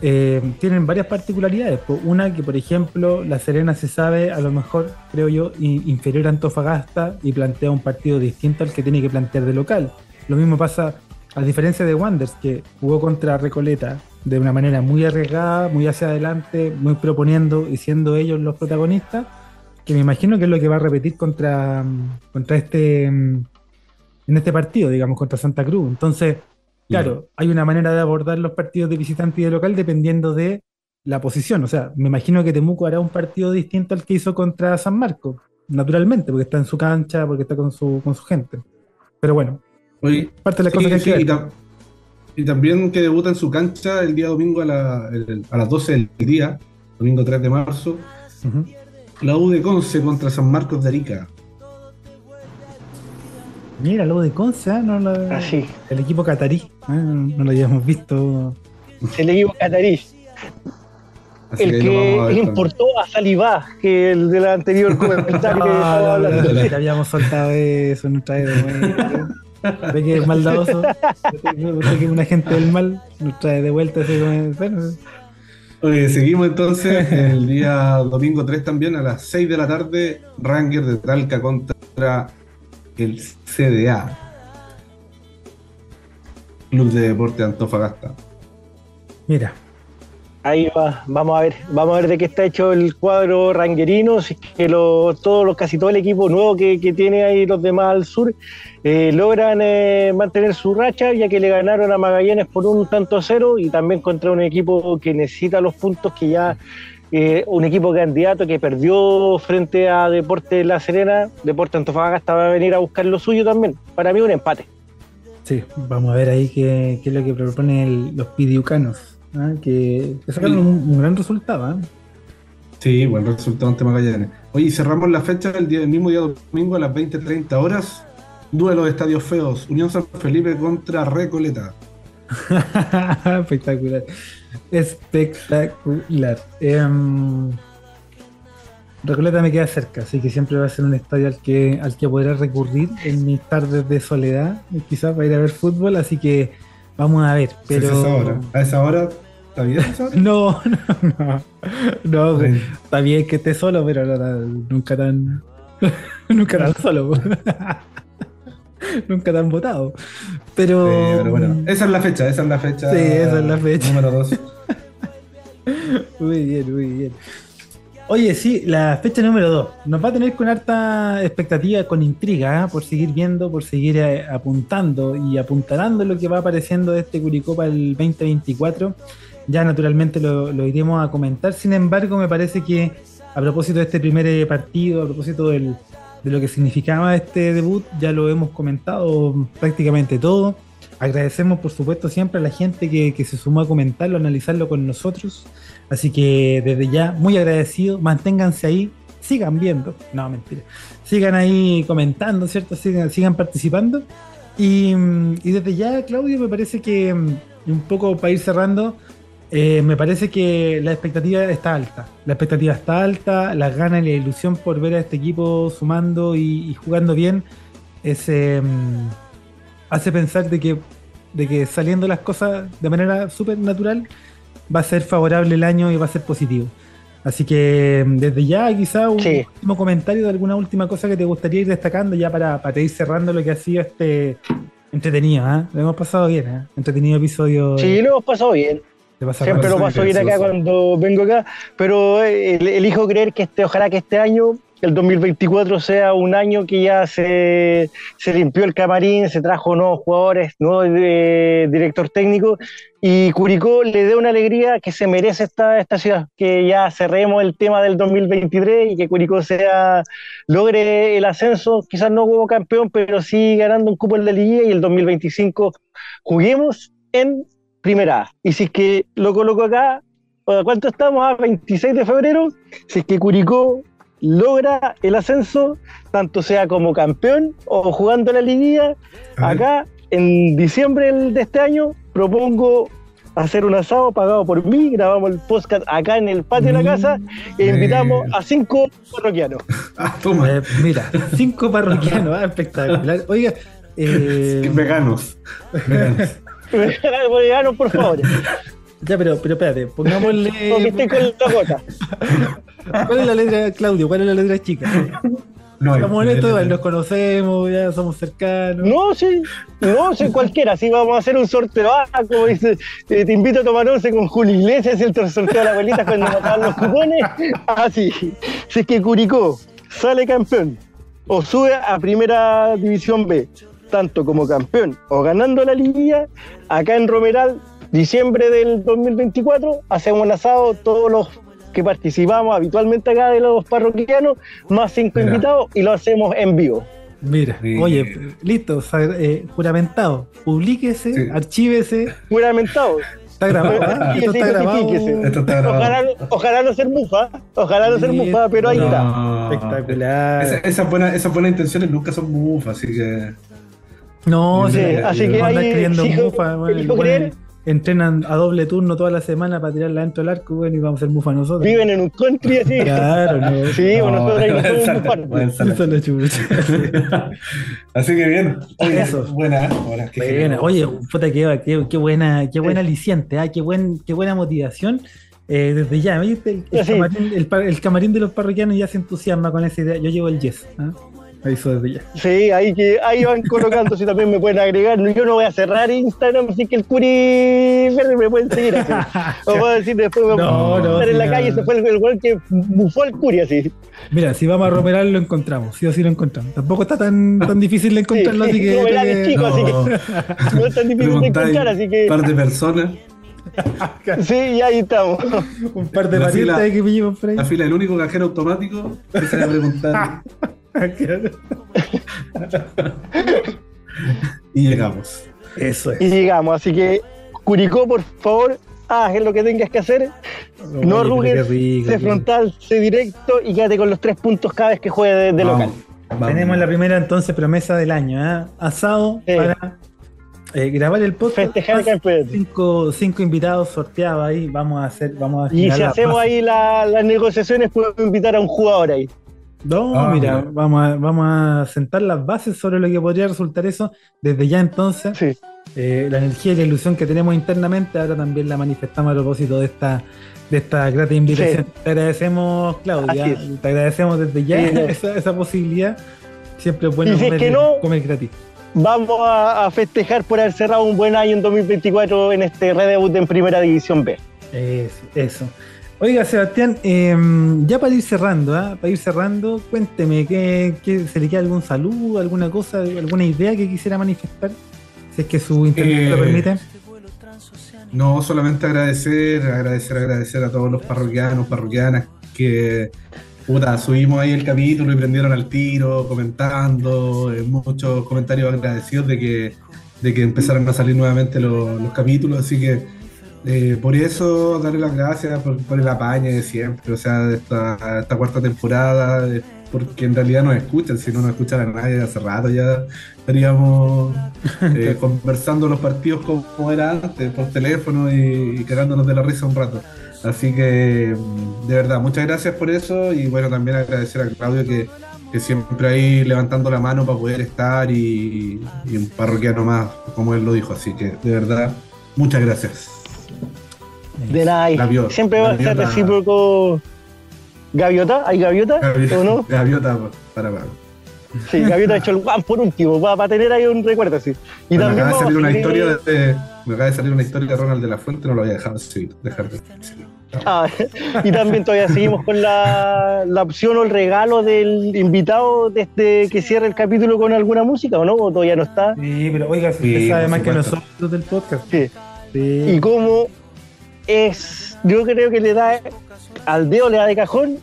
Speaker 1: eh, tienen varias particularidades. Una que, por ejemplo, La Serena se sabe, a lo mejor, creo yo, inferior a Antofagasta y plantea un partido distinto al que tiene que plantear de local. Lo mismo pasa, a diferencia de Wanderers, que jugó contra Recoleta de una manera muy arriesgada, muy hacia adelante, muy proponiendo y siendo ellos los protagonistas, que me imagino que es lo que va a repetir contra, mm, contra este mm, en este partido, digamos, contra Santa Cruz. Entonces, claro, hay una manera de abordar los partidos de visitante y de local dependiendo de la posición. O sea, me imagino que Temuco hará un partido distinto al que hizo contra San Marcos, naturalmente, porque está en su cancha, porque está con su, con su gente. Pero bueno,
Speaker 2: Oye,
Speaker 1: parte de las
Speaker 2: sí,
Speaker 1: cosas que hay
Speaker 2: sí,
Speaker 1: que
Speaker 2: y,
Speaker 1: ver.
Speaker 2: tam- y también que debuta en su cancha el día domingo a, la- el- a las 12 del día, domingo 3 de marzo, la U de Conce contra San Marcos de Arica.
Speaker 1: Mira, lo de Conce, ¿eh? no lo-
Speaker 3: Así,
Speaker 1: el equipo catarí, ¿eh? no lo habíamos visto.
Speaker 3: el equipo catarí.
Speaker 2: Así
Speaker 3: el que importó a Salivá, que el del anterior comentario que
Speaker 1: No, no,
Speaker 3: hablando.
Speaker 1: no, no, ya habíamos soltado eso, nos trae de vuelta. Ve que es maldadoso, usted que es un agente del mal, nos trae de vuelta ese
Speaker 2: Oye, seguimos entonces el día domingo 3 también a las 6 de la tarde, Ranger de Talca contra el CDA, Club de Deporte Antofagasta.
Speaker 1: Mira,
Speaker 3: Ahí va, vamos a ver, vamos a ver de qué está hecho el cuadro ranguerino, si es que lo, todos los, casi todo el equipo nuevo que, que tiene ahí los demás al sur eh, logran eh, mantener su racha, ya que le ganaron a Magallanes por un tanto a cero y también contra un equipo que necesita los puntos que ya eh, un equipo candidato que perdió frente a Deporte La Serena, Deporte Antofagasta va a venir a buscar lo suyo también. Para mí un empate.
Speaker 1: Sí, vamos a ver ahí qué, qué es lo que proponen los pidiucanos, ¿ah? que, que sacaron un, un gran resultado. ¿ah?
Speaker 2: Sí, buen resultado ante Magallanes. Oye, cerramos la fecha el, día, el mismo día domingo a las 20.30 horas. Duelo de estadios feos. Unión San Felipe contra Recoleta.
Speaker 1: Espectacular. Espectacular. Em, Recoleta me queda cerca, así que siempre va a ser un estadio al que, al que podré recurrir en mis tardes de soledad, quizás para ir a ver fútbol, así que vamos a ver. Pero
Speaker 2: es esa hora. A esa hora, ¿está bien esa hora?
Speaker 1: no, no, no, no,
Speaker 2: Sí.
Speaker 1: está bien que esté solo, pero no nunca tan nunca tan solo. nunca tan votado. Pero,
Speaker 2: Sí, pero bueno, esa es la fecha, esa es la fecha.
Speaker 1: Sí, esa es la fecha.
Speaker 2: Número 2.
Speaker 1: Muy bien, muy bien. Oye, sí, la fecha número 2. Nos va a tener con harta expectativa, con intriga, ¿ah? por seguir viendo, por seguir eh, apuntando y apuntalando lo que va apareciendo de este Curicopa el 2024. Ya naturalmente lo, lo iremos a comentar. Sin embargo, me parece que a propósito de este primer eh, partido, a propósito del- de lo que significaba este debut, ya lo hemos comentado prácticamente todo. Agradecemos, por supuesto, siempre a la gente que, que se sumó a comentarlo, a analizarlo con nosotros. Así que desde ya, muy agradecido. Manténganse ahí, sigan viendo. No, mentira. Sigan ahí comentando, ¿cierto? Sigan, sigan participando. Y, y desde ya, Claudio, me parece que, un poco para ir cerrando, eh, me parece que la expectativa está alta. La expectativa está alta, las ganas y la ilusión por ver a este equipo sumando y, y jugando bien es, eh, mm, hace pensar de que, de que saliendo las cosas de manera súper natural va a ser favorable el año y va a ser positivo. Así que mm, desde ya quizá un
Speaker 3: Sí.
Speaker 1: último comentario de alguna última cosa que te gustaría ir destacando ya para, para ir cerrando lo que ha sido este entretenido. ¿ah? Lo hemos pasado bien, ¿ah? entretenido episodio.
Speaker 3: Sí, lo hemos pasado bien.
Speaker 1: De Pasar
Speaker 3: Siempre lo paso bien acá cuando vengo acá, pero eh, el- elijo creer que este, ojalá que este año, el 2024, sea un año que ya se, se limpió el camarín, se trajo nuevos jugadores, nuevo eh, director técnico, y Curicó le dé una alegría que se merece esta, esta ciudad, que ya cerremos el tema del 2023 y que Curicó sea, logre el ascenso, quizás no como campeón, pero sí ganando un cupo en la liguilla y el 2025 juguemos en primera. Y si es que lo coloco acá, ¿a ¿cuánto estamos? A 26 de febrero. Si es que Curicó logra el ascenso, tanto sea como campeón o jugando la liguilla, acá en diciembre del- de este año propongo hacer un asado pagado por mí, grabamos el podcast acá en el patio de la casa e invitamos a cinco parroquianos.
Speaker 2: Ah, toma.
Speaker 1: Eh, mira, cinco parroquianos, ah, espectacular. Oiga, eh,
Speaker 2: Veganos. Veganos.
Speaker 3: Parroquianos, por favor,
Speaker 1: ya, pero, pero espérate, pongámosle.
Speaker 3: porque estoy con la gota.
Speaker 1: ¿Cuál es la letra, Claudio? ¿Cuál es la letra chica?
Speaker 2: No,
Speaker 1: Estamos en esto, nos conocemos, ya somos cercanos.
Speaker 3: No, sí, no, sí, cualquiera. Si vamos a hacer un sorteo, ah, como dice, eh, te invito a tomar once con Julio Iglesias, el sorteo de la abuelita cuando mataban los cupones. Así, si es que Curicó sale campeón o sube a primera división B, tanto como campeón o ganando la liguilla, acá en Romeral, diciembre del 2024, hacemos un asado todos los que participamos habitualmente acá de los parroquianos, más cinco
Speaker 2: Mira.
Speaker 3: invitados, y lo hacemos en vivo.
Speaker 1: Mira,
Speaker 2: Sí.
Speaker 1: oye, listo, eh, juramentado. Publíquese,
Speaker 2: Sí.
Speaker 1: archívese.
Speaker 3: Juramentado.
Speaker 1: Está grabado, ¿ah? Esto está grabado.
Speaker 2: Esto está grabado.
Speaker 3: Ojalá, ojalá no ser mufa, ojalá no ser mufa, pero ahí
Speaker 1: no.
Speaker 3: está.
Speaker 1: Espectacular.
Speaker 2: Esa- Esas buenas, esas buenas intenciones nunca son bufas, así que.
Speaker 1: No,
Speaker 2: Sí,
Speaker 1: sí,
Speaker 3: así que ahí
Speaker 1: escribiendo
Speaker 3: elijo-
Speaker 1: mufa, bueno,
Speaker 3: elijo
Speaker 1: bueno,
Speaker 3: creer.
Speaker 1: entrenan a doble turno toda la semana para tirarla dentro del arco, bueno, y vamos a hacer mufa nosotros.
Speaker 3: Viven en un country así.
Speaker 1: Claro, no.
Speaker 3: Sí, bueno, nosotros ahí no somos.
Speaker 2: Así que bien. Oye,
Speaker 1: Eso.
Speaker 2: Buena, ¿eh? buena. qué
Speaker 1: Buena. Oye, puta, qué, qué, qué buena, qué buena aliciente, ah, qué, buen, qué buena motivación. Eh, desde ya, ¿viste? El, el
Speaker 3: Sí.
Speaker 1: camarín, el par- el camarín de los parroquianos ya se entusiasma con esa idea. Yo llevo el yes. ¿ah? Aviso desde ya.
Speaker 3: Sí, ahí, que, ahí van colocando, si también me pueden agregar. Yo no voy a cerrar Instagram, así que el curi verde me pueden seguir así. O puedo decir después, vamos
Speaker 1: No,
Speaker 3: a
Speaker 1: no,
Speaker 3: estar en la calle, se fue el, el güey que bufó al curi así.
Speaker 1: Mira, si vamos a romeral lo encontramos, sí o sí lo encontramos. Tampoco está tan, tan difícil de encontrarlo,
Speaker 3: Sí,
Speaker 1: así que.
Speaker 3: Es
Speaker 1: que-
Speaker 3: así que-
Speaker 2: No,
Speaker 3: es tan difícil de encontrar, así que
Speaker 2: un par de personas.
Speaker 3: sí, y ahí estamos.
Speaker 1: un par de parientes que pillamos por ahí.
Speaker 2: La fila del único cajero automático. Empiezan a preguntar. Y llegamos.
Speaker 1: Eso es.
Speaker 3: y llegamos. Así que, Curicó, por favor, haz lo que tengas que hacer. no
Speaker 1: Oye, rico,
Speaker 3: sé frontal, sé directo y quédate con los tres puntos cada vez que juegue de, de local.
Speaker 2: Vamos.
Speaker 1: Tenemos la primera entonces promesa del año, ¿eh? Asado
Speaker 3: Sí.
Speaker 1: para eh, grabar el podcast.
Speaker 3: Festejar el.
Speaker 1: Cinco, cinco invitados sorteados ahí. Vamos a hacer, vamos a
Speaker 3: Y si
Speaker 1: la
Speaker 3: hacemos ahí la- las negociaciones, puedo invitar a un jugador ahí.
Speaker 1: No,
Speaker 2: Ah,
Speaker 1: mira,
Speaker 2: mira.
Speaker 1: vamos a, vamos a sentar las bases sobre lo que podría resultar eso desde ya entonces.
Speaker 3: Sí.
Speaker 1: Eh, la energía y la ilusión que tenemos internamente, ahora también la manifestamos a propósito de esta, de esta grata invitación. Te agradecemos, Claudia.
Speaker 3: Es.
Speaker 1: Te agradecemos desde ya
Speaker 3: Sí,
Speaker 1: esa, esa posibilidad. Siempre es bueno
Speaker 3: si es
Speaker 1: comer,
Speaker 3: que no-
Speaker 1: comer gratis.
Speaker 3: Vamos a, a festejar por haber cerrado un buen año en 2024 en este redebut en Primera División B.
Speaker 1: Eso, eso. Oiga, Sebastián, em, ya para ir cerrando, ¿ah? para ir cerrando, cuénteme, ¿qué, qué- se le queda algún saludo, alguna cosa, alguna idea que quisiera manifestar? Si es que su internet lo
Speaker 2: Eh,
Speaker 1: permite.
Speaker 2: No, solamente agradecer, agradecer, agradecer a todos los parroquianos, parroquianas que puta, subimos ahí el capítulo y prendieron al tiro, comentando, eh, muchos comentarios agradecidos de que, de que empezaron a salir nuevamente los, los capítulos, así que eh, por eso darle las gracias por, por el apañe de siempre, o sea, de esta, esta cuarta temporada, de- porque en realidad nos escuchan, si no nos escuchan a nadie hace rato ya estaríamos eh, conversando los partidos como era antes, por teléfono y, y cagándonos de la risa un rato. Así que, mm, de verdad, muchas gracias por eso y bueno, también agradecer a Claudio que, que siempre ahí levantando la mano para poder estar y, y un parroquiano más, como él lo dijo. Así que, de verdad, muchas gracias.
Speaker 3: De nada,
Speaker 2: Gaviota,
Speaker 3: siempre va a ser
Speaker 2: gaviota.
Speaker 3: recíproco. ¿Gaviota? ¿Hay gaviota? ¿O no?
Speaker 2: Gaviota para para.
Speaker 3: Sí, Gaviota ha hecho el guan por último, para, tener ahí un recuerdo así. Y
Speaker 2: me
Speaker 3: también
Speaker 2: acaba de salir
Speaker 3: a
Speaker 2: una historia de, me acaba de salir una historia de Ronald de la Fuente, no lo había dejado seguir, dejar de seguir.
Speaker 3: Ah, y también todavía seguimos con la, la opción o el regalo del invitado desde que cierre el capítulo con alguna música, ¿o no? ¿O todavía no está?
Speaker 1: Sí, pero oiga, si
Speaker 2: Sí,
Speaker 1: usted sabe
Speaker 2: por
Speaker 1: más que nosotros del podcast.
Speaker 3: Sí.
Speaker 1: Sí.
Speaker 3: Y como es, yo creo que le da al dedo, le da de cajón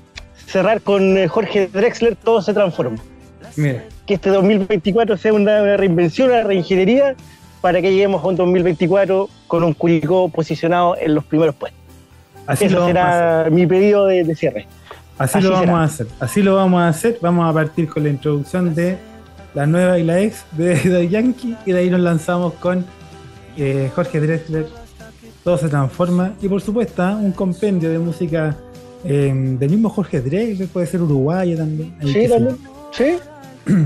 Speaker 3: cerrar con eh, Jorge Drexler, todo se transforma.
Speaker 1: Mira,
Speaker 3: Que este 2024 sea una, una reinvención, una reingeniería, para que lleguemos a un 2024 con un Curicó posicionado en los primeros puestos.
Speaker 1: así hacer.
Speaker 3: será mi pedido de, de cierre.
Speaker 1: Así,
Speaker 3: así
Speaker 1: lo vamos
Speaker 3: será.
Speaker 1: a hacer. Así lo vamos a hacer. Vamos a partir con la introducción de la nueva y la ex de, de Yankee y de ahí nos lanzamos con eh, Jorge Drexler. Todo se transforma y por supuesto ¿ah? un compendio de música eh, del mismo Jorge Drexler, puede ser uruguaya también.
Speaker 3: Sí, también. Sí,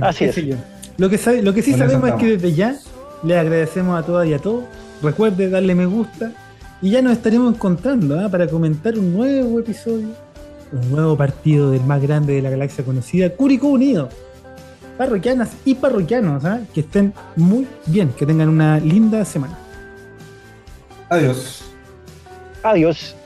Speaker 3: así es.
Speaker 1: yo. Lo que, sabe- lo que sí
Speaker 2: Con
Speaker 1: sabemos es que desde ya le agradecemos a todas y a todos. Recuerde darle me gusta y ya nos estaremos encontrando ¿ah? para comentar un nuevo episodio, un nuevo partido del más grande de la galaxia conocida, Curicó Unido. Parroquianas y parroquianos, ¿ah? que estén muy bien, que tengan una linda semana.
Speaker 2: Adiós.
Speaker 3: Adiós.